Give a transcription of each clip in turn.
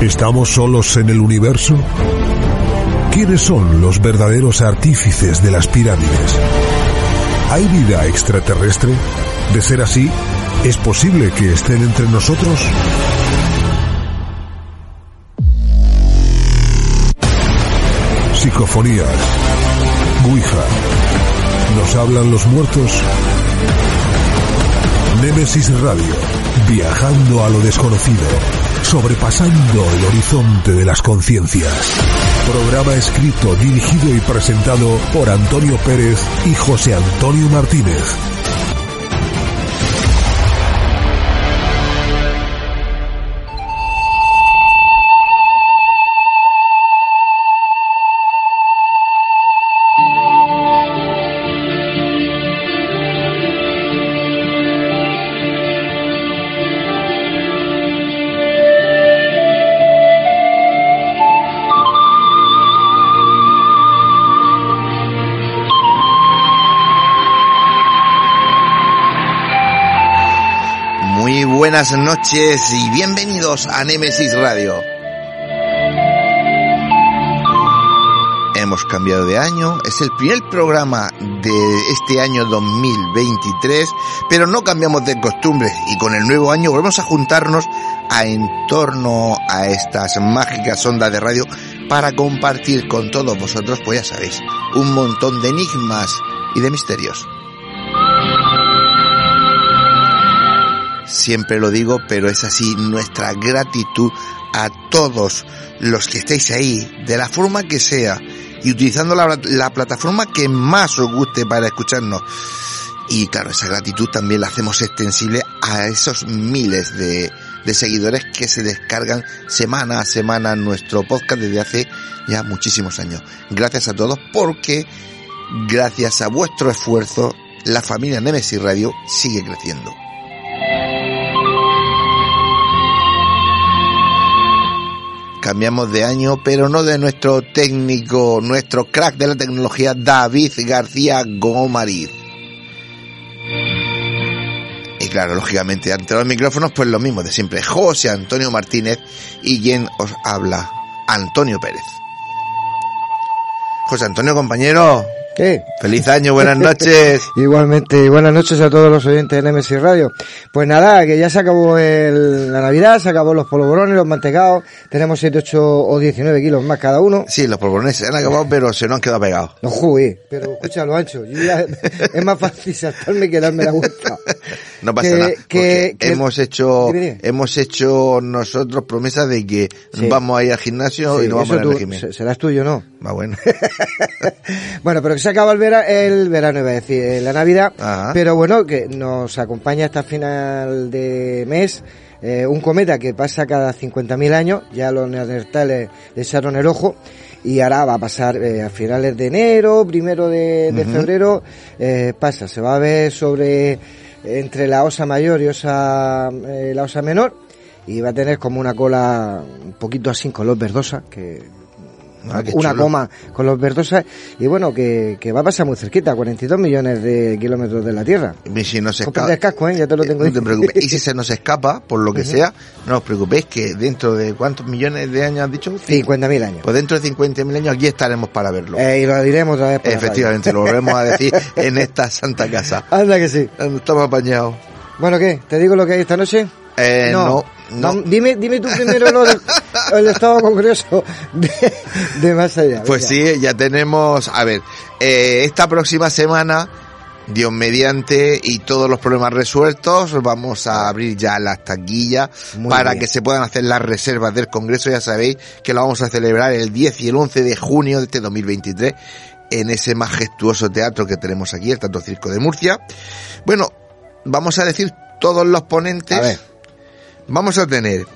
¿Estamos solos en el universo? ¿Quiénes son los verdaderos artífices de las pirámides? ¿Hay vida extraterrestre? De ser así, ¿es posible que estén entre nosotros? Psicofonías. Ouija. ¿Nos hablan los muertos? Némesis Radio. Viajando a lo desconocido. Sobrepasando el horizonte de las conciencias. Programa escrito, dirigido y presentado por Antonio Pérez y José Antonio Martínez. Buenas noches y bienvenidos a Nemesis Radio. Hemos cambiado de año, es el primer programa de este año 2023, pero no cambiamos de costumbres y con el nuevo año volvemos a juntarnos a en torno a estas mágicas ondas de radio para compartir con todos vosotros, pues ya sabéis, un montón de enigmas y de misterios. Siempre lo digo, pero es así nuestra gratitud a todos los que estáis ahí, de la forma que sea, y utilizando la, la plataforma que más os guste para escucharnos. Y claro, esa gratitud también la hacemos extensible a esos miles de, de seguidores que se descargan semana a semana nuestro podcast desde hace ya muchísimos años. Gracias a todos porque gracias a vuestro esfuerzo la familia Nemesis Radio sigue creciendo. Cambiamos de año, pero no de nuestro técnico, nuestro crack de la tecnología, David García Gomariz. Y claro, lógicamente, ante los micrófonos, pues lo mismo de siempre, José Antonio Martínez y quien os habla, Antonio Pérez. José Antonio, compañero. ¿Qué? Feliz año, buenas noches. Igualmente, y buenas noches a todos los oyentes de NMS Radio. Pues nada, que ya se acabó el, la Navidad, se acabó los polvorones, los mantecados, tenemos 7, 8 o 19 kilos más cada uno. Sí, los polvorones se han acabado, pero se nos han quedado pegados. No jugué, pero escucha lo ancho, yo ya, es más fácil saltarme que darme la vuelta. No pasa Que- nada, que- que- hemos hecho, hemos hecho nosotros promesas de que Sí. vamos a ir al gimnasio y Sí, no vamos eso a tú- régimen. se- serás tuyo, ¿no? Va bueno. Bueno, pero que se acaba el, vera- el verano, iba a decir, eh, la Navidad, Ajá. pero bueno, que nos acompaña hasta final de mes eh, un cometa que pasa cada 50.000 años, ya los neandertales le echaron el ojo, y ahora va a pasar eh, a finales de enero, primero de, de febrero, eh, pasa, se va a ver sobre, entre la osa mayor y osa, la osa menor, y va a tener como una cola un poquito así, color verdosa, que Ah, una chulo. coma con los verdosas y bueno que, que va a pasar muy cerquita 42 millones de kilómetros de la Tierra Y si no se el escapa, casco, ¿eh? ya te lo tengo no te ahí. preocupes. Y si se nos escapa, por lo que sea, no os preocupéis que dentro de cuántos millones de años has dicho? 50.000 años Pues dentro de 50.000 años aquí estaremos para verlo. Eh, y lo diremos otra vez por Efectivamente, lo volvemos a decir en esta santa casa. anda que sí Estamos apañados. bueno ¿qué? ¿te digo lo que hay esta noche? Eh, no, no. Vam- Dime, dime tú primero lo del el estado congreso de, de más allá. Pues venga. sí, ya tenemos, a ver, eh, esta próxima semana, Dios mediante y todos los problemas resueltos, vamos a abrir ya las taquillas Muy para bien. que se puedan hacer las reservas del Congreso. Ya sabéis que lo vamos a celebrar el 10 y el 11 de junio de este 2023 en ese majestuoso teatro que tenemos aquí, el Teatro Circo de Murcia. Bueno, vamos a decir todos los ponentes. Vamos a tener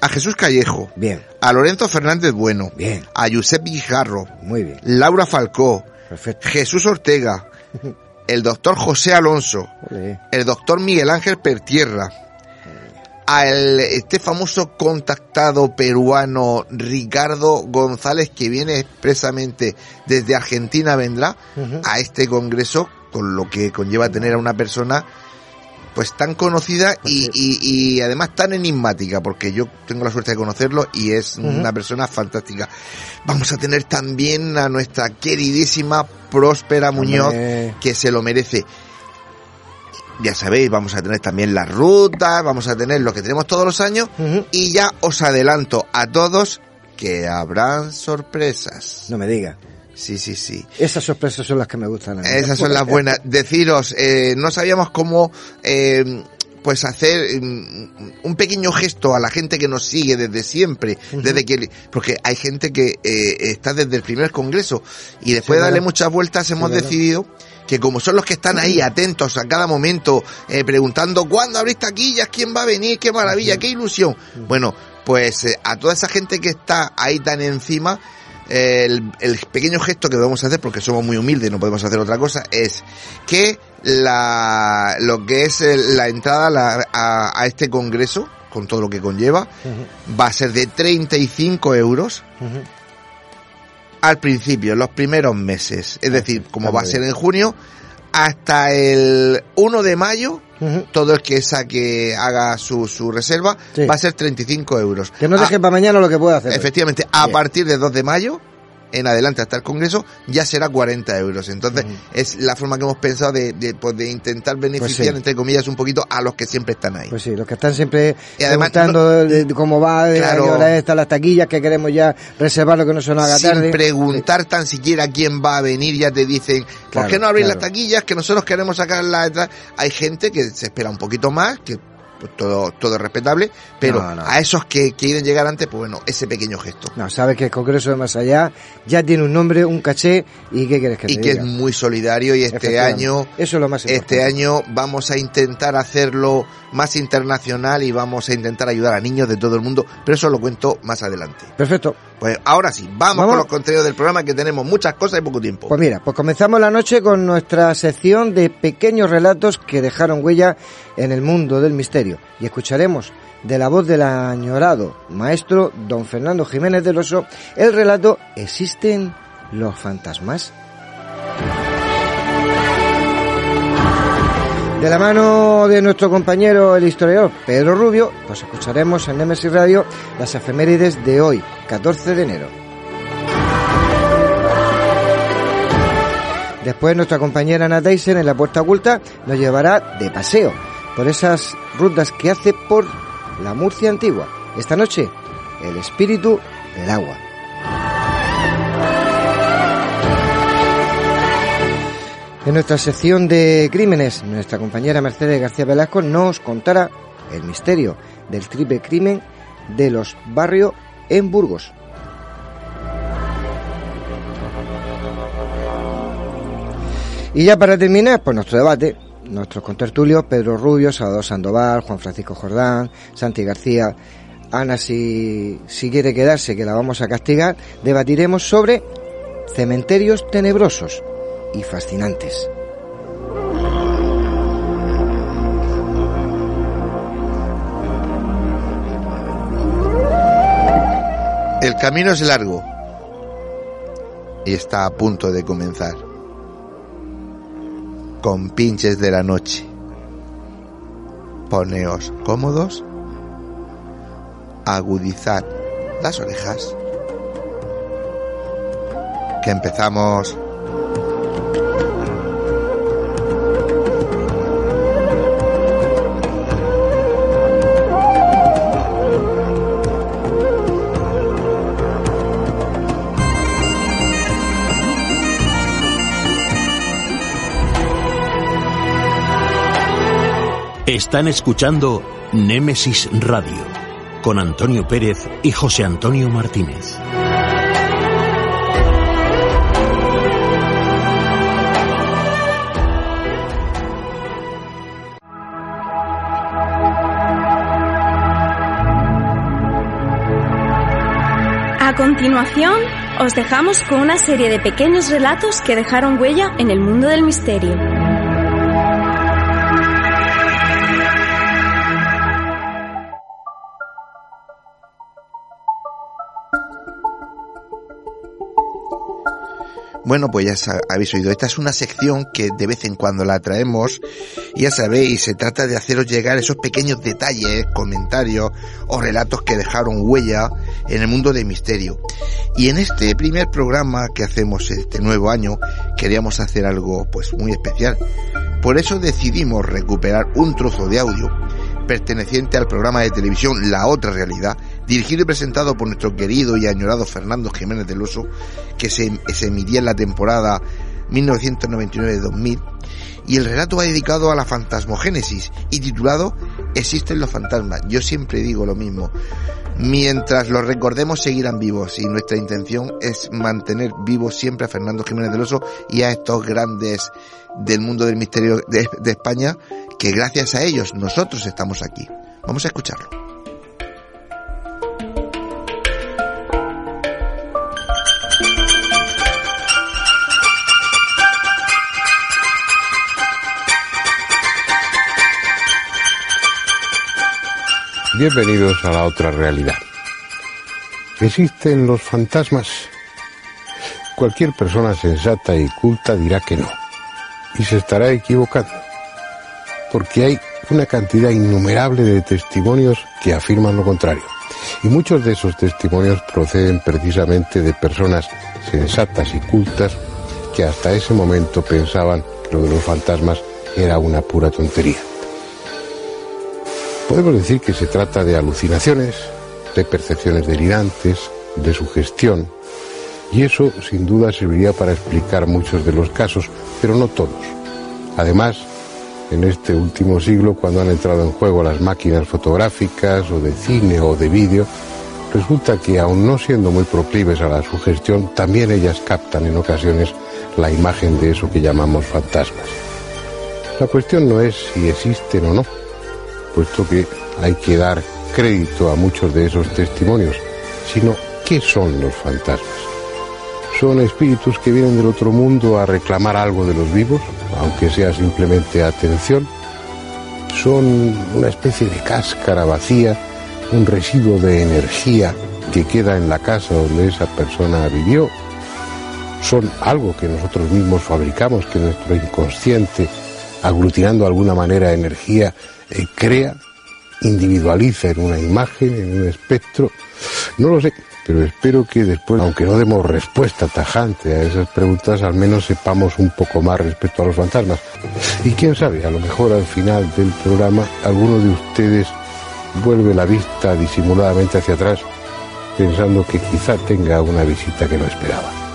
a Jesús Callejo, bien. a Lorenzo Fernández Bueno, Bien. a Josep Guijarro, muy bien. Laura Falcó, perfecto. Jesús Ortega, el doctor José Alonso, el doctor Miguel Ángel Pertierra, a el- este famoso contactado peruano Ricardo González que viene expresamente desde Argentina vendrá a este congreso con lo que conlleva tener a una persona pues tan conocida y, Pues y, y además tan enigmática, porque yo tengo la suerte de conocerlo y es una persona fantástica. Vamos a tener también a nuestra queridísima Próspera Muñoz, Hombre. que se lo merece. Ya sabéis, vamos a tener también las rutas, vamos a tener lo que tenemos todos los años y ya os adelanto a todos que habrán sorpresas. No me diga. Sí, sí, sí. Esas sorpresas son las que me gustan. a mí. Esas son las buenas. Deciros, eh, no sabíamos cómo, eh, pues hacer mm, un pequeño gesto a la gente que nos sigue desde siempre, desde que, porque hay gente que eh, está desde el primer congreso y después de darle muchas vueltas hemos decidido que como son los que están ahí atentos a cada momento, eh, preguntando cuándo abrís taquillas, quién va a venir, qué maravilla, qué ilusión. Bueno, pues eh, a toda esa gente que está ahí tan encima, el, el pequeño gesto que vamos a hacer, porque somos muy humildes, no podemos hacer otra cosa, es que la, lo que es la entrada a, la- a- a este congreso, con todo lo que conlleva, va a ser de 35 euros al principio, los primeros meses. Es decir, como está va a ser en junio, hasta el 1 de mayo, todo el que saque, haga su, su reserva, Sí. va a ser 35 euros. Que no Ah, deje para mañana lo que pueda hacer. hoy. Efectivamente, a Bien. partir de 2 de mayo, en adelante hasta el Congreso, ya será 40 euros. Entonces, es la forma que hemos pensado de, de, pues, de intentar beneficiar, sí. entre comillas, un poquito a los que siempre están ahí. Pues sí, los que están siempre Y además, de- de cómo va, de Claro. a qué hora están las taquillas, que queremos ya reservar lo que no se nos haga Sin tarde. preguntar tan siquiera quién va a venir, ya te dicen, ¿por Claro, qué no abrís claro. las taquillas? Que nosotros queremos sacar la detrás. Hay gente que se espera un poquito más, que pues, todo, todo es respetable, pero No, no. a esos que quieren llegar antes, pues bueno, ese pequeño gesto. No, sabes que el Congreso de Más Allá ya tiene un nombre, un caché, y ¿qué quieres que te Y que es muy solidario y este año Eso es lo más importante. Este año vamos a intentar hacerlo más internacional y vamos a intentar ayudar a niños de todo el mundo, pero eso lo cuento más adelante. Perfecto. Pues ahora sí, vamos, Vamos. con los contenidos del programa que tenemos muchas cosas y poco tiempo. Pues mira, pues comenzamos la noche con nuestra sección de pequeños relatos que dejaron huella en el mundo del misterio. Y escucharemos de la voz del añorado maestro don Fernando Jiménez del Oso el relato ¿Existen los fantasmas? De la mano de nuestro compañero el historiador Pedro Rubio, pues escucharemos en Nemesis Radio las efemérides de hoy, 14 de enero. Después nuestra compañera Ana Tyson en la puerta oculta nos llevará de paseo por esas rutas que hace por la Murcia antigua. Esta noche, el espíritu del agua. En nuestra sección de crímenes, nuestra compañera Mercedes García Velasco nos contará el misterio del triple crimen de los barrios en Burgos. Y ya para terminar, pues nuestro debate, nuestros contertulios, Pedro Rubio, Salvador Sandoval, Juan Francisco Jordán, Santi García, Ana si, si quiere quedarse, que la vamos a castigar, debatiremos sobre cementerios tenebrosos y fascinantes. El camino es largo y está a punto de comenzar. Con pinches de la noche. Poneos cómodos. Agudizad las orejas. Que empezamos. Están escuchando Némesis Radio con Antonio Pérez y José Antonio Martínez. A continuación, os dejamos con una serie de pequeños relatos que dejaron huella en el mundo del misterio. Bueno, pues ya habéis oído, esta es una sección que de vez en cuando la traemos, ya sabéis, se trata de haceros llegar esos pequeños detalles, comentarios o relatos que dejaron huella en el mundo del misterio. Y en este primer programa que hacemos este nuevo año, queríamos hacer algo pues muy especial. Por eso decidimos recuperar un trozo de audio perteneciente al programa de televisión La Otra Realidad, dirigido y presentado por nuestro querido y añorado Fernando Jiménez del Oso, que se, emitía en la temporada 1999-2000, y el relato va dedicado a la fantasmogénesis y titulado Existen los fantasmas. Yo siempre digo lo mismo. Mientras los recordemos seguirán vivos y nuestra intención es mantener vivos siempre a Fernando Jiménez del Oso y a estos grandes del mundo del misterio de España que gracias a ellos nosotros estamos aquí. Vamos a escucharlo. Bienvenidos a la otra realidad. ¿Existen los fantasmas? Cualquier persona sensata y culta dirá que no, y se estará equivocando, porque hay una cantidad innumerable de testimonios que afirman lo contrario. Y muchos de esos testimonios proceden precisamente de personas sensatas y cultas que hasta ese momento pensaban que lo de los fantasmas era una pura tontería. Podemos decir que se trata de alucinaciones, de percepciones delirantes, de sugestión, y eso sin duda serviría para explicar muchos de los casos, pero no todos. Además, en este último siglo, cuando han entrado en juego las máquinas fotográficas o de cine o de vídeo, resulta que aun no siendo muy proclives a la sugestión, también ellas captan en ocasiones la imagen de eso que llamamos fantasmas. La cuestión no es si existen o no, puesto que hay que dar crédito a muchos de esos testimonios, sino qué son los fantasmas. ¿Son espíritus que vienen del otro mundo a reclamar algo de los vivos, aunque sea simplemente atención? ¿Son una especie de cáscara vacía, un residuo de energía que queda en la casa donde esa persona vivió? ¿Son algo que nosotros mismos fabricamos, que nuestro inconsciente, aglutinando de alguna manera energía, eh, crea, individualiza en una imagen, en un espectro. No lo sé, pero espero que después, aunque no demos respuesta tajante a esas preguntas, al menos sepamos un poco más respecto a los fantasmas. Y quién sabe, a lo mejor al final del programa alguno de ustedes vuelve la vista disimuladamente hacia atrás, pensando que quizá tenga una visita que no esperaba.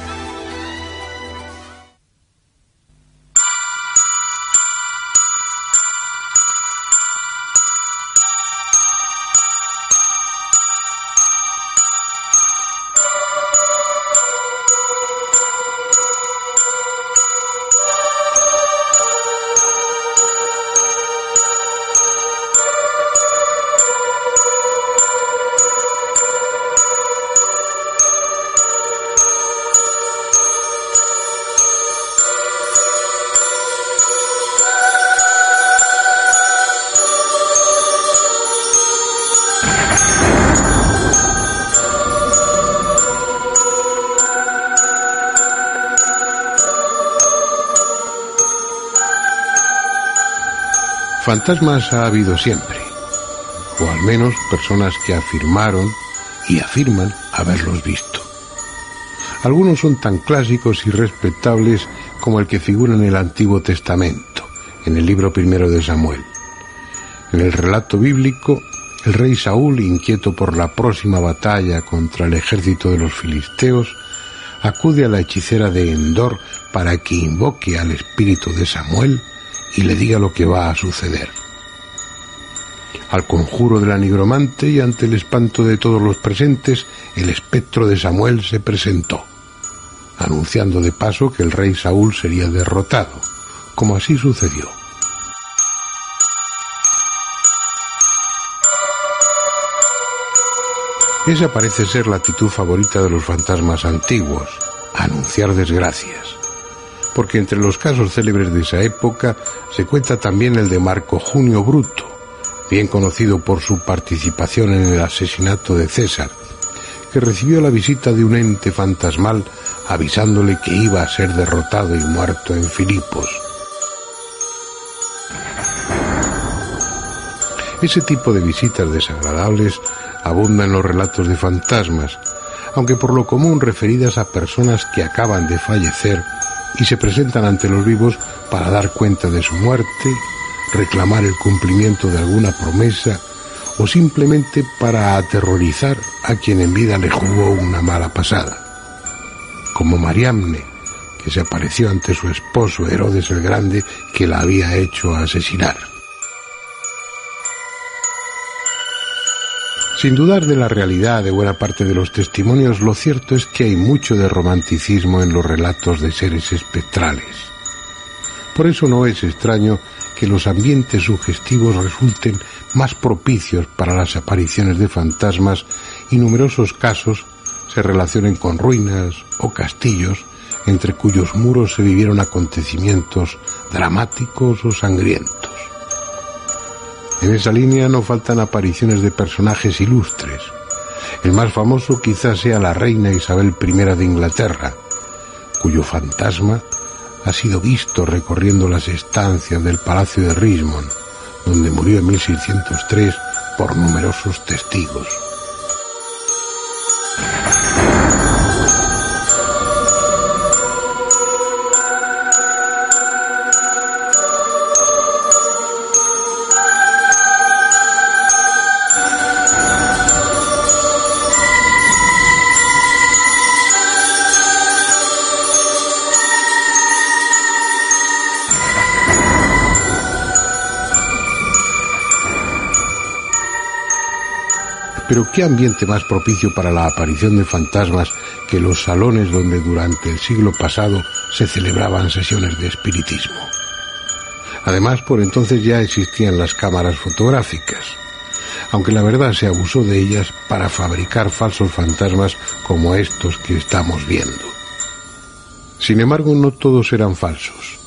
Fantasmas ha habido siempre, o al menos personas que afirmaron y afirman haberlos visto. Algunos son tan clásicos y respetables como el que figura en el Antiguo Testamento, en el libro primero de Samuel. En el relato bíblico, el rey Saúl, inquieto por la próxima batalla contra el ejército de los filisteos, acude a la hechicera de Endor para que invoque al espíritu de Samuel y le diga lo que va a suceder. Al conjuro de la nigromante y ante el espanto de todos los presentes, el espectro de Samuel se presentó, anunciando de paso que el rey Saúl sería derrotado, como así sucedió. Esa parece ser la actitud favorita de los fantasmas antiguos, anunciar desgracias porque entre los casos célebres de esa época se cuenta también el de Marco Junio Bruto, bien conocido por su participación en el asesinato de César, que recibió la visita de un ente fantasmal avisándole que iba a ser derrotado y muerto en Filipos. Ese tipo de visitas desagradables abundan los relatos de fantasmas, aunque por lo común referidas a personas que acaban de fallecer y se presentan ante los vivos para dar cuenta de su muerte, reclamar el cumplimiento de alguna promesa o simplemente para aterrorizar a quien en vida le jugó una mala pasada. Como Mariamne, que se apareció ante su esposo Herodes el Grande que la había hecho asesinar. Sin dudar de la realidad de buena parte de los testimonios, lo cierto es que hay mucho de romanticismo en los relatos de seres espectrales. Por eso no es extraño que los ambientes sugestivos resulten más propicios para las apariciones de fantasmas y numerosos casos se relacionen con ruinas o castillos entre cuyos muros se vivieron acontecimientos dramáticos o sangrientos. En esa línea no faltan apariciones de personajes ilustres. El más famoso quizás sea la reina Isabel I de Inglaterra, cuyo fantasma ha sido visto recorriendo las estancias del Palacio de Richmond, donde murió en 1603 por numerosos testigos. Pero ¿qué ambiente más propicio para la aparición de fantasmas que los salones donde durante el siglo pasado se celebraban sesiones de espiritismo? Además, por entonces ya existían las cámaras fotográficas, aunque la verdad se abusó de ellas para fabricar falsos fantasmas como estos que estamos viendo. Sin embargo, no todos eran falsos.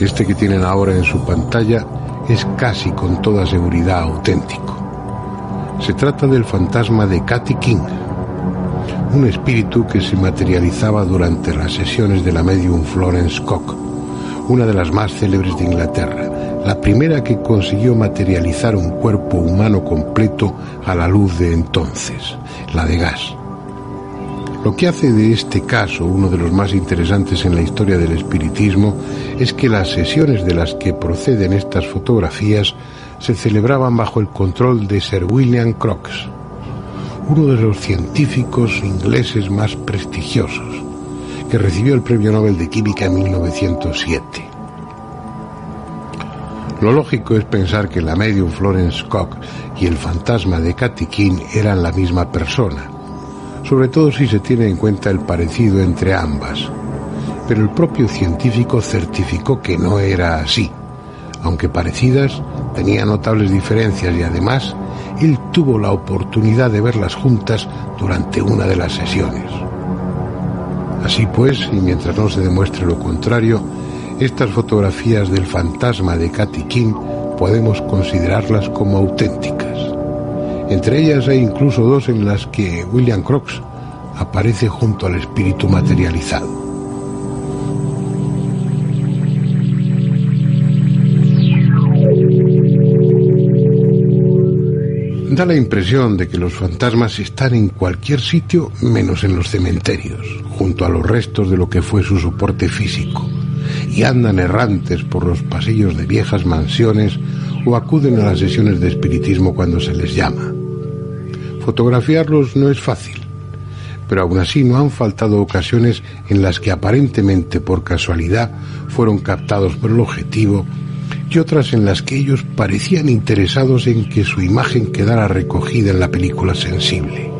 Este que tienen ahora en su pantalla es casi con toda seguridad auténtico. Se trata del fantasma de Cathy King, un espíritu que se materializaba durante las sesiones de la medium Florence Cook, una de las más célebres de Inglaterra, la primera que consiguió materializar un cuerpo humano completo a la luz de entonces, la de gas. Lo que hace de este caso uno de los más interesantes en la historia del espiritismo es que las sesiones de las que proceden estas fotografías se celebraban bajo el control de Sir William Crookes, uno de los científicos ingleses más prestigiosos, que recibió el Premio Nobel de Química en 1907. Lo lógico es pensar que la medium Florence Cook y el fantasma de Cathy King eran la misma persona, sobre todo si se tiene en cuenta el parecido entre ambas. Pero el propio científico certificó que no era así aunque parecidas, tenía notables diferencias y además él tuvo la oportunidad de verlas juntas durante una de las sesiones. Así pues, y mientras no se demuestre lo contrario, estas fotografías del fantasma de Cathy King podemos considerarlas como auténticas. Entre ellas hay incluso dos en las que William Crookes aparece junto al espíritu materializado. Da la impresión de que los fantasmas están en cualquier sitio menos en los cementerios, junto a los restos de lo que fue su soporte físico, y andan errantes por los pasillos de viejas mansiones o acuden a las sesiones de espiritismo cuando se les llama. Fotografiarlos no es fácil, pero aún así no han faltado ocasiones en las que aparentemente por casualidad fueron captados por el objetivo y otras en las que ellos parecían interesados en que su imagen quedara recogida en la película sensible.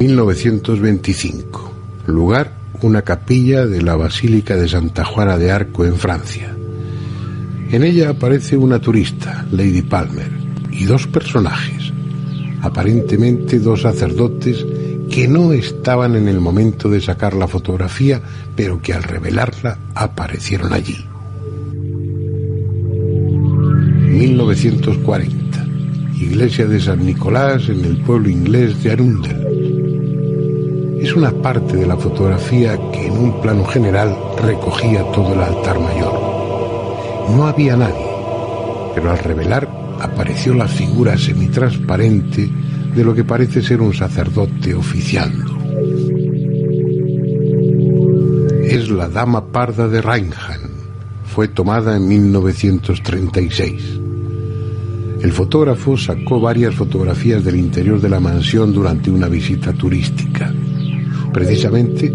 ...1925... Lugar, una capilla de la Basílica de Santa Juana de Arco en Francia. En ella aparece una turista, Lady Palmer, y dos personajes, aparentemente dos sacerdotes que no estaban en el momento de sacar la fotografía, pero que al revelarla aparecieron allí. 1940. iglesia de San Nicolás en el pueblo inglés de Arundel. Es una parte de la fotografía que en un plano general recogía todo el altar mayor. No había nadie, pero al revelar apareció la figura semitransparente de lo que parece ser un sacerdote oficiando. Es la Dama Parda de Reinham. Fue tomada en 1936. El fotógrafo sacó varias fotografías del interior de la mansión durante una visita turística. Precisamente,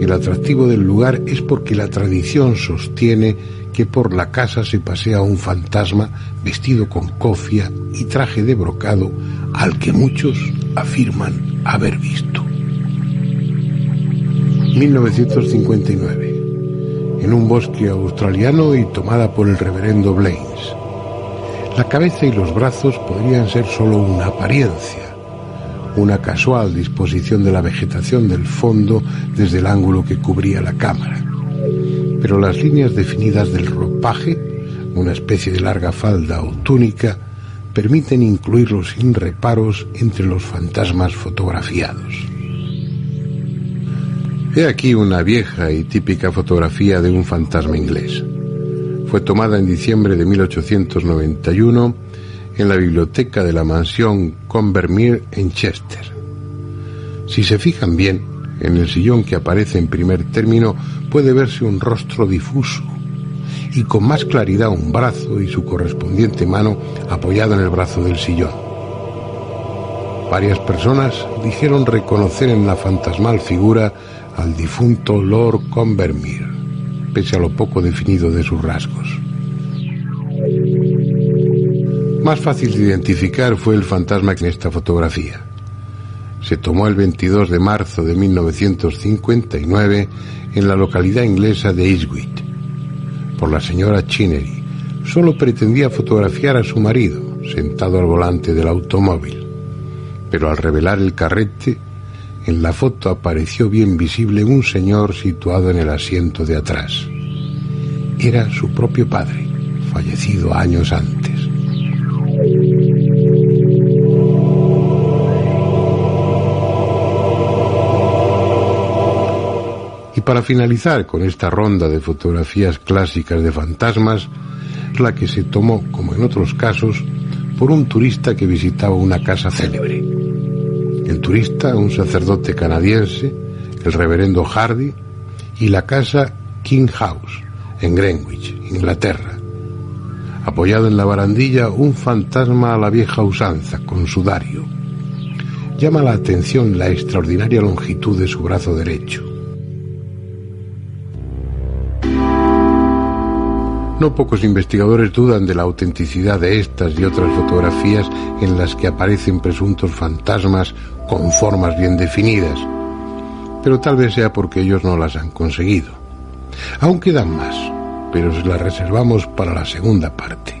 el atractivo del lugar es porque la tradición sostiene que por la casa se pasea un fantasma vestido con cofia y traje de brocado al que muchos afirman haber visto. 1959. En un bosque australiano y tomada por el reverendo Blaines. La cabeza y los brazos podrían ser solo una apariencia, una casual disposición de la vegetación del fondo desde el ángulo que cubría la cámara. Pero las líneas definidas del ropaje, una especie de larga falda o túnica, permiten incluirlo sin reparos entre los fantasmas fotografiados. He aquí una vieja y típica fotografía de un fantasma inglés. Fue tomada en diciembre de 1891 en la biblioteca de la mansión Convermere en Chester. Si se fijan bien, en el sillón que aparece en primer término puede verse un rostro difuso y con más claridad un brazo y su correspondiente mano apoyado en el brazo del sillón. Varias personas dijeron reconocer en la fantasmal figura al difunto Lord Convermere, pese a lo poco definido de sus rasgos. Más fácil de identificar fue el fantasma que en esta fotografía. Se tomó el 22 de marzo de 1959 en la localidad inglesa de Eastwich por la señora Chinnery. Solo pretendía fotografiar a su marido, sentado al volante del automóvil. Pero al revelar el carrete, en la foto apareció bien visible un señor situado en el asiento de atrás. Era su propio padre, fallecido años antes. Y para finalizar con esta ronda de fotografías clásicas de fantasmas, la que se tomó, como en otros casos, por un turista que visitaba una casa célebre. El turista, un sacerdote canadiense, el reverendo Hardy, y la casa King House, en Greenwich, Inglaterra. Apoyado en la barandilla, un fantasma a la vieja usanza, con sudario. Llama la atención la extraordinaria longitud de su brazo derecho. No pocos investigadores dudan de la autenticidad de estas y otras fotografías en las que aparecen presuntos fantasmas con formas bien definidas, pero tal vez sea porque ellos no las han conseguido. Aún quedan más, pero se las reservamos para la segunda parte.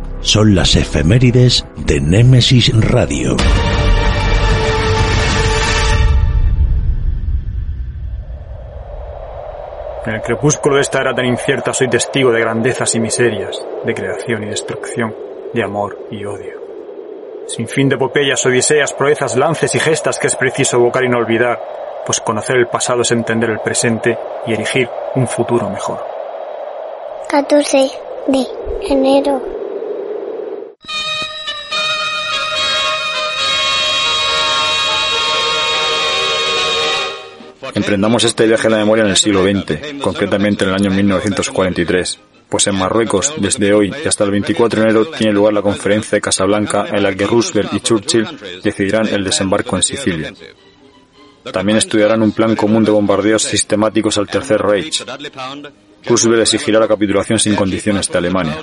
son las efemérides de Némesis Radio. En el crepúsculo de esta era tan incierta soy testigo de grandezas y miserias, de creación y destrucción, de amor y odio. Sin fin de epopeyas, odiseas, proezas, lances y gestas que es preciso evocar y no olvidar, pues conocer el pasado es entender el presente y erigir un futuro mejor. 14 de enero Emprendamos este viaje a la memoria en el siglo XX, concretamente en el año 1943, pues en Marruecos, desde hoy y hasta el 24 de enero, tiene lugar la conferencia de Casablanca en la que Roosevelt y Churchill decidirán el desembarco en Sicilia. También estudiarán un plan común de bombardeos sistemáticos al Tercer Reich. Roosevelt exigirá la capitulación sin condiciones de Alemania.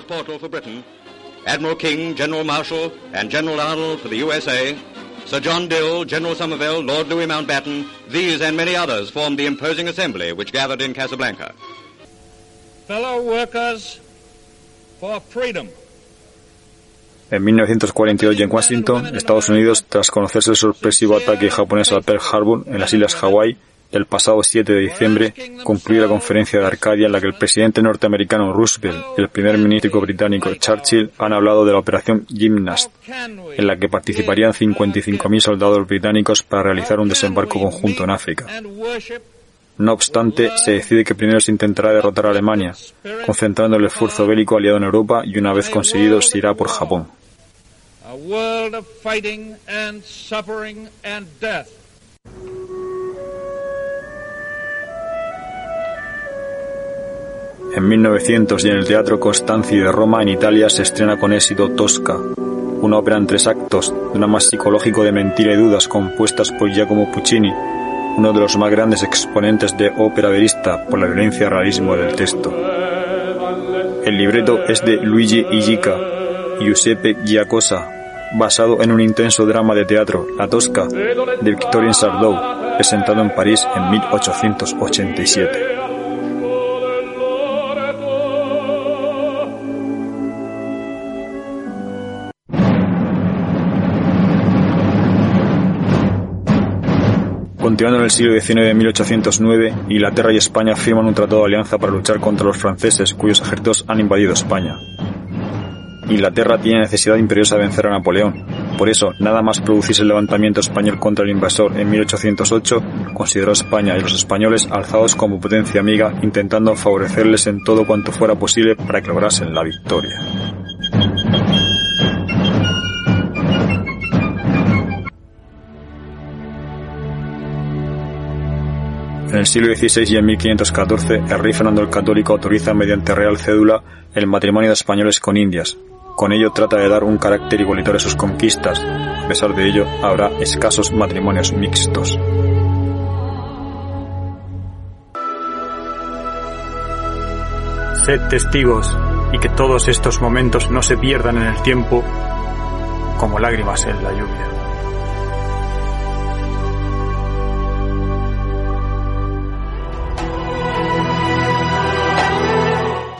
Sir John Dill, General Somerville, Lord Louis Mountbatten, these and many others formed the imposing assembly which gathered in Casablanca. Fellow workers for freedom. En 1948 en Washington, Estados Unidos, tras conocerse el sorpresivo ataque japonés a Pearl Harbor en las Islas Hawái, el pasado 7 de diciembre concluyó la conferencia de Arcadia en la que el presidente norteamericano Roosevelt y el primer ministro británico Churchill han hablado de la operación Gymnast, en la que participarían 55.000 soldados británicos para realizar un desembarco conjunto en África. No obstante, se decide que primero se intentará derrotar a Alemania, concentrando el esfuerzo bélico aliado en Europa y una vez conseguido se irá por Japón. En 1900 y en el Teatro Costanzi de Roma, en Italia, se estrena con éxito Tosca, una ópera en tres actos, más psicológico de mentira y dudas, compuestas por Giacomo Puccini, uno de los más grandes exponentes de ópera verista por la violencia realismo del texto. El libreto es de Luigi Illica y Giuseppe Giacosa, basado en un intenso drama de teatro, La Tosca, de Victorien Sardou, presentado en París en 1887. Continuando en el siglo XIX de 1809, Inglaterra y España firman un tratado de alianza para luchar contra los franceses cuyos ejércitos han invadido España. Inglaterra tiene necesidad imperiosa de vencer a Napoleón. Por eso, nada más producirse el levantamiento español contra el invasor en 1808, consideró a España y los españoles alzados como potencia amiga, intentando favorecerles en todo cuanto fuera posible para que lograsen la victoria. En el siglo XVI y en 1514, el rey Fernando el Católico autoriza mediante real cédula el matrimonio de españoles con indias. Con ello trata de dar un carácter igualitario a sus conquistas. A pesar de ello, habrá escasos matrimonios mixtos. Sed testigos y que todos estos momentos no se pierdan en el tiempo como lágrimas en la lluvia.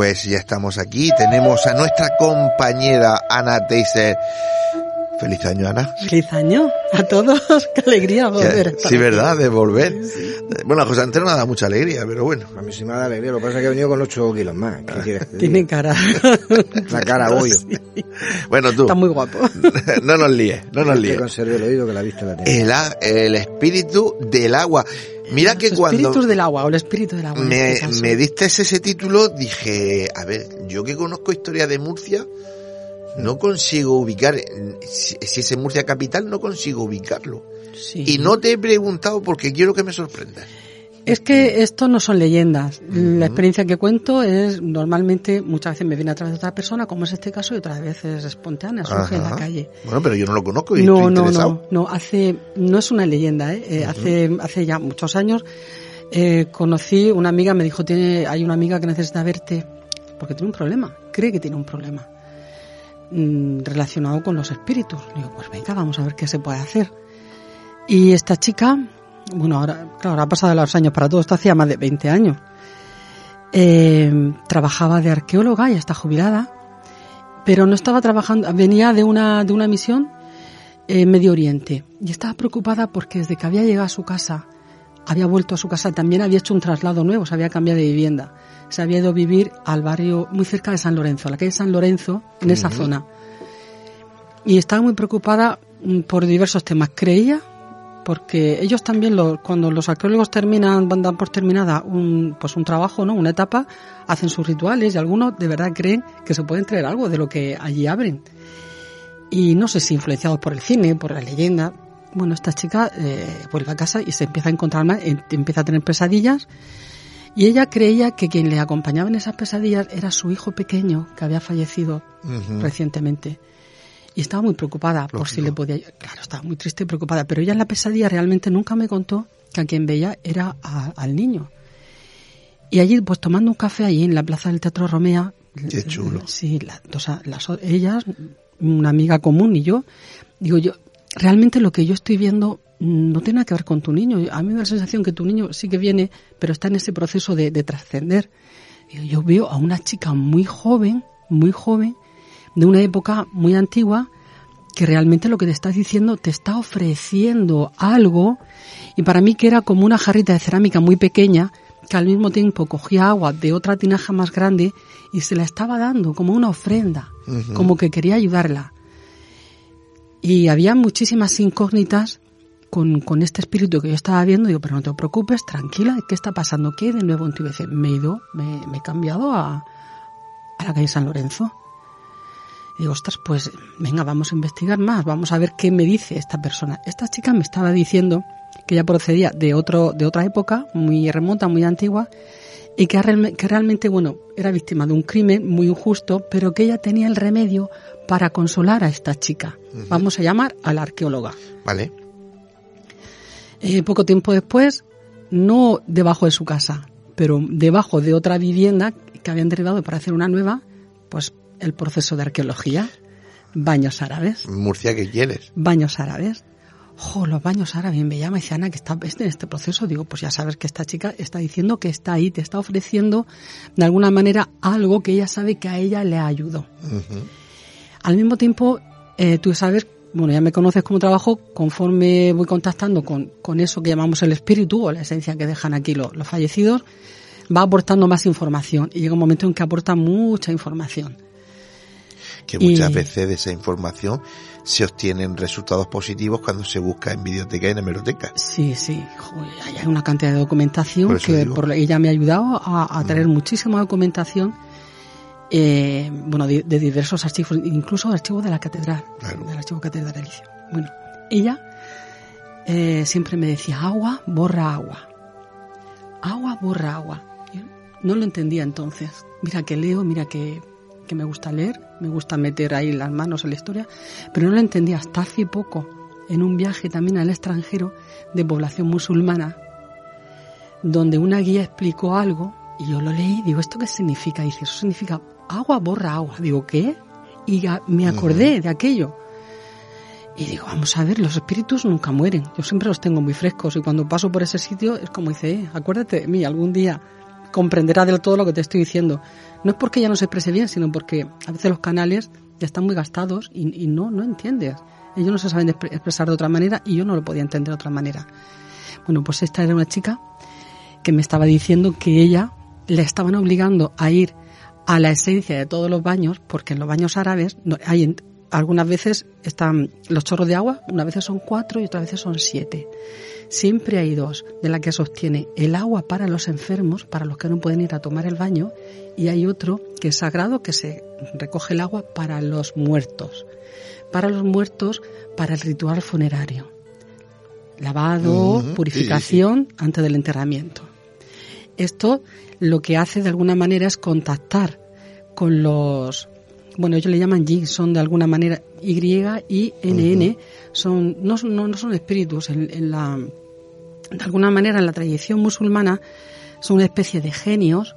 Pues ya estamos aquí, tenemos a nuestra compañera Ana Teiser. Feliz año, Ana. Feliz año a todos. Qué alegría volver. Sí, aquí. ¿verdad? De volver. Bueno, a José Antonio no da mucha alegría, pero bueno. A mí sí me da alegría, lo que pasa es que he venido con 8 kilos más. ¿Qué quieres que Tiene cara. La cara. Sí. Bueno, tú. Está muy guapo. no nos líes, no nos Que líes. conserve el oído que la vista la. El, a- el espíritu del agua. Mira que Los cuando espíritus del agua o el espíritu del agua. me, este me diste ese título, dije, a ver, yo que conozco historia de Murcia, no consigo ubicar, si, si es en Murcia capital, no consigo ubicarlo. Sí. Y no te he preguntado porque quiero que me sorprendas. Es que esto no son leyendas. La experiencia que cuento es normalmente, muchas veces me viene a través de otra persona, como es este caso, y otras veces espontánea, surge en la calle. Bueno, pero yo no lo conozco y No, estoy no, no, no, hace, no es una leyenda, ¿eh? Eh, hace, hace ya muchos años eh, conocí una amiga, me dijo, tiene, hay una amiga que necesita verte porque tiene un problema, cree que tiene un problema mm, relacionado con los espíritus. Digo, pues venga, vamos a ver qué se puede hacer. Y esta chica, bueno, ahora, claro, ahora ha pasado los años para todo, esto hacía más de 20 años. Eh, trabajaba de arqueóloga, ya está jubilada, pero no estaba trabajando, venía de una, de una misión en Medio Oriente y estaba preocupada porque desde que había llegado a su casa, había vuelto a su casa, también había hecho un traslado nuevo, se había cambiado de vivienda, se había ido a vivir al barrio muy cerca de San Lorenzo, a la calle San Lorenzo, en esa zona. Y estaba muy preocupada mm, por diversos temas. Creía porque ellos también cuando los arqueólogos terminan dan por terminada un pues un trabajo no una etapa hacen sus rituales y algunos de verdad creen que se pueden traer algo de lo que allí abren. Y no sé si influenciados por el cine por la leyenda. Bueno esta chica eh, vuelve a casa y se empieza a encontrar mal, empieza a tener pesadillas. Y ella creía que quien le acompañaba en esas pesadillas era su hijo pequeño que había fallecido recientemente y estaba muy preocupada por si le podía. Claro, estaba muy triste y preocupada, pero ella en la pesadilla realmente nunca me contó que a quien veía era al niño. Y allí, pues tomando un café allí en la plaza del Teatro Romea. Qué chulo. Sí, las, ellas, una amiga común y yo, digo yo, realmente lo que yo estoy viendo no tiene nada que ver con tu niño. A mí me da la sensación que tu niño sí que viene, pero está en ese proceso de, de trascender. Yo veo a una chica muy joven, muy joven, de una época muy antigua que realmente lo que te está diciendo te está ofreciendo algo y para mí que era como una jarrita de cerámica muy pequeña que al mismo tiempo cogía agua de otra tinaja más grande y se la estaba dando como una ofrenda, como que quería ayudarla. Y había muchísimas incógnitas con, con, este espíritu que yo estaba viendo. Digo, pero no te preocupes, tranquila, ¿qué está pasando? ¿Qué de nuevo en tu Me he ido, me, me he cambiado a, a la calle San Lorenzo digo, ostras, pues venga, vamos a investigar más, vamos a ver qué me dice esta persona. Esta chica me estaba diciendo que ella procedía de otro, de otra época, muy remota, muy antigua, y que, que realmente, bueno, era víctima de un crimen muy injusto, pero que ella tenía el remedio para consolar a esta chica. Vamos a llamar a la arqueóloga. Vale. Eh, poco tiempo después, no debajo de su casa, pero debajo de otra vivienda que habían derribado para hacer una nueva, pues el proceso de arqueología. Baños árabes. Murcia, ¿qué quieres? Baños árabes. Jo, los baños árabes. Me llama y dice, Ana, que está en este proceso. Digo, pues ya sabes que esta chica está diciendo que está ahí, te está ofreciendo de alguna manera algo que ella sabe que a ella le ayudó. Al mismo tiempo, eh, tú sabes, bueno, ya me conoces como trabajo, conforme voy contactando con, con eso que llamamos el espíritu o la esencia que dejan aquí los, los fallecidos, va aportando más información y llega un momento en que aporta mucha información que muchas veces de esa información se obtienen resultados positivos cuando se busca en biblioteca y en hemeroteca. Sí, sí, hay una cantidad de documentación que por ella me ha ayudado a, traer mm. muchísima documentación, eh, bueno, de, diversos archivos, incluso archivos de la catedral, del archivo catedralicio. Bueno, ella eh, siempre me decía agua borra agua, agua borra agua. Yo no lo entendía entonces. Mira que leo, mira que que me gusta leer, me gusta meter ahí las manos en la historia, pero no lo entendía hasta hace poco, en un viaje también al extranjero de población musulmana, donde una guía explicó algo y yo lo leí, digo, ¿esto qué significa? Dice, eso significa agua borra agua. Digo, ¿qué? Y me acordé de aquello. Y digo, vamos a ver, los espíritus nunca mueren. Yo siempre los tengo muy frescos y cuando paso por ese sitio es como dice, eh, acuérdate de mí, algún día comprenderá del todo lo que te estoy diciendo. No es porque ya no se exprese bien, sino porque a veces los canales ya están muy gastados y, no, no entiendes. Ellos no se saben expresar de otra manera y yo no lo podía entender de otra manera. Bueno, pues esta era una chica que me estaba diciendo que ella le estaban obligando a ir a la esencia de todos los baños, porque en los baños árabes hay algunas veces están los chorros de agua, unas veces son cuatro y otras veces son siete. Siempre hay dos, de la que sostiene el agua para los enfermos, para los que no pueden ir a tomar el baño, y hay otro que es sagrado, que se recoge el agua para los muertos. Para los muertos, para el ritual funerario. Lavado, purificación antes del enterramiento. Esto lo que hace de alguna manera es contactar con los bueno, ellos le llaman Yin, son de alguna manera Y y NN, son, no, no, no son espíritus en, la, de alguna manera en la tradición musulmana son una especie de genios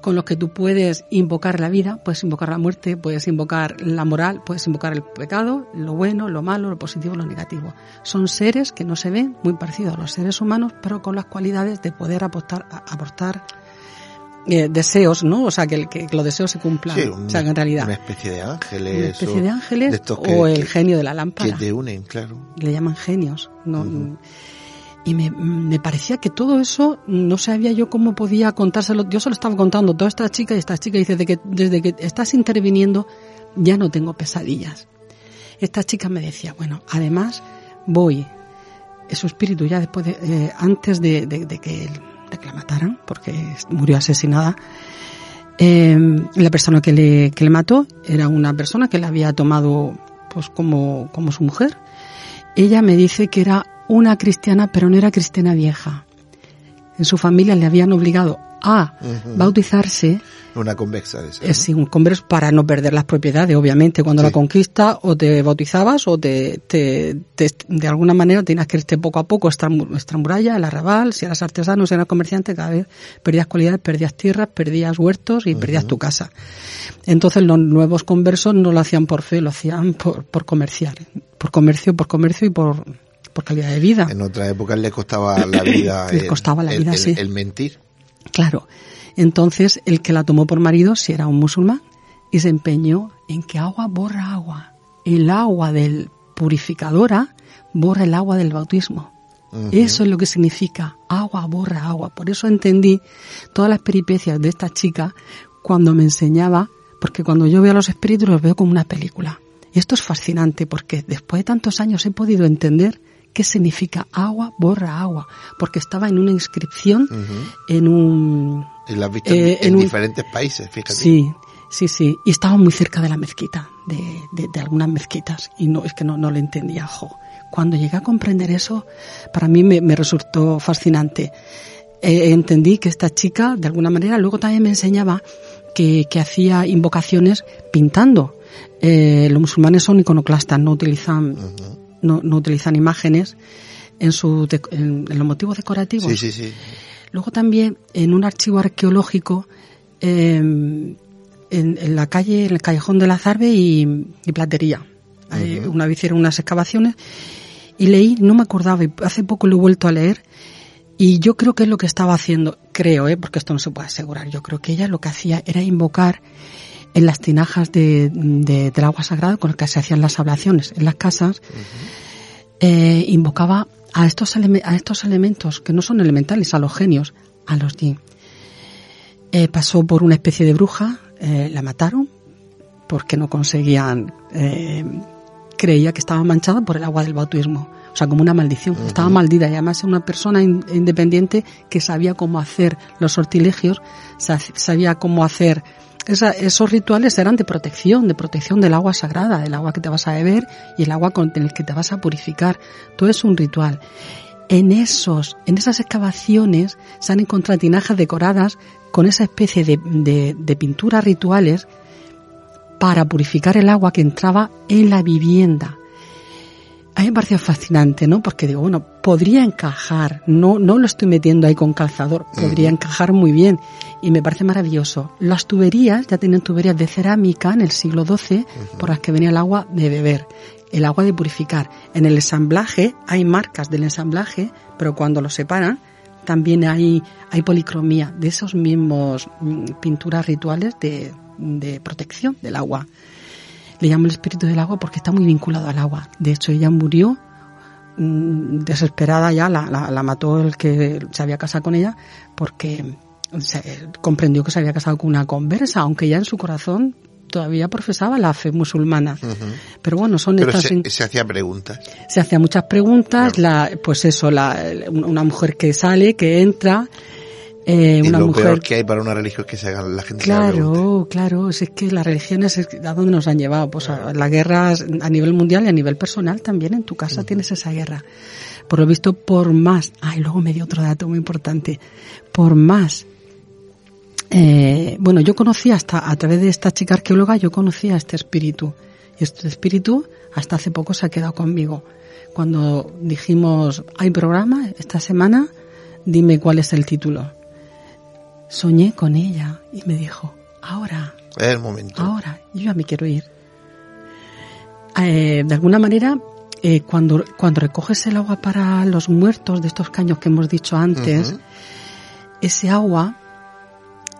con los que tú puedes invocar la vida, puedes invocar la muerte, puedes invocar la moral, puedes invocar el pecado, lo bueno, lo malo, lo positivo, lo negativo. Son seres que no se ven muy parecidos a los seres humanos, pero con las cualidades de poder aportar, aportar eh, deseos, ¿no? O sea, que, que, los deseos se cumplan. o sea, que en realidad. Una especie de ángeles. Una especie de ángeles o el genio de la lámpara. Que te unen, claro. Le llaman genios. ¿no? Y me, parecía que todo eso no sabía yo cómo podía contárselo. Yo se lo estaba contando toda esta chica y esta chica dice de que desde que estás interviniendo ya no tengo pesadillas. Esta chica me decía, bueno, además voy, su espíritu ya después de, eh, antes de, que, de que la mataran, porque murió asesinada, eh, la persona que le, que le mató era una persona que la había tomado pues como, como su mujer. Ella me dice que era una cristiana, pero no era cristiana vieja. En su familia le habían obligado a bautizarse. Una convexa de Es un converso para no perder las propiedades, obviamente. Cuando la conquista o te bautizabas o te, te, de alguna manera tenías que irte poco a poco nuestra muralla, el arrabal, si eras artesano, si eras comerciante, cada vez perdías cualidades, perdías tierras, perdías huertos y perdías tu casa. Entonces los nuevos conversos no lo hacían por fe, lo hacían por, por comerciar, por comercio, por comercio y por por calidad de vida. En otras épocas le costaba la vida. le costaba la vida, el, sí. El mentir. Claro. Entonces, el que la tomó por marido, si era un musulmán, y se empeñó en que agua borra agua. El agua del purificadora borra el agua del bautismo. Eso es lo que significa agua borra agua. Por eso entendí todas las peripecias de esta chica cuando me enseñaba, porque cuando yo veo a los espíritus los veo como una película. Y esto es fascinante porque después de tantos años he podido entender qué significa agua borra agua, porque estaba en una inscripción en un... Y la has visto eh, en, en diferentes países, fíjate. Sí, sí, sí. Y estaba muy cerca de la mezquita, de, de, de algunas mezquitas, y no es que no, no lo entendía. Jo. Cuando llegué a comprender eso, para mí me, me resultó fascinante. Eh, entendí que esta chica, de alguna manera, luego también me enseñaba que, que hacía invocaciones pintando. Eh, los musulmanes son iconoclastas, no utilizan no, no utilizan imágenes en, su en, los motivos decorativos. Sí, sí, sí. Luego también en un archivo arqueológico eh, en, en, la calle, en el callejón de la Zarbe y, y Platería. Uh -huh. Una vez hicieron unas excavaciones y leí, no me acordaba, y hace poco lo he vuelto a leer, y yo creo que es lo que estaba haciendo, creo, ¿eh? porque esto no se puede asegurar, yo creo que ella lo que hacía era invocar en las tinajas de, de, del agua sagrada con las que se hacían las ablaciones en las casas, uh -huh. eh, invocaba a estos, a estos elementos que no son elementales, a los genios, a los yin. Eh, pasó por una especie de bruja, eh, la mataron porque no conseguían, creía que estaba manchada por el agua del bautismo. O sea, como una maldición. Uh -huh. Estaba maldita y además era una persona in, independiente que sabía cómo hacer los sortilegios, sabía cómo hacer esa, esos rituales eran de protección, de protección del agua sagrada, del agua que te vas a beber y el agua con el que te vas a purificar. Todo es un ritual. En esos, en esas excavaciones se han encontrado tinajas decoradas con esa especie de, pinturas rituales para purificar el agua que entraba en la vivienda. A mí me pareció fascinante, ¿no? Porque digo, bueno, podría encajar, no, no lo estoy metiendo ahí con calzador, podría uh -huh. encajar muy bien y me parece maravilloso. Las tuberías ya tienen tuberías de cerámica en el siglo XII uh -huh. por las que venía el agua de beber, el agua de purificar. En el ensamblaje hay marcas del ensamblaje, pero cuando lo separan también hay, hay policromía de esos mismos mm, pinturas rituales de, de protección del agua le llamo el espíritu del agua porque está muy vinculado al agua. De hecho, ella murió mmm, desesperada ya, la, la, la, mató el que se había casado con ella porque se, comprendió que se había casado con una conversa, aunque ya en su corazón todavía profesaba la fe musulmana. Uh -huh. Pero bueno, son Pero estas... Se, se, hacía preguntas. Se hacía muchas preguntas, claro. la, pues eso, la, una mujer que sale, que entra, eh, una lo mujer... peor que hay para una religión es que se haga la gente claro claro es que las religiones es a dónde nos han llevado pues a las guerras a nivel mundial y a nivel personal también en tu casa uh -huh. tienes esa guerra por lo visto por más ay ah, luego me dio otro dato muy importante por más eh, bueno yo conocí hasta a través de esta chica arqueóloga yo conocía a este espíritu Y este espíritu hasta hace poco se ha quedado conmigo. Cuando dijimos, hay programa esta semana, dime cuál es el título. Soñé con ella y me dijo, ahora. Es el momento. Ahora, yo ya me quiero ir. Eh, de alguna manera, eh, cuando, cuando recoges el agua para los muertos de estos caños que hemos dicho antes, ese agua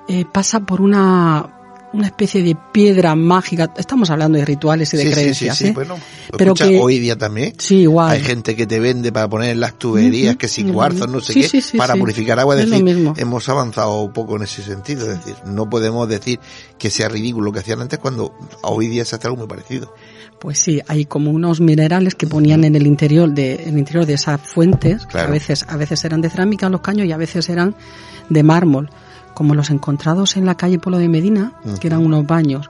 eh, pasa por una una especie de piedra mágica. Estamos hablando de rituales y de creencias. Sí, sí, sí, bueno, pero que, hoy día también. Sí, igual. Hay gente que te vende para poner en las tuberías, que si cuarzos, no sé qué, para purificar agua. Es decir, hemos avanzado un poco en ese sentido. Es decir, no podemos decir que sea ridículo lo que hacían antes cuando hoy día se hace algo muy parecido. Pues sí, hay como unos minerales que ponían en el interior de, en el interior de esas fuentes. A veces, a veces eran de cerámica los caños y a veces eran de mármol como los encontrados en la calle Polo de Medina, que eran unos baños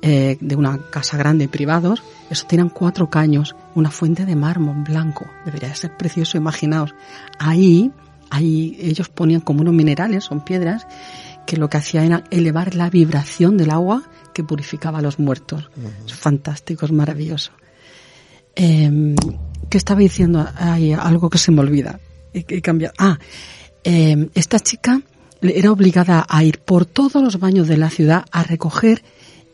eh, de una casa grande privados, eso tenían cuatro caños, una fuente de mármol blanco, debería ser precioso, imaginaos. Ahí, ahí ellos ponían como unos minerales, son piedras, que lo que hacía era elevar la vibración del agua que purificaba a los muertos. Es fantástico, es maravilloso. Eh, ¿Qué estaba diciendo? Hay algo que se me olvida. He, he cambiado. Ah, eh, esta chica era obligada a ir por todos los baños de la ciudad a recoger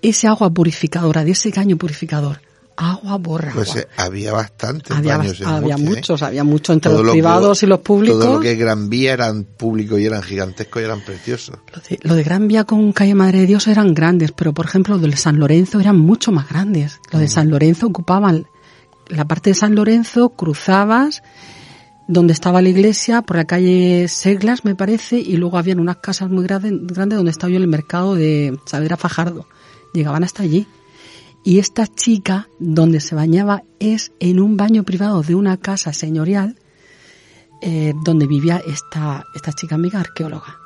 ese agua purificadora, de ese caño purificador. Agua borra. Pues eh, había bastantes había, baños en Había ¿eh? muchos, había muchos entre los privados y los públicos. Todo lo que Gran Vía eran públicos y eran gigantescos y eran preciosos. Lo de, Gran Vía con Calle Madre de Dios eran grandes, pero por ejemplo los de San Lorenzo eran mucho más grandes. Los de San Lorenzo ocupaban la parte de San Lorenzo, cruzabas donde estaba la iglesia, por la calle Seglas, me parece, y luego habían unas casas muy grandes, donde estaba yo el mercado de Saavedra Fajardo. Llegaban hasta allí. Y esta chica, donde se bañaba, es en un baño privado de una casa señorial, eh, donde vivía esta, esta chica amiga arqueóloga.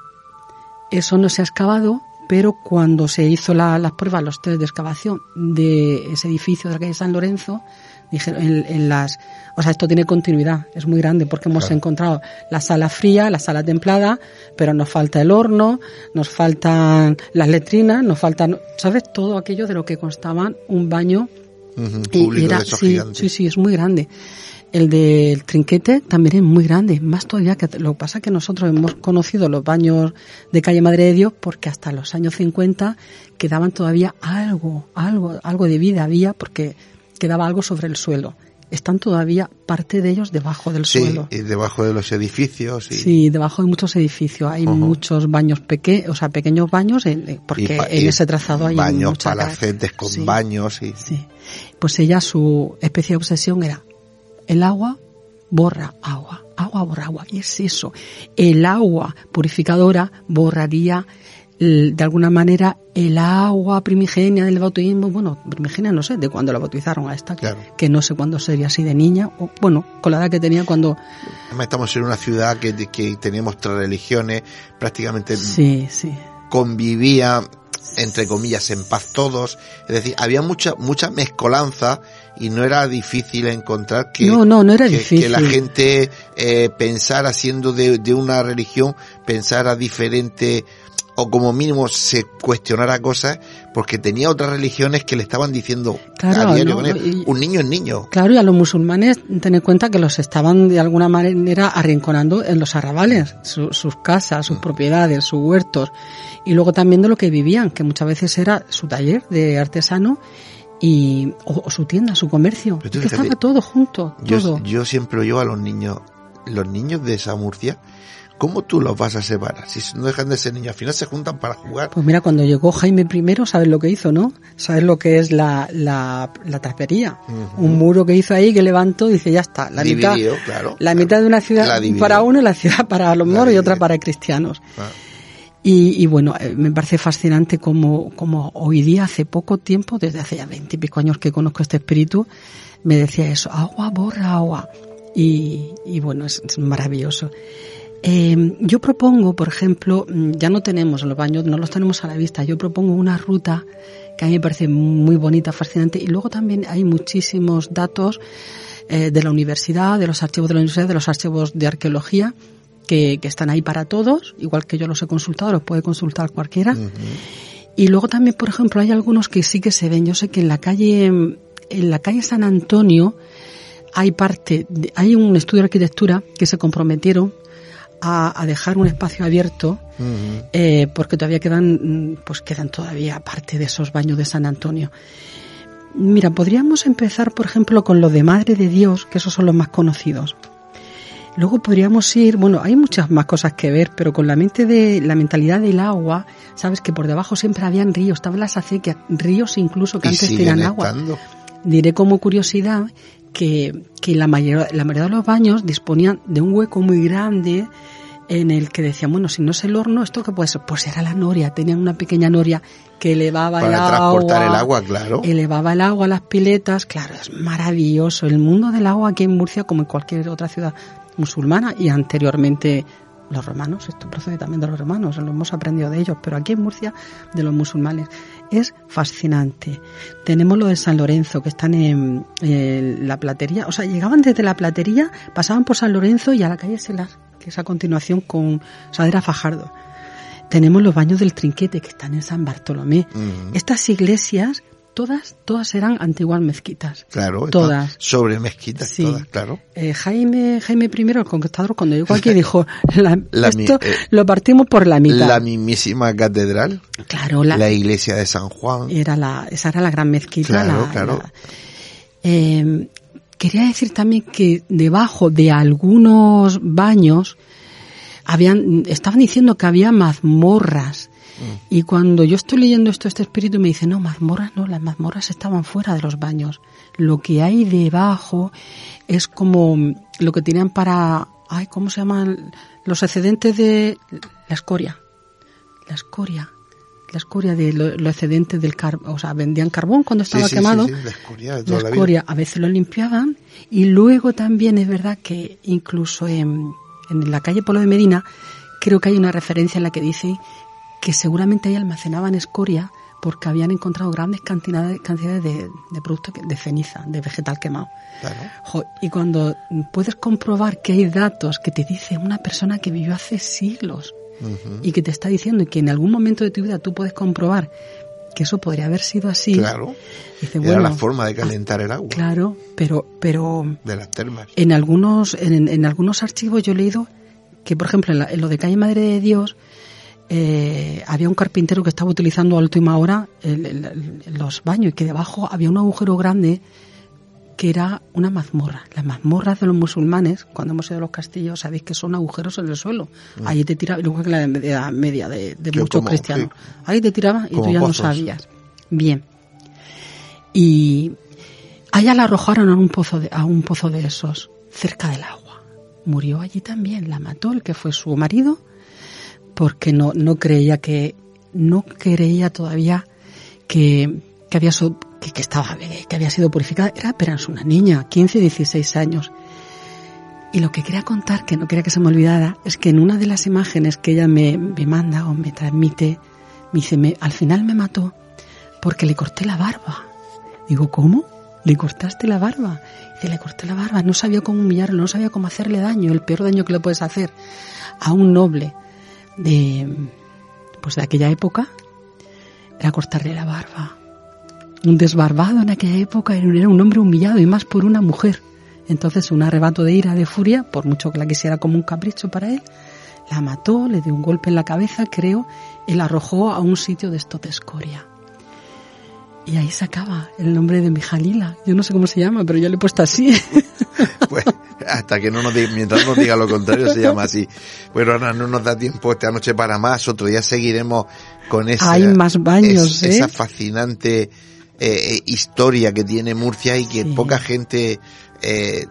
Eso no se ha excavado, pero cuando se hizo la, las pruebas, los test de excavación de ese edificio de la calle San Lorenzo, dijeron en, las o sea esto tiene continuidad es muy grande porque hemos encontrado la sala fría la sala templada pero nos falta el horno nos faltan las letrinas nos faltan sabes todo aquello de lo que constaban un baño y era, sí, sí sí es muy grande. El del trinquete también es muy grande, más todavía que lo que pasa que nosotros hemos conocido los baños de calle Madre de Dios porque hasta los años 50 quedaban todavía algo, algo, algo de vida había porque quedaba algo sobre el suelo. Están todavía parte de ellos debajo del suelo. y debajo de los edificios. Sí, debajo de muchos edificios. Hay muchos baños pequeños, o sea, pequeños baños, porque en ese trazado hay baños, palacetes con baños. Y... Sí. Pues ella, su especie de obsesión era el agua borra agua, agua borra agua. Y es eso. El agua purificadora borraría de alguna manera el agua primigenia del bautismo, bueno, primigenia no sé, de cuando la bautizaron a esta, que no sé cuándo sería así de niña, o bueno, con la edad que tenía cuando... Estamos en una ciudad que, que teníamos tres religiones, prácticamente sí, sí. convivía, entre comillas, en paz todos, es decir, había mucha, mucha mezcolanza y no era difícil encontrar que, no, no, no era difícil. que la gente eh, pensara, siendo de, de una religión, pensara diferente o como mínimo se cuestionara cosas porque tenía otras religiones que le estaban diciendo a diario un niño es niño. Claro, y a los musulmanes ten en cuenta que los estaban de alguna manera arrinconando en los arrabales, sus casas, sus mm. propiedades, sus huertos y luego también de lo que vivían, que muchas veces era su taller de artesano y o, su tienda, su comercio, que estaba todo junto. Yo, yo siempre oigo a los niños, los niños de esa Murcia ¿Cómo tú los vas a separar? Si no dejan de ser niños, al final se juntan para jugar. Pues mira, cuando llegó Jaime I, ¿sabes lo que hizo, no? ¿Sabes lo que es la, la, la trapería? Un muro que hizo ahí, que levantó, dice, ya está, la mitad, la mitad de una ciudad para uno, la ciudad para los moros y otra para cristianos. Ah. Y, y, bueno, eh, me parece fascinante como, como hoy día, hace poco tiempo, desde hace ya veintipico años que conozco este espíritu, me decía eso, agua borra agua. Y, y bueno, es maravilloso. Eh, yo propongo, por ejemplo, mm, ya no tenemos los baños, no los tenemos a la vista, yo propongo una ruta que a mí me parece muy bonita, fascinante, y luego también hay muchísimos datos eh, de la universidad, de los archivos de la universidad, de los archivos de arqueología, que, que, están ahí para todos, igual que yo los he consultado, los puede consultar cualquiera. Y luego también, por ejemplo, hay algunos que sí que se ven. Yo sé que en la calle en la calle San Antonio hay parte, hay un estudio de arquitectura que se comprometieron a, dejar un espacio abierto eh, porque todavía quedan, pues quedan todavía parte de esos baños de San Antonio. Mira, podríamos empezar, por ejemplo, con lo de Madre de Dios, que esos son los más conocidos. Luego podríamos ir, bueno, hay muchas más cosas que ver, pero con la mente de la mentalidad del agua, sabes que por debajo siempre habían ríos, estaban las acequias, ríos incluso que antes tenían agua. Diré como curiosidad que, que la, mayor, la mayoría de los baños disponían de un hueco muy grande en el que decían, bueno, si no es el horno, ¿esto qué puede ser? Pues era la noria, tenían una pequeña noria que elevaba el agua. transportar el agua, claro. Elevaba el agua a las piletas, claro, es maravilloso. El mundo del agua aquí en Murcia, como en cualquier otra ciudad musulmana y anteriormente los romanos, esto procede también de los romanos, lo hemos aprendido de ellos, pero aquí en Murcia de los musulmanes. Es fascinante. Tenemos lo de San Lorenzo, que están en, la platería, o sea, llegaban desde la platería, pasaban por San Lorenzo y a la calle Selas, que es a continuación con Sadera Fajardo. Tenemos los baños del Trinquete, que están en San Bartolomé. Estas iglesias todas, todas eran antiguas mezquitas. Claro, todas. Sobre mezquitas, todas, claro. Eh, Jaime, Jaime I, el conquistador, cuando llegó aquí dijo, esto eh, lo partimos por la mitad. La mismísima catedral. Claro, la, iglesia de San Juan. Era la, esa era la gran mezquita. Claro, claro. Eh, quería decir también que debajo de algunos baños habían, estaban diciendo que había mazmorras y cuando yo estoy leyendo esto, este espíritu me dice, no, mazmorras no, las mazmorras estaban fuera de los baños. Lo que hay debajo es como lo que tenían para, ay, ¿cómo se llaman? Los excedentes de la escoria. La escoria. La escoria de los excedentes del carbón, o sea, vendían carbón cuando estaba quemado. la escoria, la escoria a veces lo limpiaban y luego también es verdad que incluso en, en la calle Polo de Medina creo que hay una referencia en la que dice que seguramente ahí almacenaban escoria porque habían encontrado grandes cantidades, cantidades de, de productos de ceniza, de vegetal quemado. y cuando puedes comprobar que hay datos que te dice una persona que vivió hace siglos y que te está diciendo y que en algún momento de tu vida tú puedes comprobar que eso podría haber sido así. Claro. Era la forma de calentar el agua. Claro, pero pero de las termas. En algunos en, en algunos archivos yo he leído que por ejemplo en, en lo de calle Madre de Dios eh, había un carpintero que estaba utilizando a última hora los baños y que debajo había un agujero grande que era una mazmorra. Las mazmorras de los musulmanes, cuando hemos ido a los castillos, sabéis que son agujeros en el suelo. Mm. Ahí te tiraba, igual que la media, media de, muchos cristianos. Ahí te tiraba y tú ya no sabías. Bien. Y allá la arrojaron a un pozo de, a un pozo de esos, cerca del agua. Murió allí también, la mató el que fue su marido porque no, no creía que, no creía todavía que, que había, que, estaba, que había sido purificada. Era apenas una niña, 15, 16 años. Y lo que quería contar, que no quería que se me olvidara, es que en una de las imágenes que ella me, me manda o me transmite, me dice, me, al final me mató porque le corté la barba. Digo, ¿cómo? ¿Le cortaste la barba? Dice, le corté la barba, no sabía cómo humillarlo, no sabía cómo hacerle daño, el peor daño que le puedes hacer a un noble de, pues de aquella época era cortarle la barba. Un desbarbado en aquella época era un hombre humillado y más por una mujer. Entonces un arrebato de ira, de furia, por mucho que la quisiera como un capricho para él, la mató, le dio un golpe en la cabeza, creo, y la arrojó a un sitio de esto de escoria. Y ahí se acaba el nombre de mi Jalila. Yo no sé cómo se llama, pero yo le he puesto así. hasta que no nos diga, mientras nos diga lo contrario, se llama así. Bueno, ahora no nos da tiempo esta noche para más. Otro día seguiremos con esa, Hay más baños, ¿eh? esa fascinante eh, eh, historia que tiene Murcia y que poca gente, eh,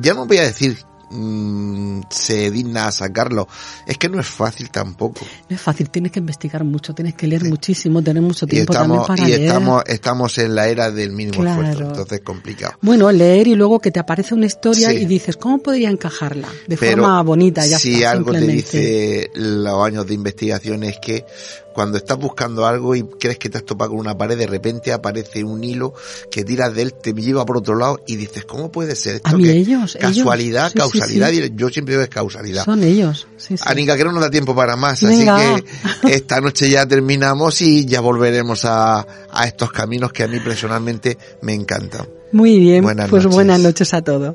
ya no voy a decir Mm, se digna a sacarlo. Es que no es fácil tampoco. No es fácil, tienes que investigar mucho, tienes que leer muchísimo, tener mucho tiempo estamos, también para y estamos, estamos en la era del mínimo esfuerzo, entonces es complicado. Bueno, leer y luego que te aparece una historia y dices, ¿cómo podría encajarla? De forma bonita, ya Si algo te dice los años de investigación es que cuando estás buscando algo y crees que te has topado con una pared, de repente aparece un hilo que tiras de él, te lleva por otro lado y dices, ¿cómo puede ser esto? A mí ellos, casualidad, causalidad, yo siempre digo es causalidad. Son ellos, sí, Anica, que no nos da tiempo para más, así que esta noche ya terminamos y ya volveremos a, a estos caminos que a mí personalmente me encantan. Muy bien, pues buenas noches a todos.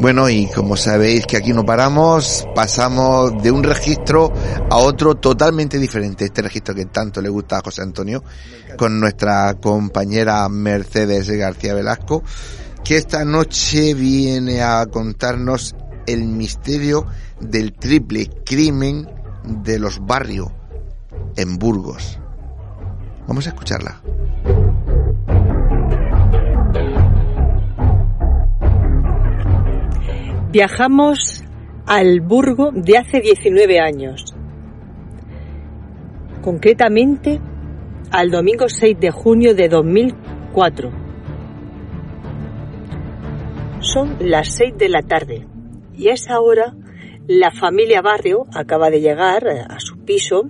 Bueno, y como sabéis que aquí no paramos, pasamos de un registro a otro totalmente diferente. Este registro que tanto le gusta a José Antonio, con nuestra compañera Mercedes García Velasco, que esta noche viene a contarnos el misterio del triple crimen de los barrios en Burgos. Vamos a escucharla. Viajamos al Burgo de hace 19 años, concretamente al domingo 6 de junio de 2004. Son las 6 de la tarde y a esa hora la familia Barrio acaba de llegar a su piso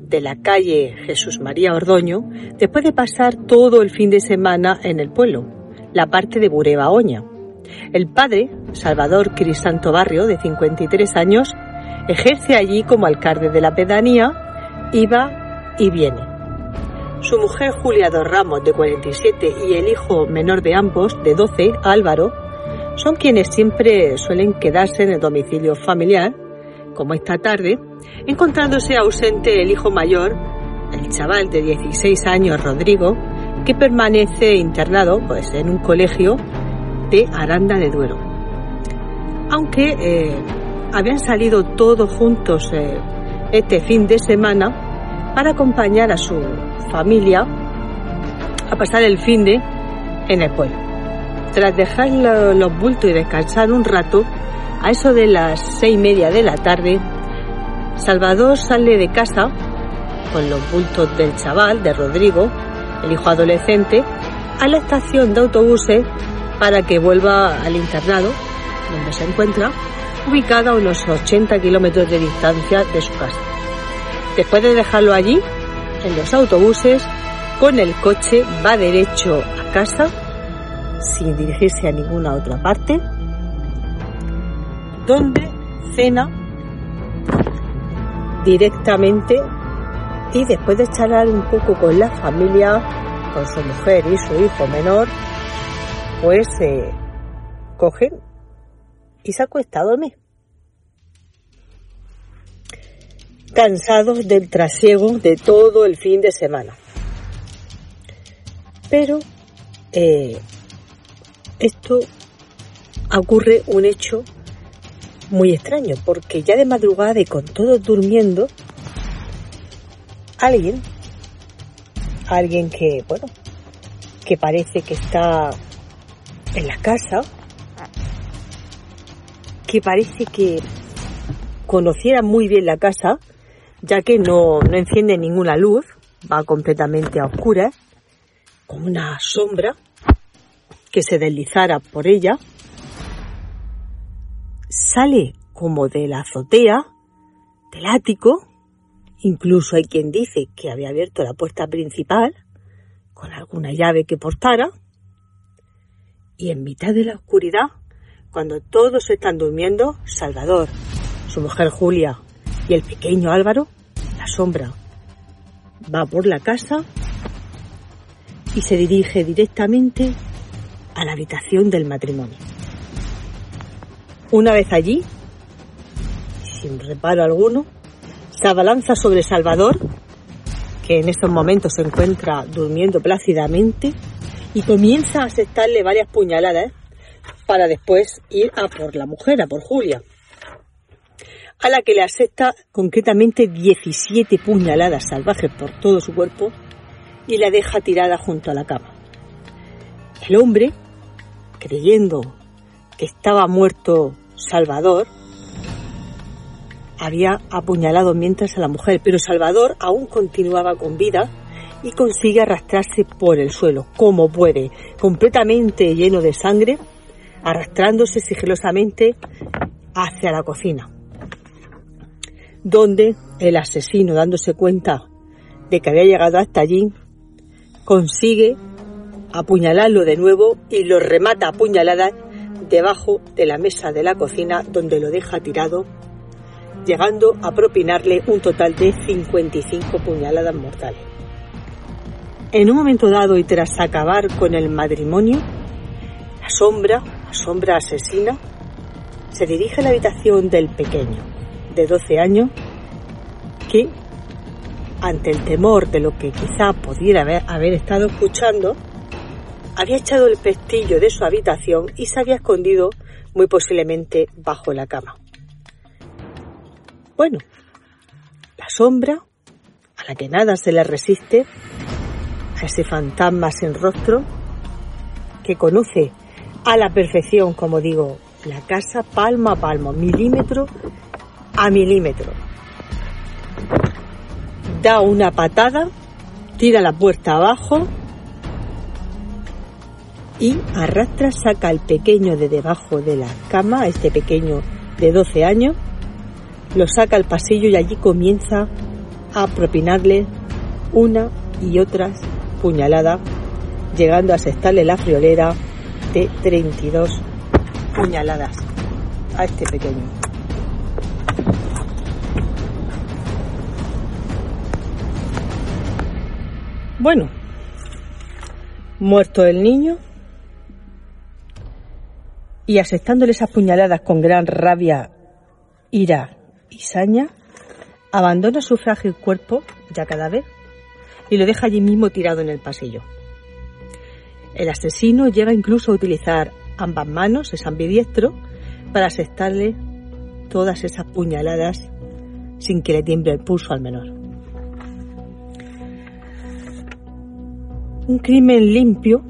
de la calle Jesús María Ordoño después de pasar todo el fin de semana en el pueblo, la parte de Bureba Oña. El padre, Salvador Crisanto Barrio, de 53 años, ejerce allí como alcalde de la pedanía va y viene. Su mujer Julia dos Ramos, de 47, y el hijo menor de ambos, de 12, Álvaro, son quienes siempre suelen quedarse en el domicilio familiar, como esta tarde, encontrándose ausente el hijo mayor, el chaval de 16 años, Rodrigo, que permanece internado pues, en un colegio de Aranda de Duero. Aunque eh, habían salido todos juntos eh, este fin de semana para acompañar a su familia a pasar el fin de en el pueblo. Tras dejar los bultos y descansar un rato, a eso de las seis y media de la tarde, Salvador sale de casa con los bultos del chaval, de Rodrigo, el hijo adolescente, a la estación de autobuses para que vuelva al internado, donde se encuentra, ubicada a unos 80 kilómetros de distancia de su casa. Después de dejarlo allí, en los autobuses, con el coche va derecho a casa, sin dirigirse a ninguna otra parte, donde cena directamente y después de charlar un poco con la familia, con su mujer y su hijo menor, pues se cogen y se acuesta a dormir. Cansados del trasiego de todo el fin de semana. Pero eh, esto ocurre un hecho muy extraño, porque ya de madrugada y con todos durmiendo, alguien, alguien que, bueno, que parece que está en la casa que parece que conociera muy bien la casa, ya que no, no enciende ninguna luz, va completamente a oscuras, con una sombra que se deslizara por ella, sale como de la azotea, del ático, incluso hay quien dice que había abierto la puerta principal con alguna llave que portara, y en mitad de la oscuridad, cuando todos están durmiendo, Salvador, su mujer Julia y el pequeño Álvaro, la sombra va por la casa y se dirige directamente a la habitación del matrimonio. Una vez allí, sin reparo alguno, se abalanza sobre Salvador, que en estos momentos se encuentra durmiendo plácidamente, y comienza a aceptarle varias puñaladas para después ir a por la mujer, a por Julia, a la que le acepta concretamente 17 puñaladas salvajes por todo su cuerpo y la deja tirada junto a la cama. El hombre, creyendo que estaba muerto Salvador, había apuñalado mientras a la mujer, pero Salvador aún continuaba con vida y consigue arrastrarse por el suelo, como puede, completamente lleno de sangre, arrastrándose sigilosamente hacia la cocina, donde el asesino, dándose cuenta de que había llegado hasta allí, consigue apuñalarlo de nuevo y lo remata a puñaladas debajo de la mesa de la cocina donde lo deja tirado, llegando a propinarle un total de 55 puñaladas mortales. En un momento dado y tras acabar con el matrimonio, la sombra, la sombra asesina, se dirige a la habitación del pequeño, de 12 años, que ante el temor de lo que quizá pudiera haber, estado escuchando, había echado el pestillo de su habitación y se había escondido muy posiblemente bajo la cama. Bueno, la sombra, a la que nada se le resiste, a ese fantasma sin rostro, que conoce a la perfección, como digo, la casa palmo a palmo, milímetro a milímetro. Da una patada, tira la puerta abajo y arrastra, saca al pequeño de debajo de la cama, este pequeño de 12 años, lo saca al pasillo y allí comienza a propinarle una y otras puñaladas, llegando a asestarle la friolera de 32 puñaladas a este pequeño. Bueno, muerto el niño y aceptándole esas puñaladas con gran rabia, ira y saña, abandona su frágil cuerpo, ya cadáver, y lo deja allí mismo tirado en el pasillo. El asesino llega incluso a utilizar ambas manos, es ambidiestro, para asestarle todas esas puñaladas sin que le tiemble el pulso al menor. un crimen limpio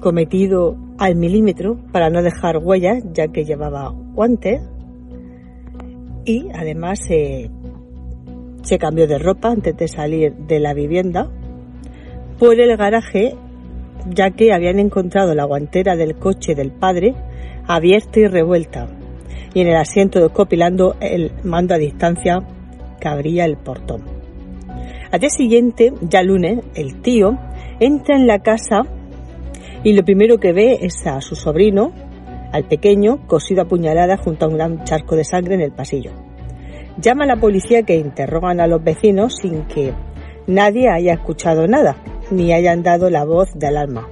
cometido al milímetro para no dejar huellas ya que llevaba guantes y además se cambió de ropa antes de salir de la vivienda por el garaje ya que habían encontrado la guantera del coche del padre abierta y revuelta y en el asiento descopilando el mando a distancia que abría el portón. Al día siguiente, ya lunes, el tío entra en la casa y lo primero que ve es a su sobrino, al pequeño, cosido a puñalada junto a un gran charco de sangre en el pasillo. Llama a la policía que interrogan a los vecinos sin que nadie haya escuchado nada, ni hayan dado la voz de alarma.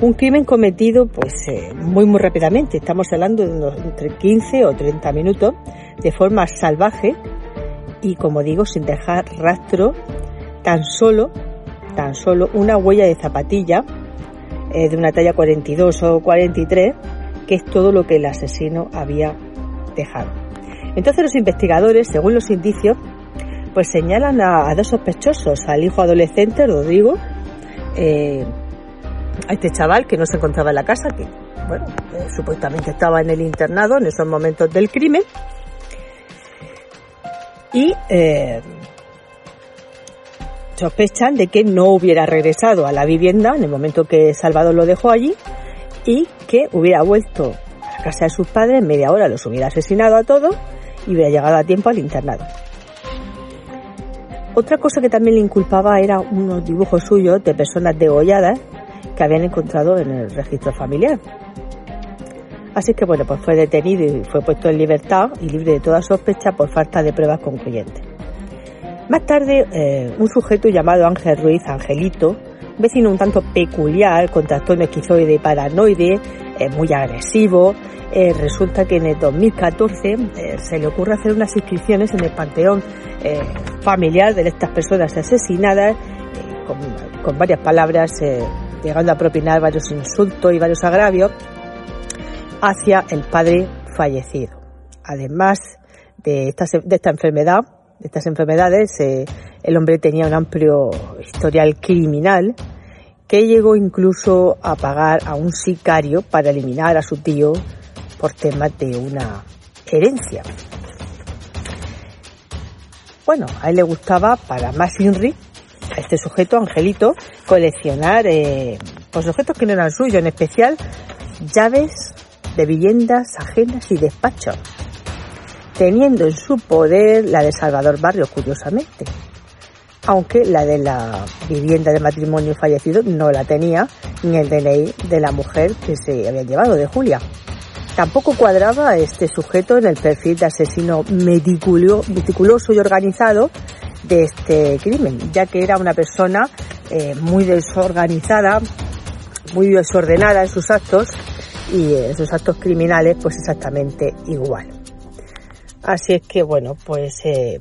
Un crimen cometido pues eh, muy muy rápidamente, estamos hablando de entre 15 o 30 minutos, de forma salvaje, y como digo sin dejar rastro, tan solo, tan solo una huella de zapatilla eh, de una talla 42 o 43, que es todo lo que el asesino había dejado. Entonces los investigadores, según los indicios, pues señalan a, dos sospechosos, al hijo adolescente, Rodrigo, eh, a este chaval que no se encontraba en la casa, que bueno, eh, supuestamente estaba en el internado en esos momentos del crimen, y eh, sospechan de que no hubiera regresado a la vivienda en el momento que Salvador lo dejó allí y que hubiera vuelto a casa de sus padres, media hora los hubiera asesinado a todos y hubiera llegado a tiempo al internado. Otra cosa que también le inculpaba era unos dibujos suyos de personas degolladas que habían encontrado en el registro familiar. Así que bueno, pues fue detenido y fue puesto en libertad y libre de toda sospecha por falta de pruebas concluyentes. Más tarde, eh, un sujeto llamado Ángel Ruiz Angelito, un vecino un tanto peculiar, con trastorno esquizoide y paranoide, eh, muy agresivo, eh, resulta que en el 2014 se le ocurre hacer unas inscripciones en el panteón familiar de estas personas asesinadas, con, con, varias palabras, llegando a propinar varios insultos y varios agravios hacia el padre fallecido. Además de esta, de esta enfermedad, de estas enfermedades, eh, el hombre tenía un amplio historial criminal que llegó incluso a pagar a un sicario para eliminar a su tío por temas de una herencia. Bueno, a él le gustaba, para más Inri, a este sujeto, Angelito, coleccionar eh, pues objetos que no eran suyos, en especial llaves de viviendas ajenas y despachos, teniendo en su poder la de Salvador Barrio, curiosamente, aunque la de la vivienda de matrimonio fallecido no la tenía, ni el DNI de la mujer que se había llevado, de Julia. Tampoco cuadraba este sujeto en el perfil de asesino meticuloso y organizado de este crimen, ya que era una persona eh, muy desorganizada, muy desordenada en sus actos y en sus actos criminales pues exactamente igual. Así es que bueno, pues eh,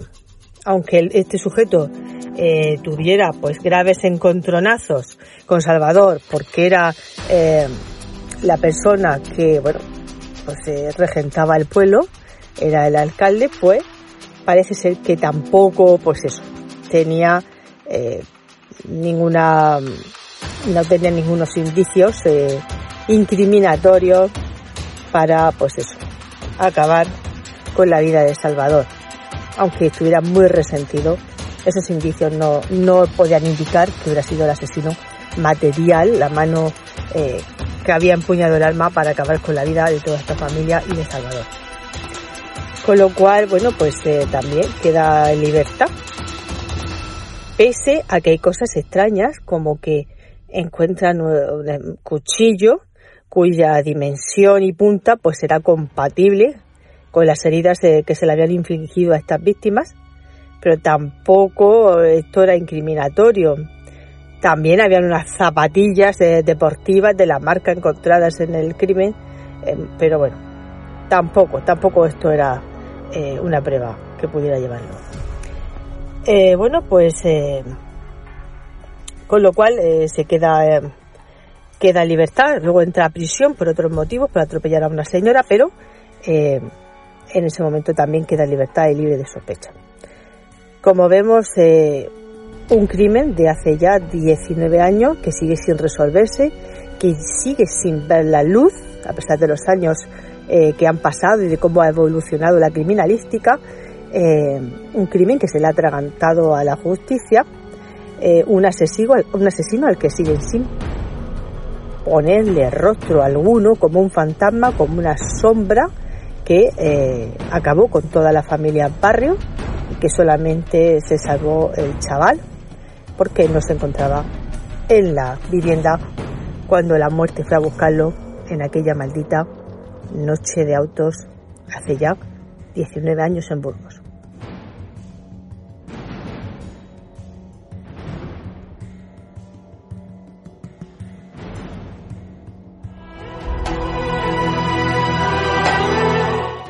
aunque este sujeto eh, tuviera pues graves encontronazos con Salvador porque era eh, la persona que bueno pues regentaba el pueblo, era el alcalde, pues parece ser que tampoco pues eso tenía ninguna no tenía ningunos indicios incriminatorio para, pues eso, acabar con la vida de Salvador. Aunque estuviera muy resentido, esos indicios no, no podían indicar que hubiera sido el asesino material, la mano eh, que había empuñado el arma para acabar con la vida de toda esta familia y de Salvador. Con lo cual, bueno, pues eh, también queda en libertad. Pese a que hay cosas extrañas, como que encuentran un cuchillo cuya dimensión y punta pues será compatible con las heridas que se le habían infligido a estas víctimas, pero tampoco esto era incriminatorio. También habían unas zapatillas deportivas de la marca encontradas en el crimen, em, pero bueno, tampoco, tampoco esto era eh, una prueba que pudiera llevarlo. Eh, bueno, pues eh, con lo cual se queda queda en libertad, luego entra a prisión por otros motivos, por atropellar a una señora, pero eh, en ese momento también queda libertad y libre de sospecha. Como vemos, eh, un crimen de hace ya 19 años que sigue sin resolverse, que sigue sin ver la luz, a pesar de los años eh, que han pasado y de cómo ha evolucionado la criminalística, un crimen que se le ha atragantado a la justicia, un, asesino, un asesino al que siguen sin ponerle rostro alguno como un fantasma, como una sombra que eh, acabó con toda la familia barrio y que solamente se salvó el chaval porque no se encontraba en la vivienda cuando la muerte fue a buscarlo en aquella maldita noche de autos hace ya 19 años en Burgos.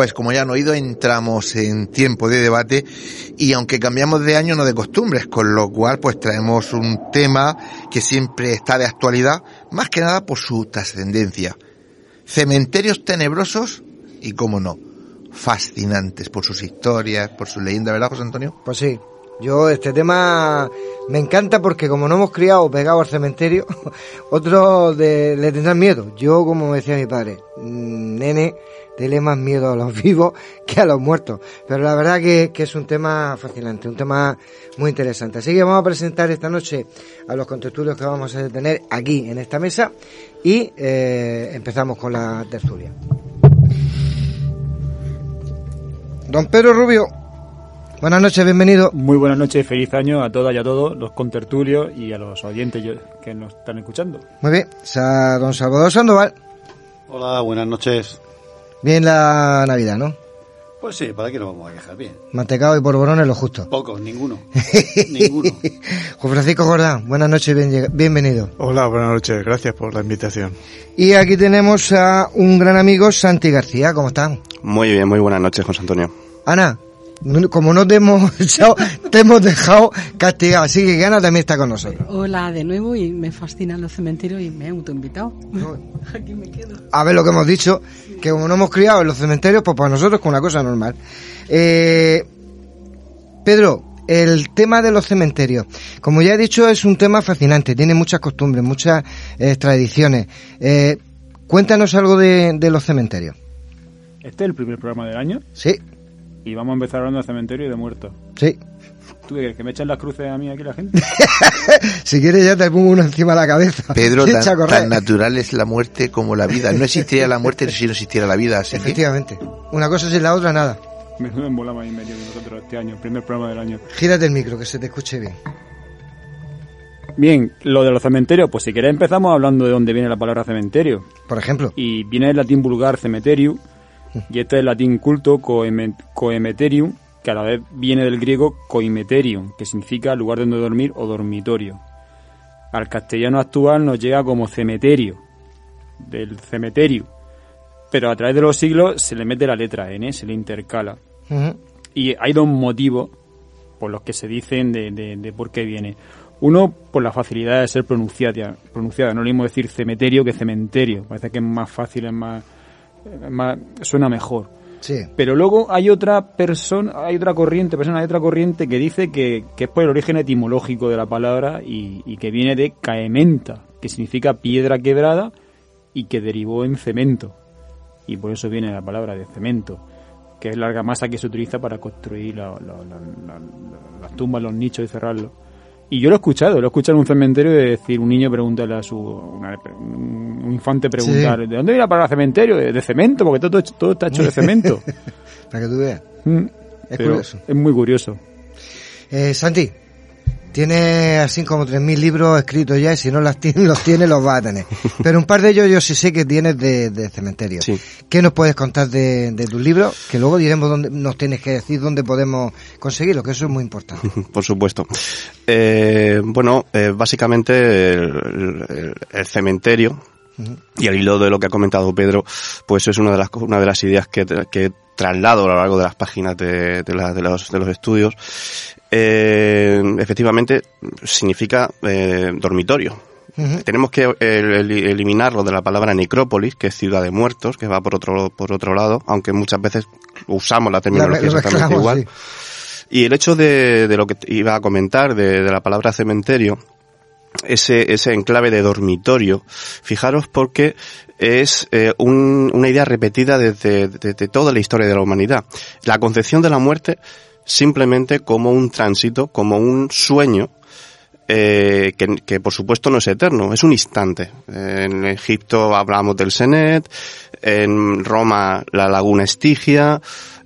Pues como ya han oído, entramos en tiempo de debate y aunque cambiamos de año no de costumbres, con lo cual pues traemos un tema que siempre está de actualidad, más que nada por su trascendencia. cementerios tenebrosos y, como no, fascinantes por sus historias, por sus leyendas, ¿verdad, José Antonio? Pues sí. Yo este tema me encanta porque como no hemos criado pegado al cementerio, otros le tendrán miedo. Yo, como decía mi padre, mm, nene, dele más miedo a los vivos que a los muertos. Pero la verdad que, es un tema fascinante, un tema muy interesante. Así que vamos a presentar esta noche a los contertulios que vamos a tener aquí en esta mesa y eh, empezamos con la tertulia. Don Pedro Rubio, buenas noches, bienvenido. Muy buenas noches, feliz año a todas y a todos los contertulios y a los oyentes que nos están escuchando. Muy bien, don Salvador Sandoval. Hola, buenas noches. Bien la Navidad, ¿no? Pues sí, ¿para qué nos vamos a quejar? Bien. Mantecado y porborones lo justo. Pocos, ninguno. ninguno. Juan Francisco Jordán, buenas noches bienvenido. Hola, buenas noches, gracias por la invitación. Y aquí tenemos a un gran amigo, Santi García, ¿cómo están? Muy bien, muy buenas noches, José Antonio. Ana, como no te hemos echado, te hemos dejado castigado, así que Ana también está con nosotros. Hola de nuevo y me fascinan los cementerios y me he autoinvitado. Aquí me quedo. A ver lo que hemos dicho, que como no hemos criado en los cementerios, pues para nosotros es una cosa normal. Eh, Pedro, el tema de los cementerios, como ya he dicho, es un tema fascinante, tiene muchas costumbres, muchas eh, tradiciones. Eh, cuéntanos algo de, de los cementerios. ¿Este es el primer programa del año? Sí. Y vamos a empezar hablando de cementerio y de muertos. Sí. ¿Tú qué ¿Que me echan las cruces a mí aquí la gente? si quieres ya te pongo uno encima de la cabeza. Pedro, tan, natural es la muerte como la vida. No existiría la muerte si no existiera la vida. Efectivamente. Una cosa sin la otra, nada. Me ahí en medio de nosotros este año, primer programa del año. Gírate el micro, que se te escuche bien. Bien, lo de los cementerios, pues si querés empezamos hablando de dónde viene la palabra cementerio. Por ejemplo. Y viene del latín vulgar cementerio, y este es el latín culto coemeterium, que a la vez viene del griego coimeterium, que significa lugar donde dormir o dormitorio. Al castellano actual nos llega como cementerio, del cementerio, pero a través de los siglos se le mete la letra N, se le intercala. Y hay dos motivos por los que se dicen de, de, por qué viene. Uno, por la facilidad de ser pronunciada. pronunciada. No le mismo decir cementerio que cementerio. Parece que es más fácil, es más suena mejor. Sí. Pero luego hay otra persona, hay otra corriente, persona, hay otra corriente que dice que, es por el origen etimológico de la palabra y, que viene de caementa, que significa piedra quebrada y que derivó en cemento. Y por eso viene la palabra de cemento, que es la argamasa que se utiliza para construir las tumbas, los nichos y cerrarlos. Y yo lo he escuchado, lo he escuchado en un cementerio de decir, un niño preguntarle a su, un infante preguntar, ¿de dónde viene para el cementerio? De, cemento, porque todo, todo está hecho de cemento. para que tú veas. Mm. es curioso. Es muy curioso. Eh, Santi, tiene así como 3.000 libros escritos ya y si no los tiene, los tiene, los va a tener. Pero un par de ellos yo sí sé que tienes de, cementerio. ¿Qué nos puedes contar de, tus libros? Que luego diremos dónde nos tienes que decir dónde podemos conseguirlo, que eso es muy importante. Por supuesto. Eh, bueno, eh, básicamente el, cementerio y al hilo de lo que ha comentado Pedro, pues es una de las, una de las ideas que, que traslado a lo largo de las páginas de, de, de, los, de los estudios eh, efectivamente significa eh, dormitorio. Tenemos que eliminarlo de la palabra necrópolis, que es ciudad de muertos, que va por otro, por otro lado, aunque muchas veces usamos la terminología exactamente igual. Y el hecho de, de, lo que iba a comentar, de, de la palabra cementerio, ese, ese enclave de dormitorio, fijaros porque es eh, un, una idea repetida desde, desde toda la historia de la humanidad. La concepción de la muerte simplemente como un tránsito, como un sueño eh, que, que, por supuesto no es eterno, es un instante. En Egipto hablamos del Senet, en Roma la laguna Estigia,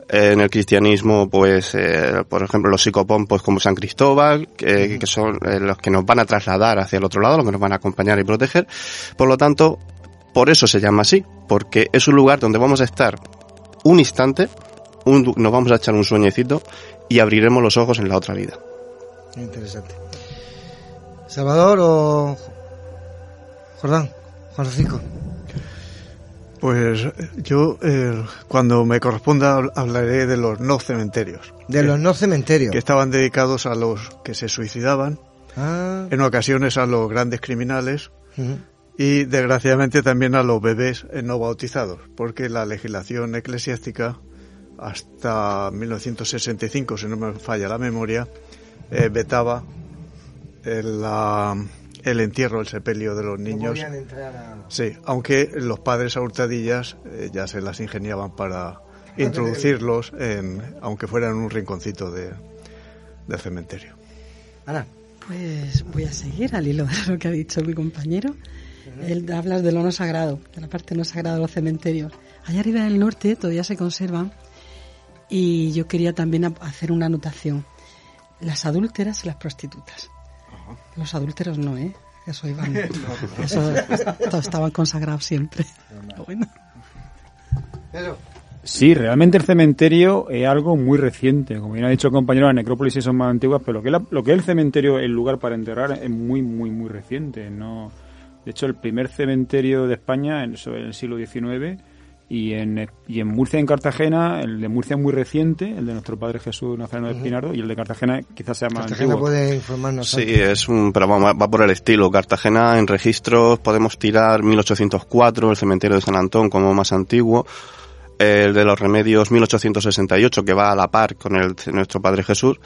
en el cristianismo, pues, eh, por ejemplo, los psicopompos como San Cristóbal, que, que son eh, los que nos van a trasladar hacia el otro lado, los que nos van a acompañar y proteger. Por lo tanto, por eso se llama así, porque es un lugar donde vamos a estar un instante, nos vamos a echar un sueñecito y abriremos los ojos en la otra vida. Interesante. ¿Salvador o Jordán? Juan Francisco. Pues yo, eh, cuando me corresponda, hablaré de los no cementerios. De los no cementerios. Que estaban dedicados a los que se suicidaban, ah. en ocasiones a los grandes criminales, y desgraciadamente también a los bebés no bautizados, porque la legislación eclesiástica hasta 1965, si no me falla la memoria, eh, vetaba el, el, entierro, el sepelio de los niños. Sí, aunque los padres a hurtadillas eh, ya se las ingeniaban para introducirlos, en, aunque fuera en un rinconcito de, del cementerio. Ana. Pues voy a seguir al hilo de lo que ha dicho mi compañero. Él habla de lo no sagrado, de la parte no sagrada de los cementerios. Allá arriba en el norte todavía se conservan y yo quería también hacer una anotación. Las adúlteras y las prostitutas. Los adúlteros no, ¿eh? Eso iban. eso, estaban consagrados siempre. Bueno. Sí, realmente el cementerio es algo muy reciente. Como bien ha dicho el compañero, las necrópolis son más antiguas, pero lo que, lo que es el cementerio, el lugar para enterrar, es muy, muy, muy reciente. No, de hecho, el primer cementerio de España en, en el siglo XIX y en, y en Murcia y en Cartagena, el de Murcia es muy reciente, el de nuestro padre Jesús Nazareno de Espinardo, y el de Cartagena quizás sea más Cartagena puede informarnos. Sí, es un, pero va, va, por el estilo. Cartagena en registros podemos tirar 1804, el cementerio de San Antón como más antiguo, el de los remedios 1868 que va a la par con el de nuestro Padre Jesús,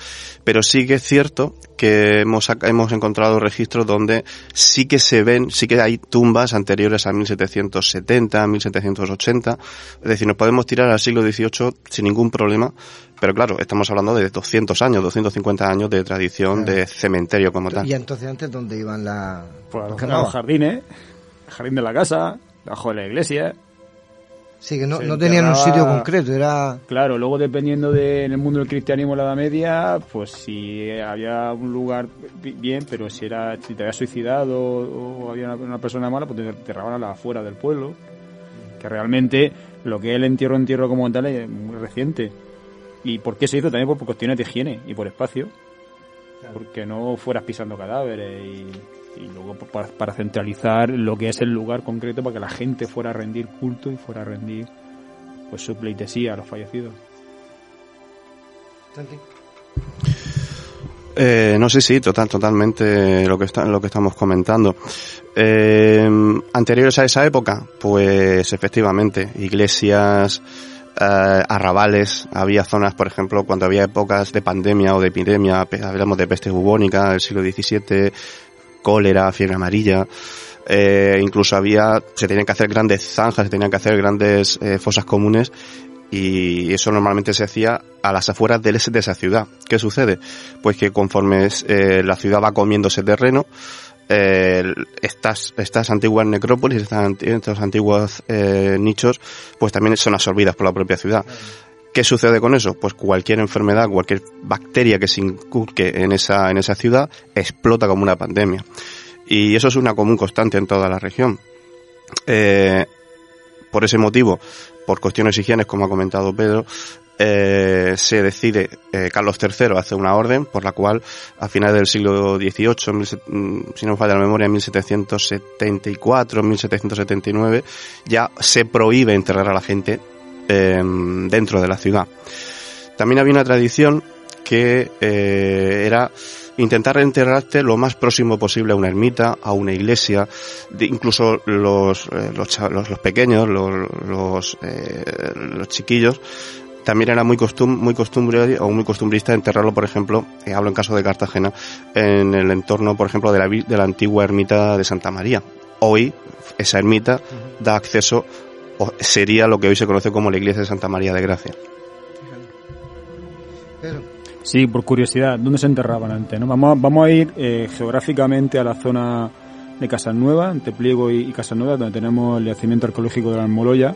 pero sí que es cierto que hemos, hemos encontrado registros donde sí que se ven, sí que hay tumbas anteriores a 1770, 1780, es decir, nos podemos tirar al siglo XVIII sin ningún problema, pero claro, estamos hablando de 200 años, 250 años de tradición de cementerio como tal. ¿Y entonces antes dónde iban la... Pues los jardines, el jardín de la casa, debajo de la iglesia, Sí, que no, no tenían un sitio concreto, era... Claro, luego dependiendo de en el mundo del cristianismo la Edad Media, pues si había un lugar bien, pero si era si te habías suicidado o, había una, persona mala, pues te enterraban a afuera del pueblo. Que realmente lo que es el entierro entierro como tal es muy reciente. ¿Y por qué se hizo? También por cuestiones de higiene y por espacio. Porque no fueras pisando cadáveres y y luego para, centralizar lo que es el lugar concreto para que la gente fuera a rendir culto y fuera a rendir pues su pleitesía a los fallecidos. Eh, no sé, sí, total, totalmente lo que está, lo que estamos comentando. Eh, anteriores a esa época, pues efectivamente, iglesias, eh, arrabales, había zonas, por ejemplo, cuando había épocas de pandemia o de epidemia, hablamos de peste bubónica del siglo XVII, cólera, fiebre amarilla. Eh, incluso había, se tenían que hacer grandes zanjas, se tenían que hacer grandes eh, fosas comunes y eso normalmente se hacía a las afueras de esa ciudad. ¿Qué sucede? Pues que conforme eh, la ciudad va comiendo ese terreno, estas, estas antiguas necrópolis, estos antiguos nichos, pues también son absorbidas por la propia ciudad. ¿Qué sucede con eso? Pues cualquier enfermedad, cualquier bacteria que se inculque en esa, en esa ciudad explota como una pandemia. Y eso es una común constante en toda la región. Eh, por ese motivo, por cuestiones higiénicas, como ha comentado Pedro, eh, se decide, eh, Carlos III hace una orden por la cual a finales del siglo XVIII, mm, si no me falla la memoria, en 1774, 1779, ya se prohíbe enterrar a la gente Em, dentro de la ciudad. También había una tradición que eh, era intentar enterrarte lo más próximo posible a una ermita, a una iglesia, incluso los, eh, los, los, pequeños, los, los, eh, los, chiquillos, también era muy costum muy costumbre o muy costumbrista enterrarlo, por ejemplo, hablo en caso de Cartagena, en el entorno, por ejemplo, de la, de la antigua ermita de Santa María. Hoy esa ermita da acceso sería lo que hoy se conoce como la iglesia de Santa María de Gracia. Sí, por curiosidad, ¿dónde se enterraban antes? No? Vamos, vamos a ir eh, geográficamente a la zona de Casanueva, entre Pliego y, Casanueva, donde tenemos el yacimiento arqueológico de la Almoloya,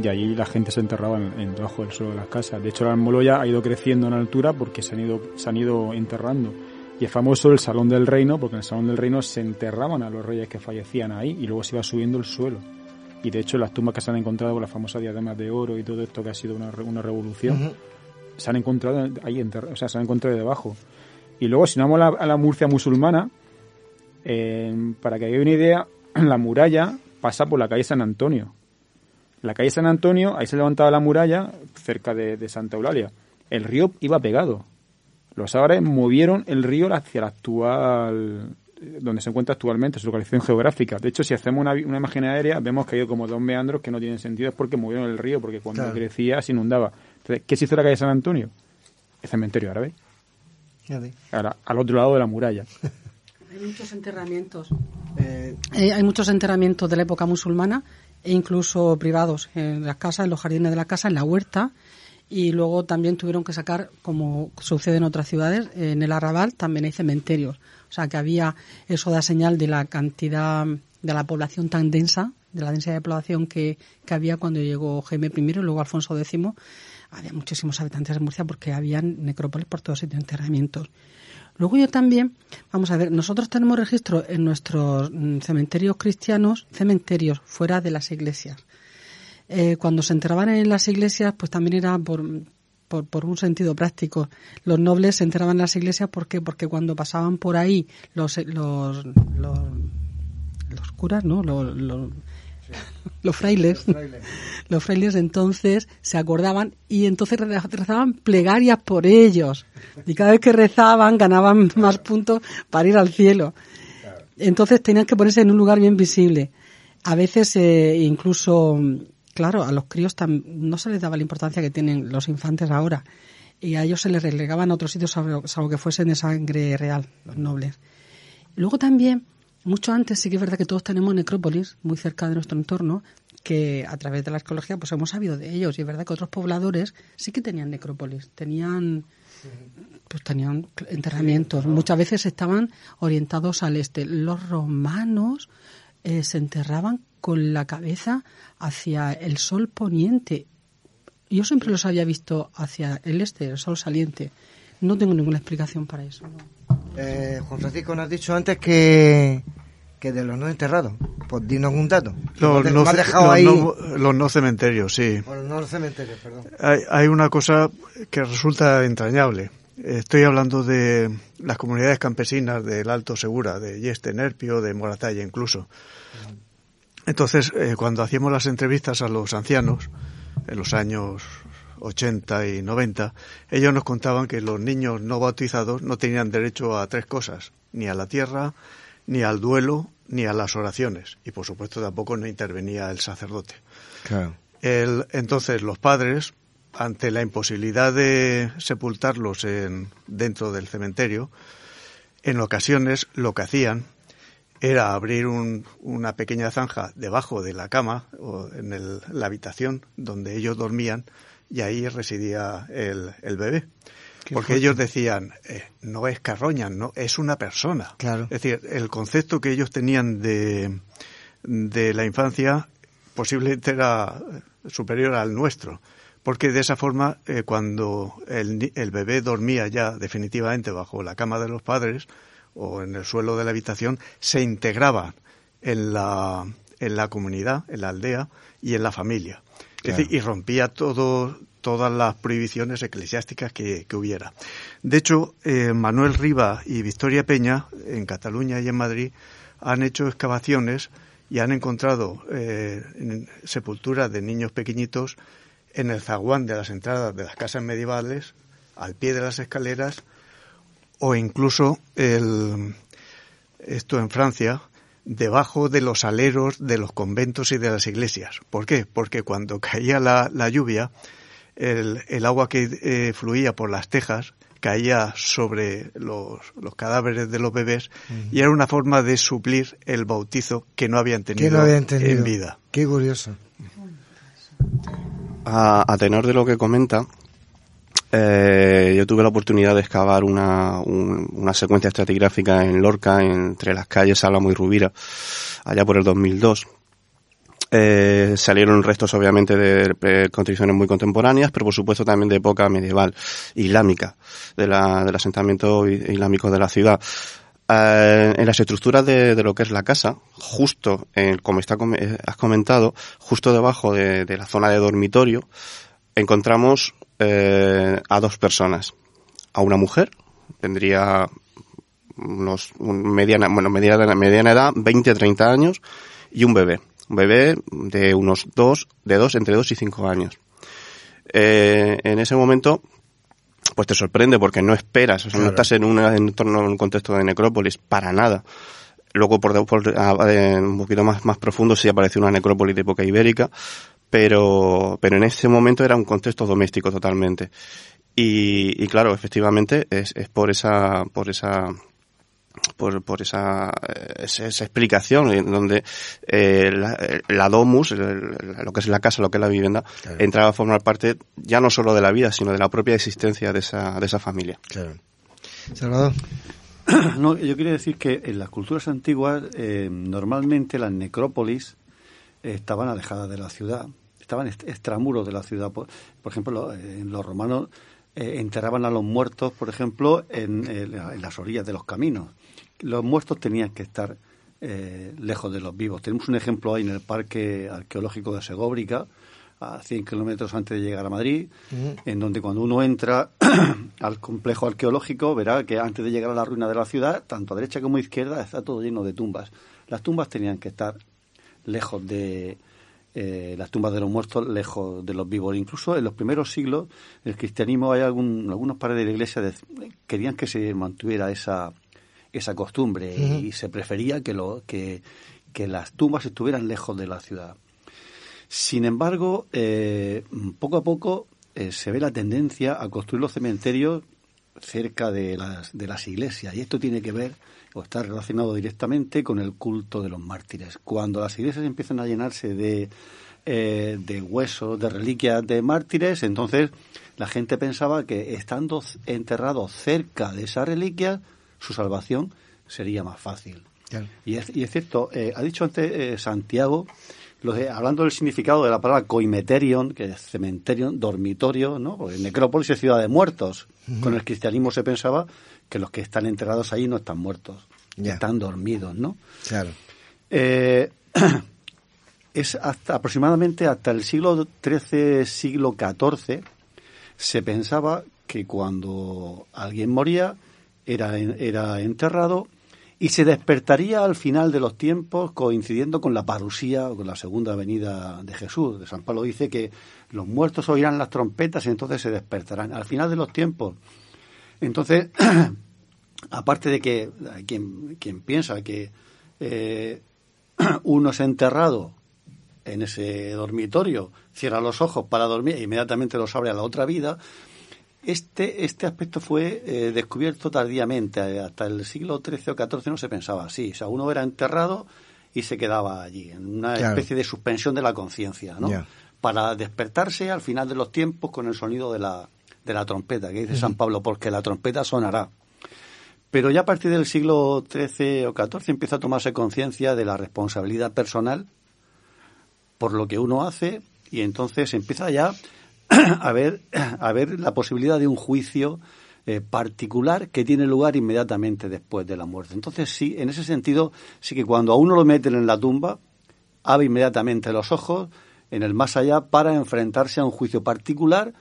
y allí la gente se enterraba en, debajo del suelo de las casas. De hecho, la Almoloya ha ido creciendo en altura porque se han ido, se han ido enterrando. Y es famoso el Salón del Reino, porque en el Salón del Reino se enterraban a los reyes que fallecían ahí y luego se iba subiendo el suelo y de hecho las tumbas que se han encontrado con las famosas diademas de oro y todo esto que ha sido una, una revolución, se han encontrado ahí, o sea, se han encontrado debajo. Y luego, si no vamos a la, Murcia musulmana, eh, para que haya una idea, la muralla pasa por la calle San Antonio. La calle San Antonio, ahí se levantaba la muralla, cerca de, Santa Eulalia. El río iba pegado. Los árabes movieron el río hacia la actual donde se encuentra actualmente, su localización geográfica. De hecho, si hacemos una, una imagen aérea, vemos que hay como dos meandros que no tienen sentido, es porque movieron el río, porque cuando crecía se inundaba. Entonces, ¿qué se hizo la calle San Antonio? El cementerio árabe. Ahora, al otro lado de la muralla. Hay muchos enterramientos. Eh, hay muchos enterramientos de la época musulmana e incluso privados en las casas, en los jardines de la casa, en la huerta. Y luego también tuvieron que sacar, como sucede en otras ciudades, en el arrabal también hay cementerios. O sea que había, eso da señal de la cantidad de la población tan densa, de la densidad de población que, que había cuando llegó Jaime I y luego Alfonso X. Había muchísimos habitantes de Murcia porque habían necrópolis por todos sitios, enterramientos. Luego yo también, vamos a ver, nosotros tenemos registro en nuestros mm, cementerios cristianos, cementerios fuera de las iglesias. Eh, cuando se enterraban en las iglesias, pues también era por, por, un sentido práctico. Los nobles se enterraban en las iglesias ¿por porque cuando pasaban por ahí los, los, los, los curas, ¿no? Los, los, los frailes, los frailes. entonces se acordaban y entonces rezaban plegarias por ellos. Y cada vez que rezaban ganaban más puntos para ir al cielo. Entonces tenían que ponerse en un lugar bien visible. A veces eh, incluso, claro, a los críos no se les daba la importancia que tienen los infantes ahora. Y a ellos se les relegaban a otros sitios salvo, salvo que fuesen de sangre real, los nobles. Luego también mucho antes sí que es verdad que todos tenemos necrópolis muy cerca de nuestro entorno, que a través de la arqueología pues hemos sabido de ellos y es verdad que otros pobladores sí que tenían necrópolis, tenían pues tenían enterramientos, muchas veces estaban orientados al este. Los romanos eh, se enterraban con la cabeza hacia el sol poniente. Yo siempre los había visto hacia el este, el sol saliente. No tengo ninguna explicación para eso. Eh, Juan Francisco, nos has dicho antes que, que de los no enterrados. Pues dinos un dato. Los, no, los, no, cementerios, sí. Los no cementerios, perdón. Hay, hay una cosa que resulta entrañable. Estoy hablando de las comunidades campesinas del Alto Segura, de Yeste, Nerpio, de Moratalla incluso. Entonces, eh, cuando hacíamos las entrevistas a los ancianos, en los años 80 y 90, ellos nos contaban que los niños no bautizados no tenían derecho a tres cosas, ni a la tierra, ni al duelo, ni a las oraciones. Y por supuesto tampoco no intervenía el sacerdote. El, entonces los padres, ante la imposibilidad de sepultarlos en, dentro del cementerio, en ocasiones lo que hacían era abrir una pequeña zanja debajo de la cama o en la habitación donde ellos dormían y ahí residía el, el bebé. Porque ellos decían, eh, no es carroña, no, es una persona. Claro. Es decir, el concepto que ellos tenían de, de la infancia posiblemente era superior al nuestro. Porque de esa forma, eh, cuando el, el bebé dormía ya definitivamente bajo la cama de los padres o en el suelo de la habitación, se integraba en la, en la comunidad, en la aldea y en la familia y rompía todo, todas las prohibiciones eclesiásticas que, hubiera. De hecho, eh, Manuel Riva y Victoria Peña, en Cataluña y en Madrid, han hecho excavaciones y han encontrado eh, sepulturas de niños pequeñitos en el zaguán de las entradas de las casas medievales, al pie de las escaleras, o incluso el, esto en Francia, debajo de los aleros de los conventos y de las iglesias. ¿Por qué? Porque cuando caía la, lluvia, el, el, agua que eh, fluía por las tejas caía sobre los, los cadáveres de los bebés y era una forma de suplir el bautizo que no habían tenido, en vida. Qué curioso. A, a tenor de lo que comenta, eh, yo tuve la oportunidad de excavar una, una secuencia estratigráfica en Lorca, entre las calles Álamo y Rubira, allá por el 2002. Eh, salieron restos obviamente de, construcciones muy contemporáneas, pero por supuesto también de época medieval, islámica, de la, del asentamiento islámico de la ciudad. Eh, en las estructuras de, de, lo que es la casa, justo, como está, has comentado, justo debajo de, de la zona de dormitorio, encontramos eh, a dos personas. A una mujer, tendría unos mediana, bueno, mediana, mediana edad, 20, 30 años, y un bebé. Un bebé de unos dos, de dos, entre dos y cinco años. Eh, en ese momento, pues te sorprende porque no esperas, o sea, no estás en, una, en torno a un contexto de necrópolis para nada. Luego, por, por- a- eh, un poquito más, más profundo, sí apareció una necrópolis de época ibérica, pero, pero en ese momento era un contexto doméstico totalmente. Y, y claro, efectivamente, es, es por esa, por esa, por, por esa, eh, esa, esa explicación en donde eh, la, la domus, el- lo que es la casa, lo que es la vivienda, entraba a formar parte ya no solo de la vida, sino de la propia existencia de esa, de esa familia. Claro. Salvador. No, yo quería decir que en las culturas antiguas eh, normalmente las necrópolis eh, estaban alejadas de la ciudad, estaban est- extramuros de la ciudad. Por, por ejemplo, lo- eh, los romanos eh, enterraban a los muertos, por ejemplo, en las orillas de los caminos. Los muertos tenían que estar eh, lejos de los vivos. Tenemos un ejemplo ahí en el Parque Arqueológico de Segóbrica, a 100 kilómetros antes de llegar a Madrid, en donde cuando uno entra al complejo arqueológico verá que antes de llegar a la ruina de la ciudad, tanto a derecha como a izquierda, está todo lleno de tumbas. Las tumbas tenían que estar lejos de eh, las tumbas de los muertos, lejos de los vivos. Incluso en los primeros siglos, el cristianismo, hay algún, algunos padres de la iglesia querían que se mantuviera esa, esa costumbre y se prefería que, lo, que, que las tumbas estuvieran lejos de la ciudad. Sin embargo, eh, poco a poco eh, se ve la tendencia a construir los cementerios cerca de las, de las iglesias. Y esto tiene que ver o está relacionado directamente con el culto de los mártires. Cuando las iglesias empiezan a llenarse de, eh, de huesos, de reliquias de mártires, entonces la gente pensaba que estando enterrados cerca de esas reliquias, su salvación sería más fácil. Y es, y es cierto, eh, ha dicho antes eh, Santiago, lo de- hablando del significado de la palabra coimeterion, que es cementerio, dormitorio, ¿no? Porque necrópolis es ciudad de muertos. Con el cristianismo se pensaba que los que están enterrados ahí no están muertos, Ya. están dormidos, ¿no? Claro. Eh, es hasta aproximadamente hasta el siglo XIII, siglo XIV, se pensaba que cuando alguien moría era, era enterrado y se despertaría al final de los tiempos coincidiendo con la parusía o con la segunda venida de Jesús. De San Pablo dice que los muertos oirán las trompetas y entonces se despertarán. Al final de los tiempos. Entonces, aparte de que hay quien, quien piensa que eh, uno es enterrado en ese dormitorio, cierra los ojos para dormir e inmediatamente los abre a la otra vida, este, este aspecto fue eh, descubierto tardíamente. eh, Hasta el siglo XIII o XIV no se pensaba así. O sea, uno era enterrado y se quedaba allí, en una Claro. especie de suspensión de la conciencia, ¿no? Para despertarse al final de los tiempos con el sonido de la, de la trompeta, que dice San Pablo, porque la trompeta sonará. Pero ya a partir del siglo XIII o XIV empieza a tomarse conciencia de la responsabilidad personal por lo que uno hace y entonces empieza ya a ver, a ver la posibilidad de un juicio eh, particular que tiene lugar inmediatamente después de la muerte. Entonces sí, en ese sentido, sí que cuando a uno lo meten en la tumba, abre inmediatamente los ojos en el más allá para enfrentarse a un juicio particular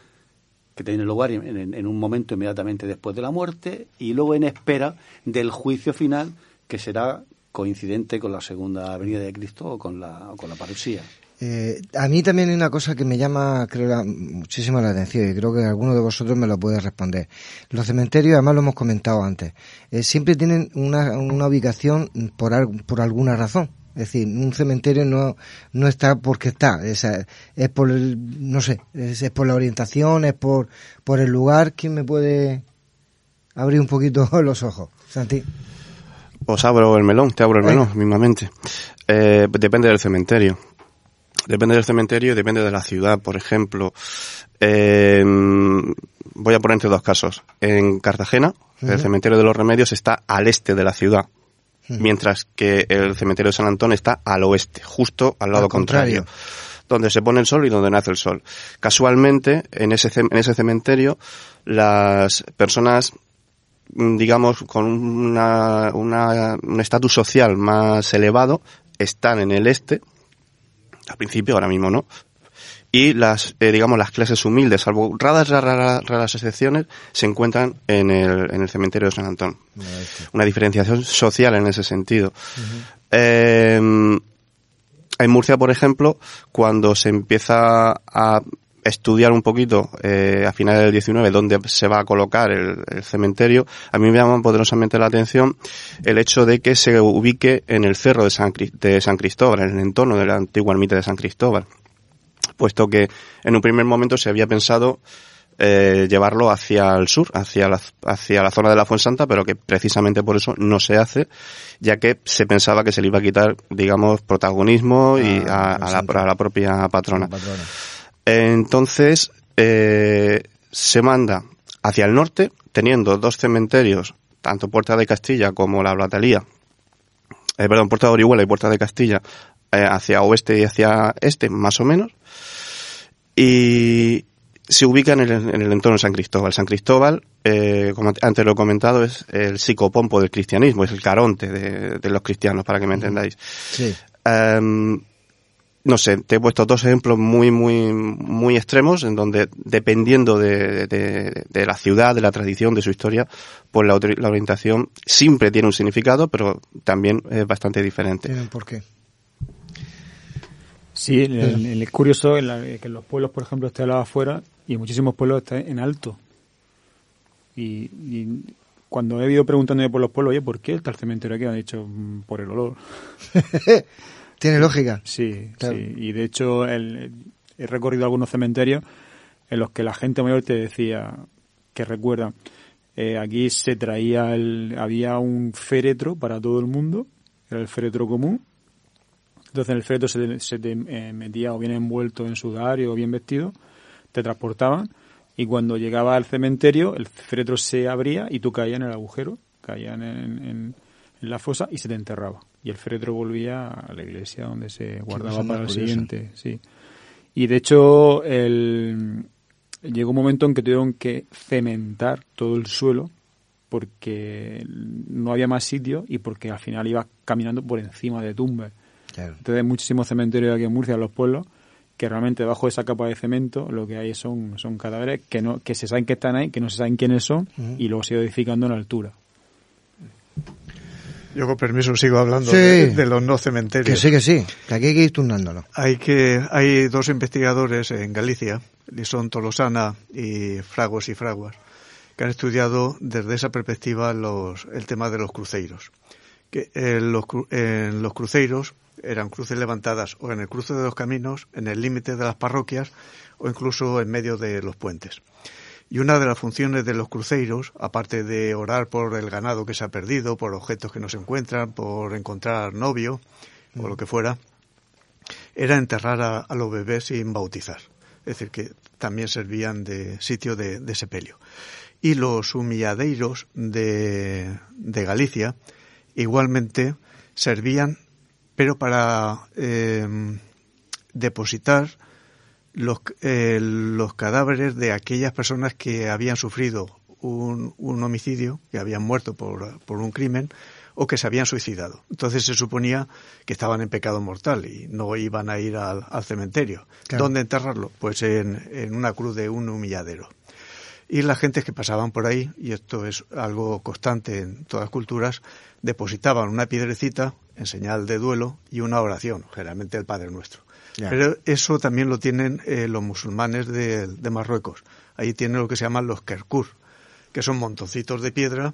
que tiene lugar en, en- un momento inmediatamente después de la muerte y luego en espera del juicio final que será coincidente con la segunda venida de Cristo o con la, o con la parusía. Eh, a mí también hay una cosa que me llama creo, la- muchísimo la atención y creo que alguno de vosotros me lo puede responder. Los cementerios, además lo hemos comentado antes, eh, siempre tienen una, una ubicación por, por alguna razón. Es decir, un cementerio no, no está porque está, es, es por el, no sé, es, es por la orientación, es por, por el lugar. ¿Quién me puede abrir un poquito los ojos? Santi. Os abro el melón, te abro el Eh. melón, mismamente. Eh, depende del cementerio. Depende del cementerio y depende de la ciudad, por ejemplo. Eh, voy a poner entre dos casos. En Cartagena, el cementerio de los remedios está al este de la ciudad. Mientras que el cementerio de San Antón está al oeste, justo al lado Al contrario. contrario donde se pone el sol y donde nace el sol. Casualmente, en ese, en ese cementerio, las personas, mm, digamos, con una, una- un estatus social más elevado, están en el este, al principio, ahora mismo no, y las, eh, digamos, las clases humildes, salvo raras, raras, raras excepciones, se encuentran en el, en el cementerio de San Antón. Una diferenciación social en ese sentido. Eh, en Murcia, por ejemplo, cuando se empieza a estudiar un poquito eh, a finales del 19 dónde se va a colocar el, cementerio, a mí me llama poderosamente la atención el hecho de que se ubique en el cerro de San, de San Cristóbal, en el entorno de la antigua ermita de San Cristóbal, puesto que en un primer momento se había pensado eh, llevarlo hacia el sur, hacia la, hacia la zona de la Fuensanta, pero que precisamente por eso no se hace, ya que se pensaba que se le iba a quitar, digamos, protagonismo y ah, a, la, a, la, propia patrona. Entonces, eh, se manda hacia el norte, teniendo dos cementerios, tanto Puerta de Castilla como la Blatalía, eh, perdón, Puerta de Orihuela y Puerta de Castilla, hacia oeste y hacia este, más o menos. Y, se ubica en el, en el entorno de San Cristóbal. San Cristóbal, eh, como antes lo he comentado, es el psicopompo del cristianismo, es el caronte de, de los cristianos, para que me entendáis. Sí. Um, no sé, te he puesto dos ejemplos muy, muy, muy extremos en donde, dependiendo de, de, de la ciudad, de la tradición, de su historia, pues la, la, orientación siempre tiene un significado, pero también es bastante diferente. ¿Por qué? Sí, es curioso que en los pueblos, por ejemplo, esté hablado afuera y en muchísimos pueblos está en alto. Y, cuando he ido preguntándome por los pueblos, oye, ¿por qué está el cementerio aquí? Han dicho, mm, por el olor. Tiene lógica. Sí, sí. Y de hecho, he recorrido algunos cementerios en los que la gente mayor te decía que recuerda, eh, aquí se traía, el, había un féretro para todo el mundo, era el féretro común, entonces el féretro se, se te eh, metía o bien envuelto en sudario o bien vestido, te transportaban y cuando llegaba al cementerio el féretro se abría y tú caías en el agujero, caías en, en, la fosa y se te enterraba. Y el féretro volvía a la iglesia donde se guardaba para el siguiente. Sí. Y de hecho el, llegó un momento en que tuvieron que cementar todo el suelo porque no había más sitio y porque al final iba caminando por encima de tumbas. Entonces hay muchísimos cementerios aquí en Murcia, en los pueblos, que realmente debajo de esa capa de cemento lo que hay son, son cadáveres que no que se saben que están ahí, que no se saben quiénes son y luego se va edificando en altura. Yo con permiso sigo hablando de, los no cementerios. Que sí, que sí, que aquí hay que ir turnándolo. Hay, que, hay dos investigadores en Galicia, son Tolosana y Fragos y Fraguas, que han estudiado desde esa perspectiva los, el tema de los cruceros. Que en los, en los cruceros eran cruces levantadas o en el cruce de los caminos, en el límite de las parroquias o incluso en medio de los puentes. Y una de las funciones de los cruceros, aparte de orar por el ganado que se ha perdido, por objetos que no se encuentran, por encontrar novio o lo que fuera, era enterrar a, los bebés sin bautizar. Es decir, que también servían de sitio de, de sepelio. Y los humilladeiros de, de Galicia igualmente servían pero para eh, depositar los, eh, los cadáveres de aquellas personas que habían sufrido un, un homicidio, que habían muerto por, por, un crimen o que se habían suicidado. Entonces se suponía que estaban en pecado mortal y no iban a ir al, cementerio. ¿Dónde enterrarlo? Pues en, en una cruz de un humilladero. Y las gentes que pasaban por ahí, y esto es algo constante en todas las culturas, depositaban una piedrecita en señal de duelo y una oración, generalmente el Padre Nuestro. Pero eso también lo tienen eh, los musulmanes de, Marruecos. Ahí tienen lo que se llaman los kerkur, que son montoncitos de piedra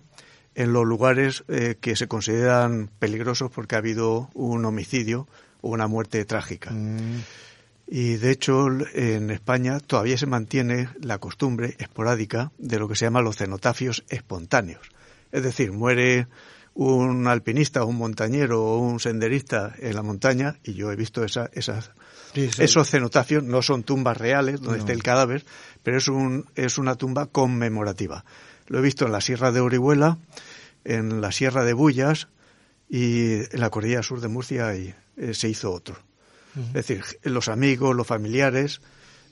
en los lugares eh, que se consideran peligrosos porque ha habido un homicidio o una muerte trágica. Mm. Y de hecho, en España todavía se mantiene la costumbre esporádica de lo que se llama los cenotafios espontáneos. Es decir, muere un alpinista, un montañero o un senderista en la montaña, y yo he visto esa, esas, esos cenotafios, no son tumbas reales donde esté el cadáver, pero es, un, es una tumba conmemorativa. Lo he visto en la Sierra de Orihuela, en la Sierra de Bullas y en la Cordillera Sur de Murcia y, eh, se hizo otro. Es decir, los amigos, los familiares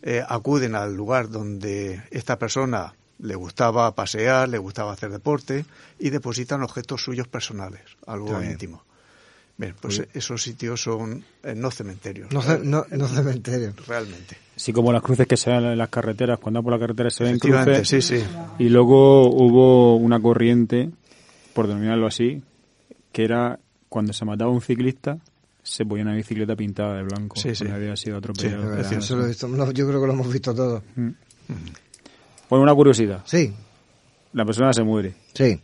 eh, acuden al lugar donde esta persona le gustaba pasear, le gustaba hacer deporte y depositan objetos suyos personales, algo íntimo. Bien, pues esos sitios son eh, no cementerios. No, no, cementerios. Realmente. Sí, como las cruces que se ven en las carreteras, cuando por la carretera se ven cruces. Sí, sí. Y luego hubo una corriente, por denominarlo así, que era cuando se mataba un ciclista, se ponía una bicicleta pintada de blanco. Sí, sí. había sido atropellado. yo creo que lo hemos visto todo. Mm. Bueno, una curiosidad. Sí. La persona se muere. Sí.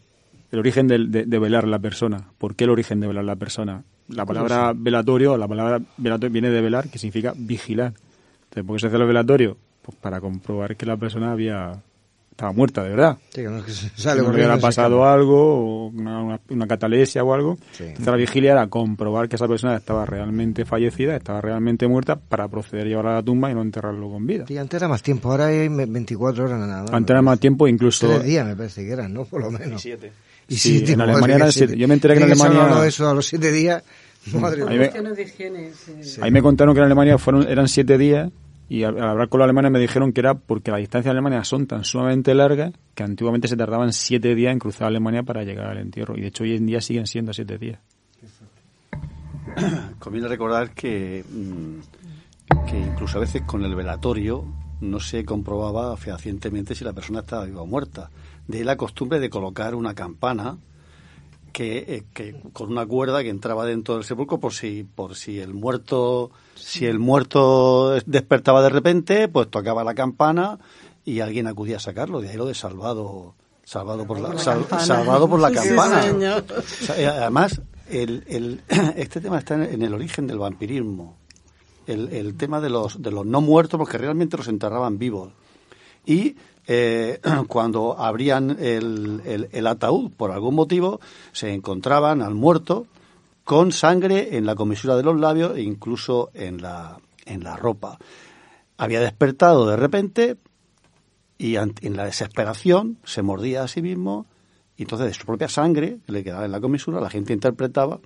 El origen de, de, velar la persona. ¿Por qué el origen de velar la persona? La palabra velatorio, la palabra velatorio viene de velar, que significa vigilar. Entonces, ¿por qué se hace el velatorio? Pues para comprobar que la persona había estaba muerta, de verdad. Sí, que no, que sale no hubiera pasado algo, una, una, catalesia o algo. Entonces la vigilia era comprobar que esa persona estaba realmente fallecida, estaba realmente muerta, para proceder a llevarla a la tumba y no enterrarlo con vida. Y antes era más tiempo, ahora hay 24 horas nada. Antes era más tiempo, incluso... Tres días me parece que eran, ¿no? Por lo menos. Y siete. Y sí, en Alemania eran siete. Yo me enteré que en Alemania... eso a los siete días... Madre ahí, me, de higiene, ahí me contaron que en Alemania fueron eran siete días y al, hablar con los alemanes me dijeron que era porque las distancias de Alemania son tan sumamente largas que antiguamente se tardaban siete días en cruzar Alemania para llegar al entierro. Y de hecho hoy en día siguen siendo siete días. Conviene recordar que, mm, que incluso a veces con el velatorio no se comprobaba fehacientemente si la persona estaba viva o muerta. De la costumbre de colocar una campana que, eh, que, con una cuerda que entraba dentro del sepulcro por si por si el muerto si el muerto despertaba de repente pues tocaba la campana y alguien acudía a sacarlo. De ahí lo de salvado salvado por la, salvado por la campana. eh, además el, el, este tema está en el origen del vampirismo. El, el tema de los de los no muertos porque realmente los enterraban vivos. Y eh, cuando abrían el, el, ataúd por algún motivo, se encontraban al muerto con sangre en la comisura de los labios e incluso en la, en la ropa. Había despertado de repente y en la desesperación se mordía a sí mismo y entonces de su propia sangre le quedaba en la comisura la gente interpretaba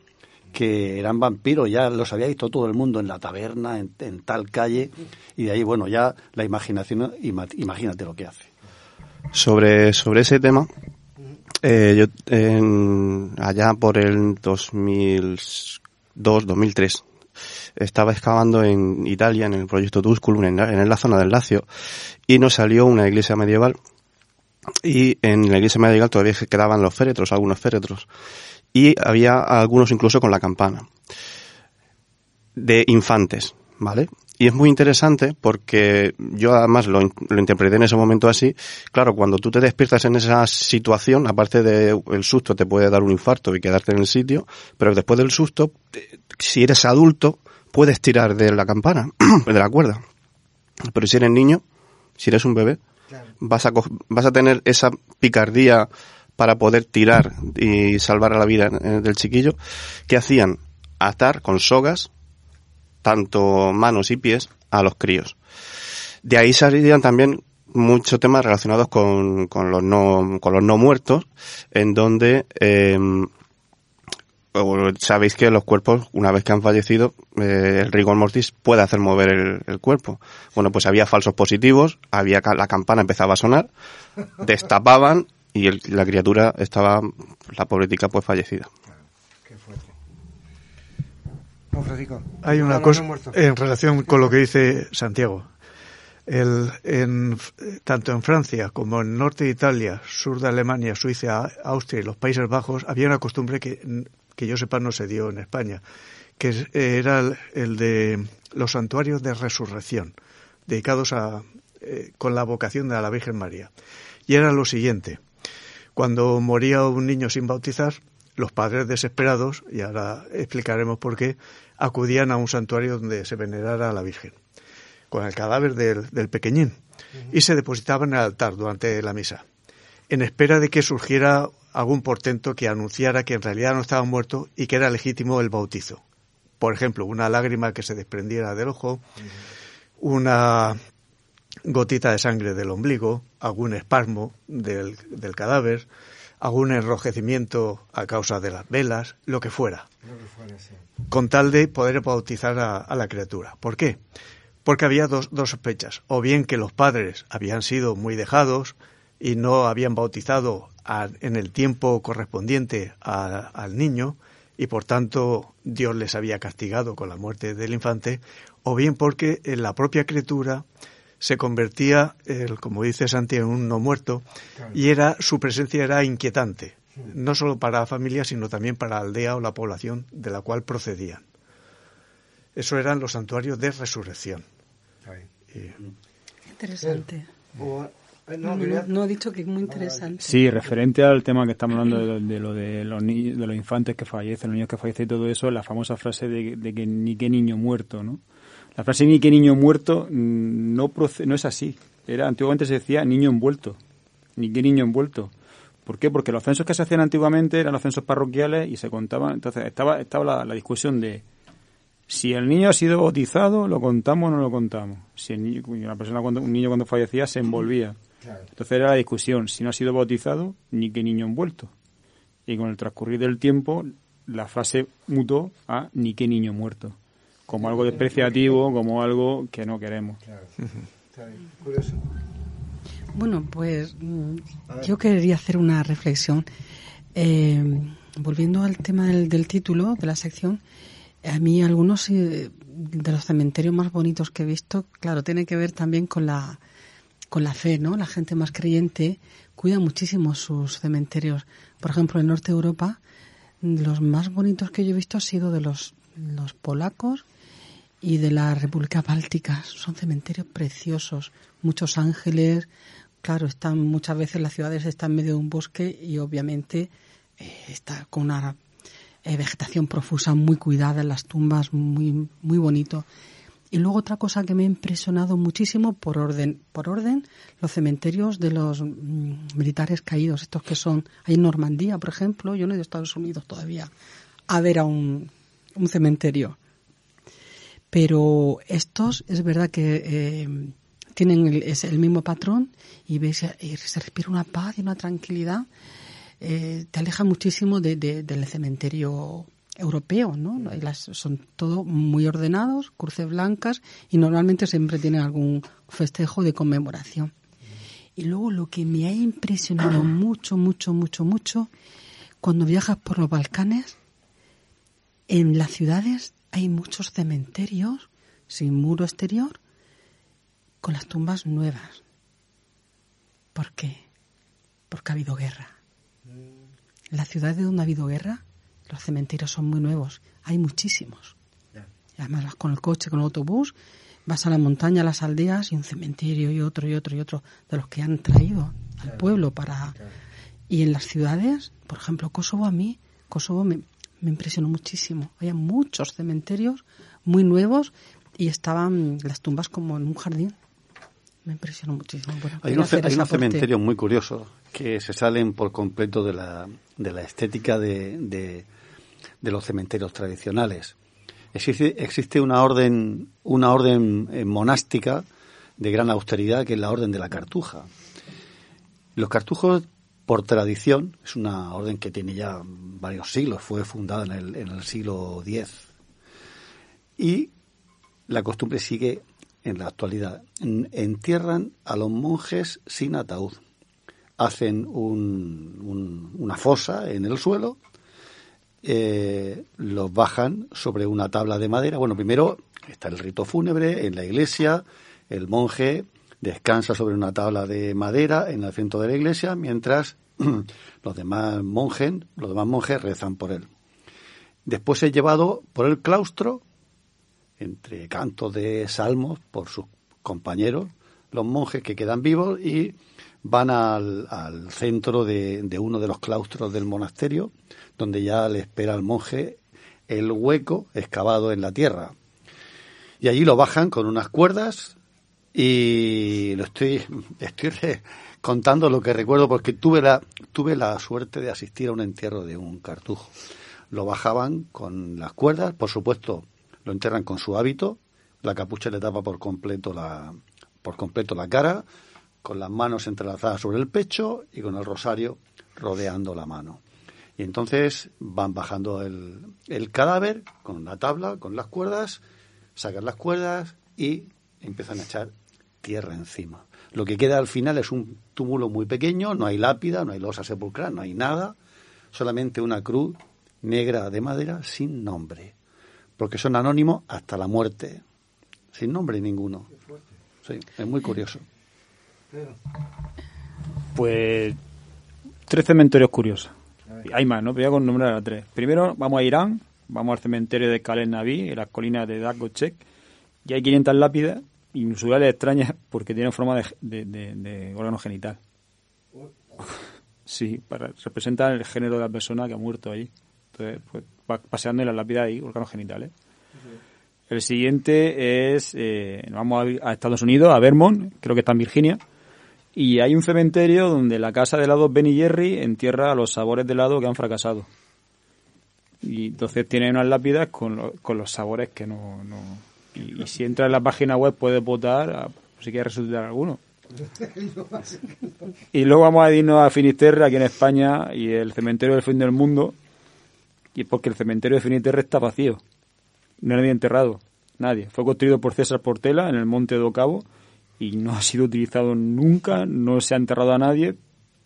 que eran vampiros, ya los había visto todo el mundo en la taberna, en, en tal calle, y de ahí, bueno, ya la imaginación, imagínate lo que hace. Sobre, sobre ese tema, eh, yo allá por el 2002, 2003, estaba excavando en Italia, en el proyecto Tusculum, en, en la zona del Lacio, y nos salió una iglesia medieval, y en la iglesia medieval todavía quedaban los féretros, algunos féretros, y había algunos incluso con la campana, de infantes, ¿vale? Y es muy interesante porque yo además lo, lo, interpreté en ese momento así. Claro, cuando tú te despiertas en esa situación, aparte del el susto te puede dar un infarto y quedarte en el sitio, pero después del susto, si eres adulto, puedes tirar de la campana, de la cuerda. Pero si eres niño, si eres un bebé, vas, a, vas a tener esa picardía para poder tirar y salvar a la vida del chiquillo. ¿Qué hacían? Atar con sogas tanto manos y pies a los críos. De ahí salían también muchos temas relacionados con, con, los no con los no muertos, en donde eh, sabéis que los cuerpos, una vez que han fallecido, eh, el rigor mortis puede hacer mover el, cuerpo. Bueno, pues había falsos positivos, había la campana empezaba a sonar, destapaban y el, la criatura estaba, la pobretica, pues fallecida. Hay una cosa en relación con lo que dice Santiago. El, en, tanto en Francia como en norte de Italia, sur de Alemania, Suiza, Austria y los Países Bajos, había una costumbre que, que yo sepa no se dio en España, que era el, de los santuarios de resurrección, dedicados a, eh, con la vocación de la Virgen María. Y era lo siguiente, cuando moría un niño sin bautizar, los padres desesperados, y ahora explicaremos por qué, acudían a un santuario donde se venerara a la Virgen, con el cadáver del, pequeñín, y se depositaban en el altar durante la misa, en espera de que surgiera algún portento que anunciara que en realidad no estaba muerto y que era legítimo el bautizo. Por ejemplo, una lágrima que se desprendiera del ojo, una gotita de sangre del ombligo, algún espasmo del cadáver, algún enrojecimiento a causa de las velas, lo que fuera, con tal de poder bautizar a, la criatura. ¿Por qué? Porque había dos, dos sospechas, o bien que los padres habían sido muy dejados y no habían bautizado en el tiempo correspondiente al niño, y por tanto Dios les había castigado con la muerte del infante, o bien porque en la propia criatura se convertía, el, como dice Santi, en un no muerto y era su presencia era inquietante, no solo para la familia, sino también para la aldea o la población de la cual procedían. Eso eran los santuarios de resurrección. Interesante. No, he dicho que es muy interesante. Sí, referente al tema que estamos hablando de, lo de los niños, de los infantes que fallecen, los niños que fallecen y todo eso, la famosa frase de, que ni qué niño muerto, ¿no? La frase ni qué niño muerto mm, no, no es así. Era, antiguamente se decía niño envuelto. Ni qué niño envuelto. ¿Por qué? Porque los censos que se hacían antiguamente eran los censos parroquiales y se contaban. Entonces estaba, estaba la, discusión de si el niño ha sido bautizado, lo contamos o no lo contamos. Si el niño, una persona cuando, un niño cuando fallecía se envolvía. Entonces era la discusión si no ha sido bautizado ni qué niño envuelto. Y con el transcurrir del tiempo la frase mutó a ni qué niño muerto. Como algo despreciativo, como algo que no queremos. Bueno, pues yo quería hacer una reflexión. Eh, volviendo al tema del, título de la sección, a mí algunos eh, de los cementerios más bonitos que he visto, claro, tiene que ver también con la, con la fe, ¿no? La gente más creyente cuida muchísimo sus cementerios. Por ejemplo, en Norte de Europa, los más bonitos que yo he visto han sido de los, los polacos y de la República Báltica. Son cementerios preciosos, muchos ángeles, claro, están muchas veces las ciudades están en medio de un bosque y obviamente eh, está con una eh, vegetación profusa muy cuidada las tumbas, muy muy bonito. Y luego otra cosa que me ha impresionado muchísimo por orden, por orden, los cementerios de los mm, militares caídos, estos que son, hay en Normandía, por ejemplo, yo no he ido a Estados Unidos todavía a ver a un, un cementerio. Pero estos es verdad que eh, tienen el, es el mismo patrón y ves y se respira una paz y una tranquilidad. Eh, te aleja muchísimo de, del cementerio europeo, ¿no? Las, son todo muy ordenados, cruces blancas y normalmente siempre tienen algún festejo de conmemoración. Y luego lo que me ha impresionado mucho, mucho, mucho, mucho, cuando viajas por los Balcanes, en las ciudades hay muchos cementerios sin muro exterior con las tumbas nuevas. ¿Por qué? Porque ha habido guerra. En la ciudad de donde ha habido guerra, los cementerios son muy nuevos. Hay muchísimos. además vas con el coche, con el autobús, vas a la montaña, a las aldeas y un cementerio y otro y otro y otro de los que han traído al pueblo para... Y en las ciudades, por ejemplo, Kosovo a mí, Kosovo me, me impresionó muchísimo. Había muchos cementerios muy nuevos y estaban las tumbas como en un jardín. Me impresionó muchísimo. hay, unos, cementerios muy curiosos que se salen por completo de la, de la estética de, de, los cementerios tradicionales. Existe, existe una orden, una orden eh, monástica de gran austeridad que es la orden de la cartuja. Los cartujos, por tradición, es una orden que tiene ya varios siglos, fue fundada en el, en el siglo X. Y la costumbre sigue en la actualidad. Entierran a los monjes sin ataúd. Hacen una fosa en el suelo, eh, los bajan sobre una tabla de madera. Bueno, primero está el rito fúnebre en la iglesia, el monje descansa sobre una tabla de madera en el centro de la iglesia, mientras los demás monjes, los demás monjes rezan por él. Después es llevado por el claustro entre cantos de salmos por sus compañeros, los monjes que quedan vivos y van al, centro de, uno de los claustros del monasterio, donde ya le espera al monje el hueco excavado en la tierra. Y allí lo bajan con unas cuerdas y lo estoy, estoy contando lo que recuerdo porque tuve la, tuve la suerte de asistir a un entierro de un cartujo. Lo bajaban con las cuerdas, por supuesto, lo enterran con su hábito, la capucha le tapa por completo la, por completo la cara, con las manos entrelazadas sobre el pecho y con el rosario rodeando la mano. Y entonces van bajando el, el cadáver con la tabla, con las cuerdas, sacan las cuerdas y empiezan a echar tierra encima. Lo que queda al final es un túmulo muy pequeño, no hay lápida, no hay losa sepulcral, no hay nada, solamente una cruz negra de madera sin nombre porque son anónimos hasta la muerte, sin nombre ninguno. Sí, es muy curioso. Pues tres cementerios curiosos. Hay más, ¿no? Voy a nombrar a tres. Primero vamos a Irán, vamos al cementerio de Kalen Naví, en las colinas de Dagochek, y hay 500 lápidas inusuales extrañas porque tienen forma de, de, órgano genital. Sí, para representar el género de la persona que ha muerto ahí. Entonces, pues, va paseando en las lápidas ahí, órganos genitales. El siguiente es, eh, vamos a, Estados Unidos, a Vermont, creo que está en Virginia, y hay un cementerio donde la casa de helado Benny Jerry entierra a los sabores de helado que han fracasado. Y entonces tiene unas lápidas con, con los sabores que no, no, y, si entra en la página web puedes votar si quieres resucitar alguno. y luego vamos a irnos a Finisterre, aquí en España, y el cementerio del fin del mundo. Y es porque el cementerio de Finisterre está vacío. No hay nadie enterrado. Nadie. Fue construido por César Portela en el Monte de Ocavo y no ha sido utilizado nunca, no se ha enterrado a nadie.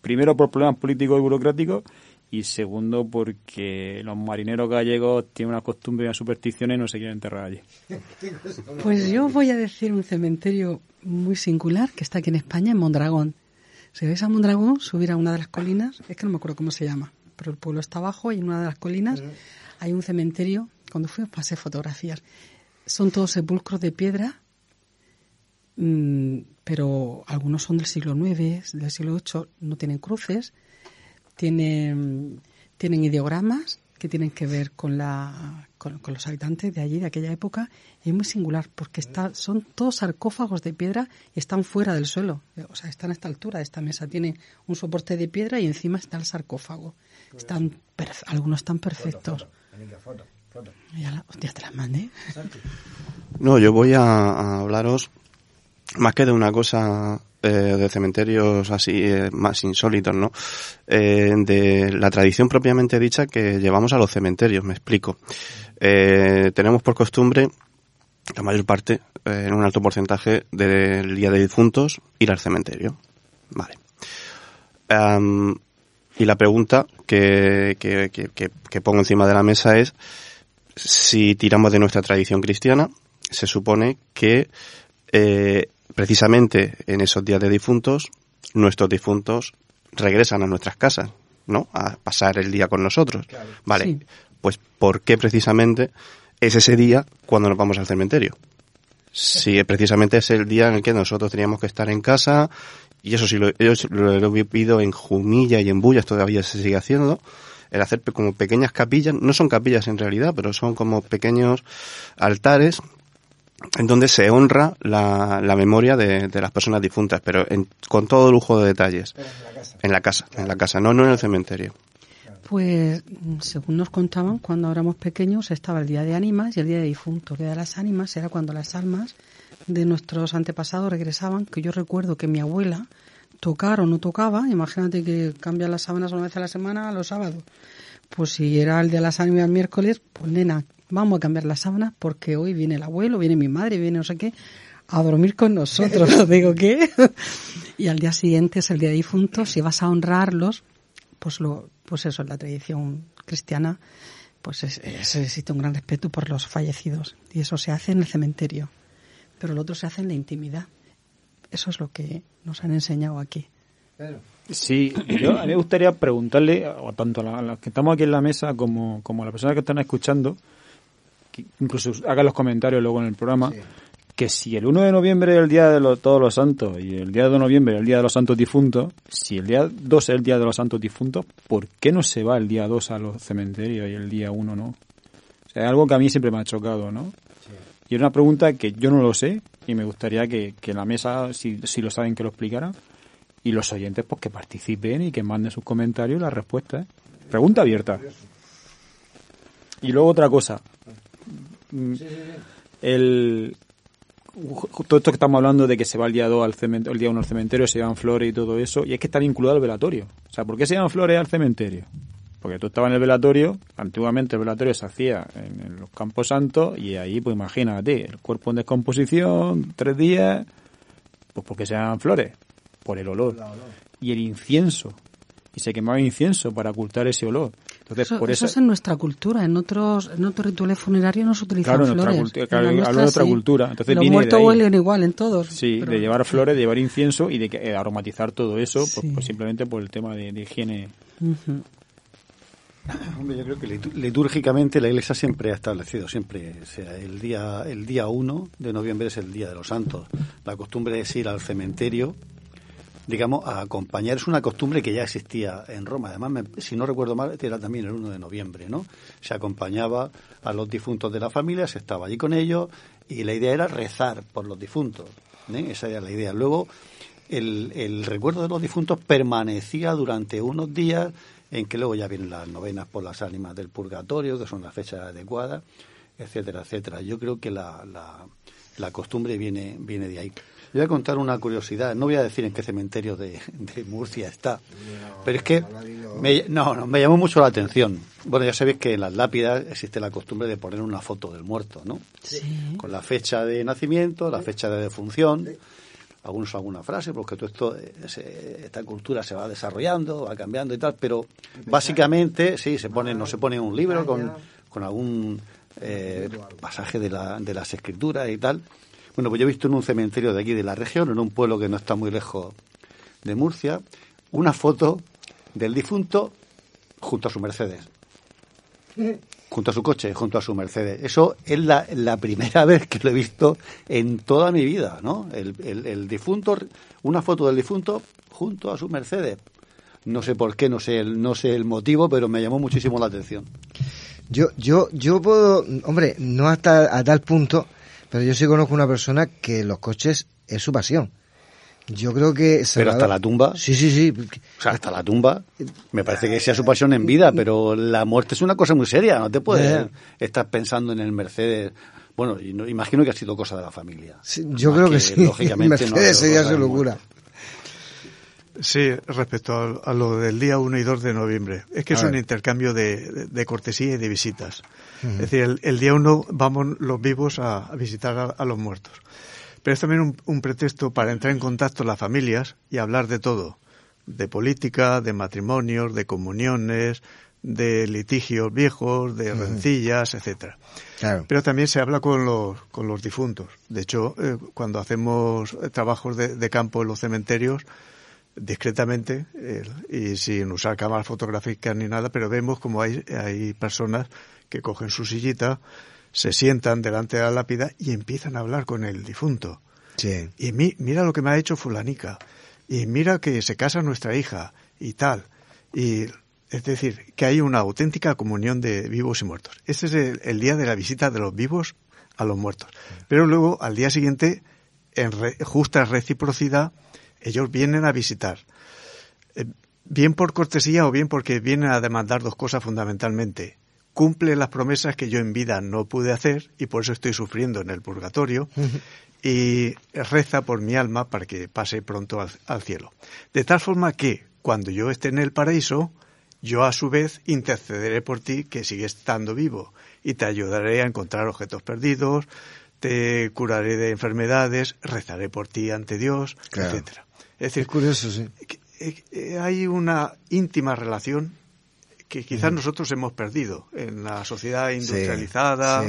Primero por problemas políticos y burocráticos y segundo porque los marineros gallegos tienen una costumbre y una superstición y no se quieren enterrar allí. Pues yo voy a decir un cementerio muy singular que está aquí en España, en Mondragón. Si vais a Mondragón, subir a una de las colinas, es que no me acuerdo cómo se llama, pero el pueblo está abajo y en una de las colinas hay un cementerio. Cuando fui pasé fotografías. Son todos sepulcros de piedra, mm, pero algunos son del siglo IX, del siglo VIII, no tienen cruces tienen, tienen ideogramas que tienen que ver con, la, con, los habitantes de allí, de aquella época, y es muy singular porque está, son todos sarcófagos de piedra y están fuera del suelo, o sea, están a esta altura de esta mesa, tienen un soporte de piedra y encima está el sarcófago. Están algunos están perfectos. Ya, te las mandé. No, yo voy a hablaros más que de una cosa eh, de cementerios así eh, más insólitos, ¿no? Eh, de la tradición propiamente dicha que llevamos a los cementerios, me explico. tenemos por costumbre, la mayor parte, en un alto porcentaje del día de difuntos, ir al cementerio. Vale. y la pregunta que, que, que, que pongo encima de la mesa es si tiramos de nuestra tradición cristiana, se supone que precisamente en esos días de difuntos, nuestros difuntos regresan a nuestras casas, ¿no? A pasar el día con nosotros. Vale, pues ¿por qué precisamente es ese día cuando nos vamos al cementerio? Si precisamente es el día en el que nosotros teníamos que estar en casa, y eso sí lo, lo, he vivido en Jumilla y en Bullas, todavía se sigue haciendo, el hacer como pequeñas capillas, no son capillas en realidad, pero son como pequeños altares en donde se honra la, la memoria de, de, las personas difuntas, pero con todo lujo de detalles. en la casa. En la casa, no, no en el cementerio. Pues, según nos contaban, cuando éramos pequeños estaba el Día de Ánimas y el Día de Difuntos. El Día de las Ánimas era cuando las almas de nuestros antepasados regresaban, que yo recuerdo que mi abuela tocar o no tocaba, imagínate que cambia las sábanas una vez a la semana a los sábados. Pues si era el Día de las Ánimas el miércoles, pues nena, vamos a cambiar la sábana porque hoy viene el abuelo, viene mi madre, viene no sé qué, a dormir con nosotros. Digo, ¿qué? y al día siguiente es el día de difuntos, si vas a honrarlos, pues lo, pues eso, es la tradición cristiana, pues es, existe un gran respeto por los fallecidos. Y eso se hace en el cementerio. Pero lo otro se hace en la intimidad. Eso es lo que nos han enseñado aquí. Sí, yo a mí me gustaría preguntarle, o tanto a los que estamos aquí en la mesa como, como a las personas que están escuchando, incluso haga los comentarios luego en el programa, que si el 1 de noviembre es el día de todos los santos y el día de noviembre es el día de los santos difuntos, si el día 2 es el día de los santos difuntos, ¿por qué no se va el día 2 a los cementerios y el día 1 no? O sea, es algo que a mí siempre me ha chocado, ¿no? Y es una pregunta que yo no lo sé y me gustaría que, que la mesa, si, si lo saben, que lo explicara. Y los oyentes, pues que participen y que manden sus comentarios y las respuestas. Pregunta abierta. Y luego otra cosa. Mm, el, todo esto que estamos hablando de que se va el día 2 al cementerio, el día 1 al cementerio, se llevan flores y todo eso, y es que está vinculado al velatorio. O sea, ¿por qué se llevan flores al cementerio? Porque tú estabas en el velatorio, antiguamente el velatorio se hacía en, los campos santos, y ahí, pues imagínate, el cuerpo en descomposición, tres días, pues porque se llevan flores, por el olor. Y el incienso, y se quemaba incienso para ocultar ese olor. Entonces, eso, por eso, es en nuestra cultura, en otros en otros rituales funerarios no se utilizan claro, flores. Claro, en de otra cultura. Entonces Los muertos huelen igual en todos. Sí, de llevar flores, de llevar incienso y de eh, aromatizar todo eso, pues, pues, simplemente por el tema de, higiene. Hombre, yo creo que litúrgicamente la Iglesia siempre ha establecido, siempre, sea, el día el día 1 de noviembre es el Día de los Santos. La costumbre es ir al cementerio, digamos, a acompañar. Es una costumbre que ya existía en Roma. Además, si no recuerdo mal, era también el 1 de noviembre, ¿no? Se acompañaba a los difuntos de la familia, se estaba allí con ellos y la idea era rezar por los difuntos. ¿eh? Esa era la idea. Luego, el, el recuerdo de los difuntos permanecía durante unos días en que luego ya vienen las novenas por las ánimas del purgatorio, que son las fechas adecuadas, etcétera, etcétera. Yo creo que la, la, costumbre viene, viene de ahí. Voy a contar una curiosidad, no voy a decir en qué cementerio de, Murcia está, pero es que me, no, no, me llamó mucho la atención. Bueno, ya sabéis que en las lápidas existe la costumbre de poner una foto del muerto, ¿no? Sí. Con la fecha de nacimiento, la fecha de defunción algunos alguna frase, porque todo esto, eh, esta cultura se va desarrollando, va cambiando y tal, pero básicamente, sí, se pone, no se pone un libro con, con algún eh, pasaje de, la, de las escrituras y tal. Bueno, pues yo he visto en un cementerio de aquí de la región, en un pueblo que no está muy lejos de Murcia, una foto del difunto junto a su Mercedes junto a su coche, junto a su Mercedes. Eso es la, primera vez que lo he visto en toda mi vida, ¿no? El, el, difunto, una foto del difunto junto a su Mercedes. No sé por qué, no sé el, no sé el motivo, pero me llamó muchísimo la atención. Yo, yo, yo puedo, hombre, no hasta a tal punto, pero yo sí conozco una persona que los coches es su pasión. Yo creo que... Pero hasta la tumba. Sí, sí, sí. O sea, hasta la tumba. Me parece que sea su pasión en vida, pero la muerte es una cosa muy seria. No te puedes estar pensando en el Mercedes. Bueno, no, imagino que ha sido cosa de la familia. yo creo que, sí. Lógicamente Mercedes sería su locura. Sí, respecto a, lo del día 1 y 2 de noviembre. Es que es un intercambio de, de, cortesía y de visitas. Es decir, el, día 1 vamos los vivos a, visitar a los muertos pero es también un, pretexto para entrar en contacto las familias y hablar de todo, de política, de matrimonios, de comuniones, de litigios viejos, de rencillas, etcétera. Pero también se habla con los, con los difuntos. De hecho, eh, cuando hacemos trabajos de, campo en los cementerios, discretamente y sin usar cámaras fotográficas ni nada, pero vemos como hay, hay personas que cogen su sillita, se sientan delante de la lápida y empiezan a hablar con el difunto. Sí. Y mira lo que me ha hecho fulanica. Y mira que se casa nuestra hija y tal. Y es decir, que hay una auténtica comunión de vivos y muertos. Este es el, día de la visita de los vivos a los muertos. Pero luego, al día siguiente, en justa reciprocidad, ellos vienen a visitar. Eh, bien por cortesía o bien porque vienen a demandar dos cosas fundamentalmente cumple las promesas que yo en vida no pude hacer y por eso estoy sufriendo en el purgatorio y reza por mi alma para que pase pronto al, cielo. De tal forma que cuando yo esté en el paraíso, yo a su vez intercederé por ti que sigues estando vivo y te ayudaré a encontrar objetos perdidos, te curaré de enfermedades, rezaré por ti ante Dios, etcétera. Es decir, curioso, eh, hay una íntima relación que quizás nosotros hemos perdido en la sociedad industrializada,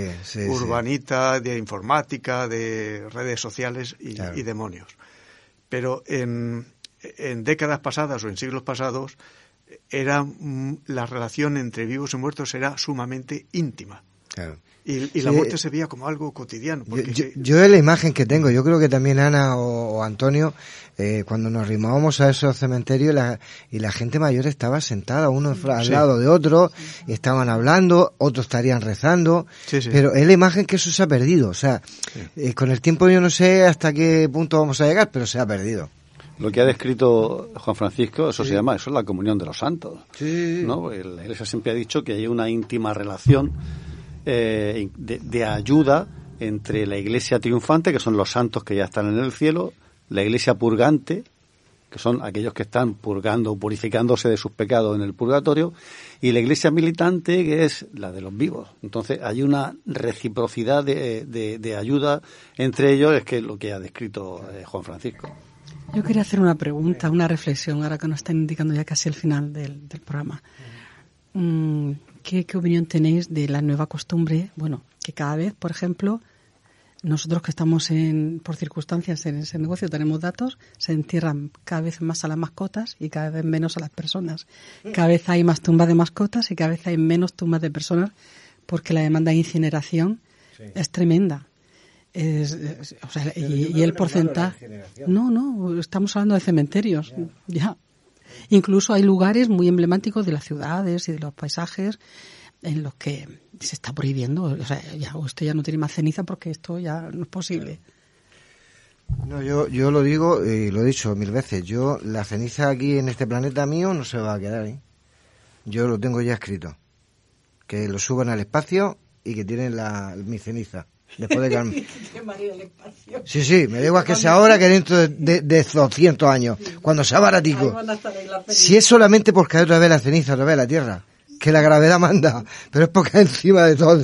urbanita, de informática, de redes sociales y, demonios. Pero en, en, décadas pasadas o en siglos pasados era mm, la relación entre vivos y muertos era sumamente íntima. Y, la muerte se veía como algo cotidiano. yo, es la imagen que tengo, yo creo que también Ana o, Antonio, eh, cuando nos arrimábamos a esos cementerios y la gente mayor estaba sentada, uno al lado de otro, estaban hablando, otros estarían rezando, pero es la imagen que eso se ha perdido. O sea, eh, con el tiempo yo no sé hasta qué punto vamos a llegar, pero se ha perdido. Lo que ha descrito Juan Francisco, eso se llama, eso es la comunión de los santos. ¿no? La Iglesia siempre ha dicho que hay una íntima relación eh, de, ayuda entre la iglesia triunfante, que son los santos que ya están en el cielo, la iglesia purgante, que son aquellos que están purgando o purificándose de sus pecados en el purgatorio, y la iglesia militante, que es la de los vivos. Entonces hay una reciprocidad de, de, ayuda entre ellos, es que lo que ha descrito eh, Juan Francisco. Yo quería hacer una pregunta, una reflexión, ahora que nos están indicando ya casi el final del, del programa. Mm, ¿Qué, opinión tenéis de la nueva costumbre? Bueno, que cada vez, por ejemplo, nosotros que estamos en, por circunstancias en ese negocio tenemos datos, se entierran cada vez más a las mascotas y cada vez menos a las personas. Cada vez hay más tumbas de mascotas y cada vez hay menos tumbas de personas porque la demanda de incineración es tremenda. y, el porcentaje. No, no, estamos hablando de cementerios. Ya. Incluso hay lugares muy emblemáticos de las ciudades y de los paisajes en los que se está prohibiendo. O sea, ya, ya no tiene más ceniza porque esto ya no es posible. No, yo, yo lo digo y lo he dicho mil veces. Yo, la ceniza aquí en este planeta mío no se va a quedar. ¿eh? Yo lo tengo ya escrito. Que lo suban al espacio y que tienen la, mi ceniza. Después de que... sí, sí, me digo que sea ahora que dentro de, de, 200 años, cuando sea baratico. Si es solamente por caer otra vez la ceniza, otra vez la tierra que la gravedad manda, pero es porque encima de todo.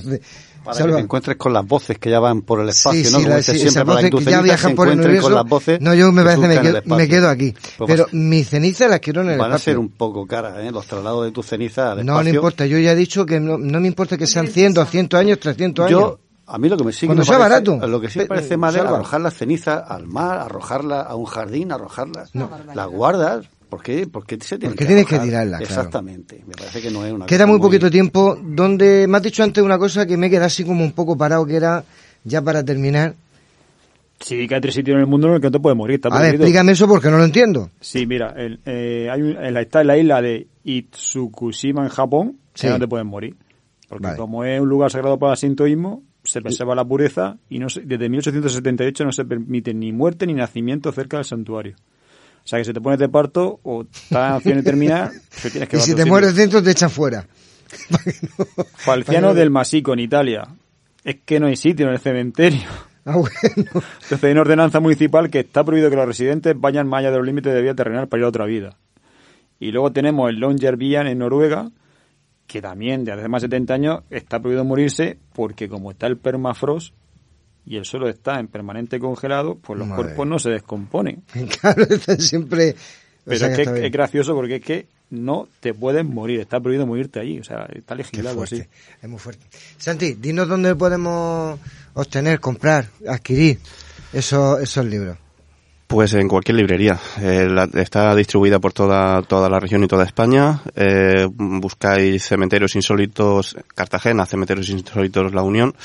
Para que te encuentres con las voces que ya van por el espacio, ¿no? Como sí, siempre, para que, que ya viajan por el universo. Con las voces no, yo me parece me quedo, me quedo, aquí. Pues pero mis cenizas las quiero en el van espacio. Van a ser un poco caras, ¿eh? Los traslados de tus cenizas al espacio. No, no importa. Yo ya he dicho que no, no me importa que sean 100, 200 años, 300 años. Yo, a mí lo que me sigue Cuando sea barato. Lo que sí me parece mal es arrojar las cenizas al mar, arrojarlas a un jardín, arrojarlas. No. Las guardas, ¿Por qué? Porque se tiene Porque tienes que tirarla, Exactamente. Me parece que no es una Queda muy poquito tiempo. Donde me has dicho antes una cosa que me queda así como un poco parado, que era, ya para terminar... Sí, que hay tres sitios en el mundo en el que no te puedes morir. a ver, explícame eso porque no lo entiendo. Sí, mira, eh, hay está en la isla de Itsukushima en Japón, que no te puedes morir. Porque como es un lugar sagrado para el sintoísmo, se preserva la pureza y no desde 1878 no se permite ni muerte ni nacimiento cerca del santuario. O sea que si te pones de parto o estás a acción de terminar, te tienes que Y si te mueres dentro te echan fuera. Falciano del Masico en Italia. Es que no hay sitio en el cementerio. Ah, bueno. Entonces hay una ordenanza municipal que está prohibido que los residentes vayan más allá de los límites de vida terrenal para ir a otra vida. Y luego tenemos el Longyearbyen en Noruega, que también de hace más de 70 años está prohibido morirse porque como está el permafrost, y el suelo está en permanente congelado, pues los cuerpos no se descomponen. Claro, siempre... Pero es que es gracioso porque es que no te puedes morir, está prohibido morirte allí, o sea, está legislado así. Es muy fuerte. Santi, dinos dónde podemos obtener, comprar, adquirir esos, esos libros. Pues en cualquier librería. Eh, está distribuida por toda, toda la región y toda España. Eh, buscáis Cementerios Insólitos Cartagena, Cementerios Insólitos La Unión.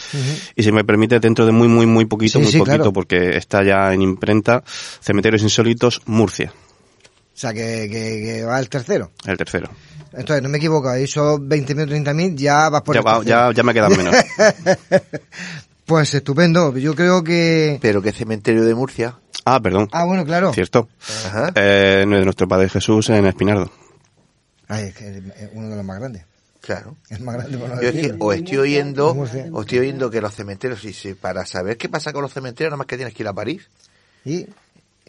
Y si me permite, dentro de muy, muy, muy poquito, muy poquito, porque está ya en imprenta, Cementerios Insólitos Murcia. O sea, que, que, va el tercero. El tercero. Entonces, no me equivoco, esos 20.000 30.000 ya vas por ya el ya, ya me quedan menos. pues estupendo, yo creo que... Pero qué cementerio de Murcia. Ah, perdón. Ah, bueno, claro. Cierto. Ajá. Eh, de nuestro Padre Jesús en Espinardo. Ah, es que es uno de los más grandes. Claro. Es más grande por no Yo es que o estoy oyendo, o estoy oyendo que los cementerios, y para saber qué pasa con los cementerios, nada más que tienes que ir a París. ¿Y?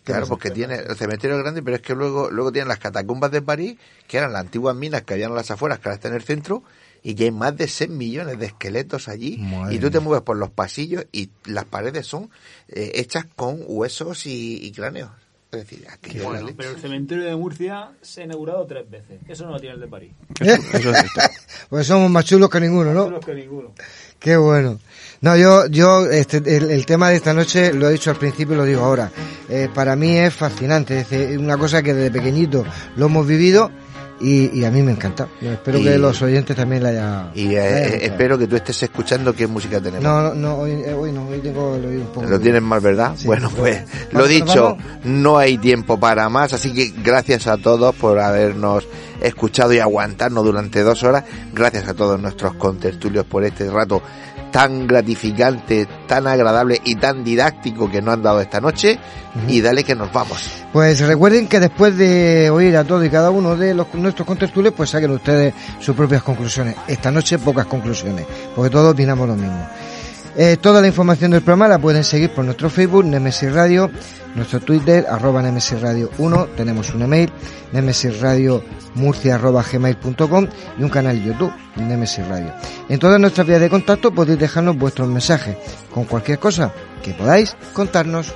Claro, porque tiene el cementerio es grande, pero es que luego luego tienen las catacumbas de París, que eran las antiguas minas que habían en las afueras, que ahora están en el centro, y que hay más de 6 millones de esqueletos allí y tú te mueves por los pasillos y las paredes son eh, hechas con huesos y, cráneos. Es decir, aquí pero el cementerio de Murcia se ha inaugurado tres veces. Eso no lo tiene el de París. pues somos más chulos que ninguno, ¿no? Más chulos que ninguno. Qué bueno. No, yo, yo, este, el, tema de esta noche lo he dicho al principio y lo digo ahora. Eh, para mí es fascinante. Es una cosa que desde pequeñito lo hemos vivido y, a mí me encanta. espero que los oyentes también la haya. Y eh, espero que tú estés escuchando qué música tenemos. No, no, hoy, eh, hoy no, hoy tengo el oído un poco. Lo tienes mal, ¿verdad? bueno, pues lo dicho, no hay tiempo para más, así que gracias a todos por habernos escuchado y aguantarnos durante dos horas. Gracias a todos nuestros contertulios por este rato tan gratificante, tan agradable y tan didáctico que nos han dado esta noche y dale que nos vamos. Pues recuerden que después de oír a todos y cada uno de los, nuestros contertulios, pues saquen ustedes sus propias conclusiones. Esta noche pocas conclusiones, porque todos opinamos lo mismo. Eh, toda la información del programa la pueden seguir por nuestro Facebook, Nemesis Radio, nuestro Twitter, arroba Nemesis Radio 1, tenemos un email, Nemesis Radio Murcia arroba gmail.com y un canal YouTube, Nemesis Radio. En todas nuestras vías de contacto podéis dejarnos vuestros mensajes con cualquier cosa que podáis contarnos.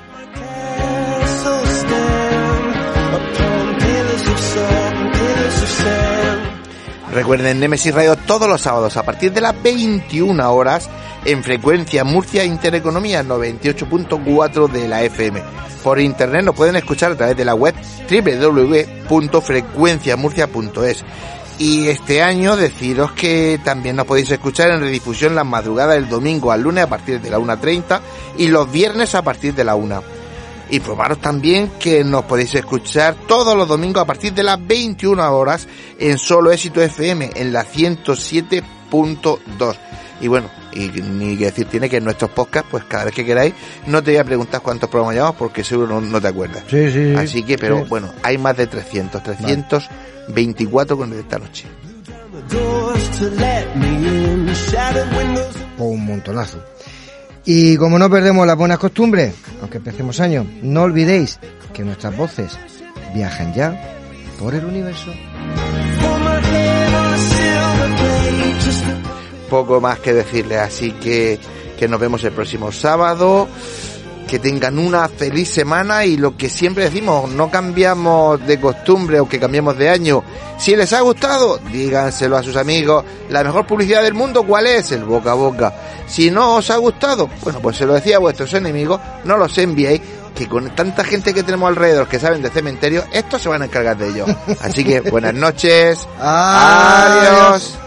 Recuerden Nemesis Radio todos los sábados a partir de las 21 horas en frecuencia Murcia Intereconomía 98.4 de la FM. Por internet nos pueden escuchar a través de la web www.frecuenciamurcia.es. Y este año deciros que también nos podéis escuchar en redifusión las madrugadas del domingo al lunes a partir de la 1.30 y los viernes a partir de la 1. Informaros también que nos podéis escuchar todos los domingos a partir de las 21 horas en Solo Éxito FM en la 107.2. Y bueno, y ni que decir tiene que en nuestros podcasts, pues cada vez que queráis, no te voy a preguntar cuántos programas llevamos porque seguro no, te acuerdas. Sí, sí, Así que, pero bueno, hay más de 300, 324 con esta noche. O un montonazo. Y como no perdemos las buenas costumbres, aunque empecemos años, no olvidéis que nuestras voces viajan ya por el universo. Poco más que decirle, así que, que nos vemos el próximo sábado que tengan una feliz semana y lo que siempre decimos, no cambiamos de costumbre o que cambiemos de año. Si les ha gustado, díganselo a sus amigos. La mejor publicidad del mundo, ¿cuál es? El boca a boca. Si no os ha gustado, bueno, pues se lo decía a vuestros enemigos, no los enviéis, que con tanta gente que tenemos alrededor que saben de cementerio, estos se van a encargar de ello. Así que buenas noches. Adiós.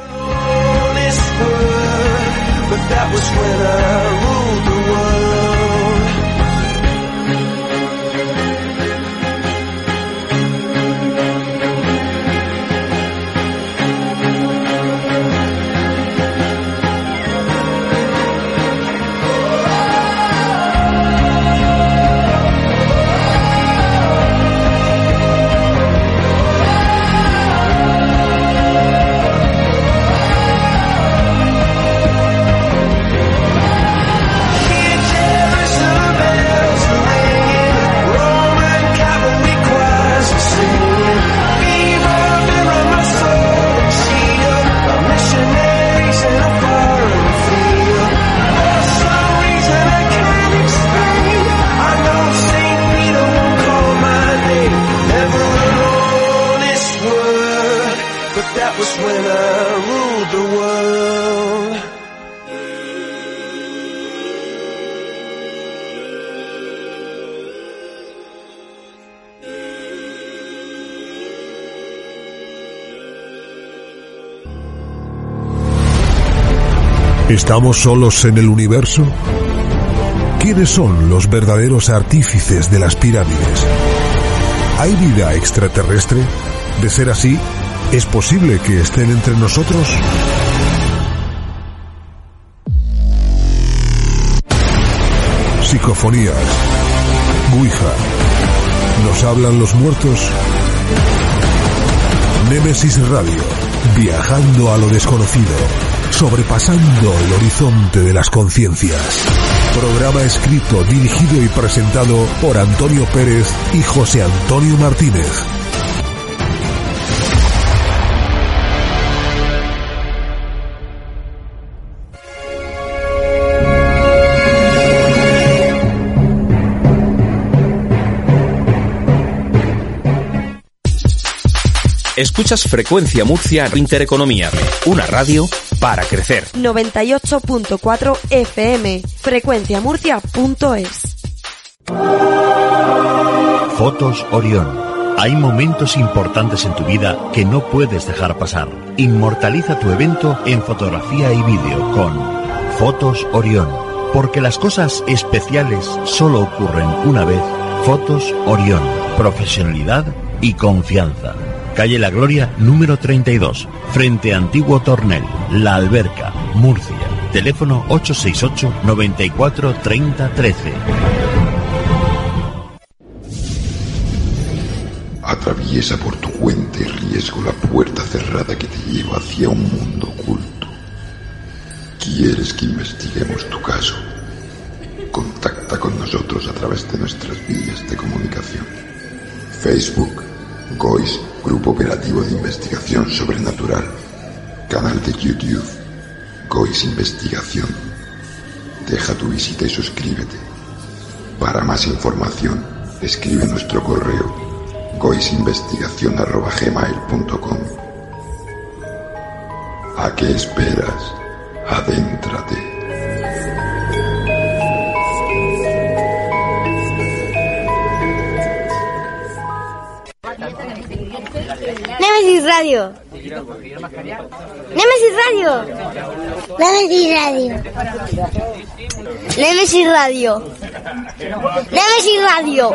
¿Estamos solos en el universo? ¿Quiénes son los verdaderos artífices de las pirámides? ¿Hay vida extraterrestre? De ser así, ¿es posible que estén entre nosotros? Psicofonías. Ouija. ¿Nos hablan los muertos? Némesis Radio. Viajando a lo desconocido sobrepasando el horizonte de las conciencias. Programa escrito, dirigido y presentado por Antonio Pérez y José Antonio Martínez. Escuchas Frecuencia Murcia Intereconomía, una radio para crecer. 98.4 FM, frecuenciamurcia.es. Fotos Orión. Hay momentos importantes en tu vida que no puedes dejar pasar. Inmortaliza tu evento en fotografía y vídeo con Fotos Orión. Porque las cosas especiales solo ocurren una vez. Fotos Orión. Profesionalidad y confianza calle La Gloria, número 32, frente a Antiguo Tornel, La Alberca, Murcia. Teléfono 868 94 30 13. Atraviesa por tu cuenta y riesgo la puerta cerrada que te lleva hacia un mundo oculto. ¿Quieres que investiguemos tu caso? Contacta con nosotros a través de nuestras vías de comunicación. Facebook, Gois Grupo Operativo de Investigación Sobrenatural. Canal de YouTube. Gois Investigación. Deja tu visita y suscríbete. Para más información, escribe nuestro correo goisinvestigación.gmail.com ¿A qué esperas? Adéntrate. Radio. Nemesis Radio. Nemesis Radio. Nemesis Radio. Nemesis Radio.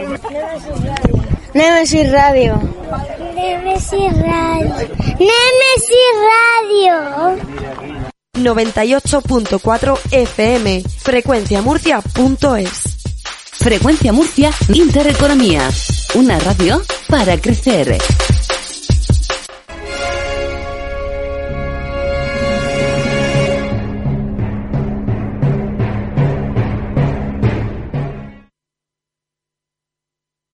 Nemesis Radio. Nemesis Radio. Nemesis Radio. 98.4 FM. Frecuenciamurcia.es. Frecuencia Murcia Intereconomía. Una radio para crecer.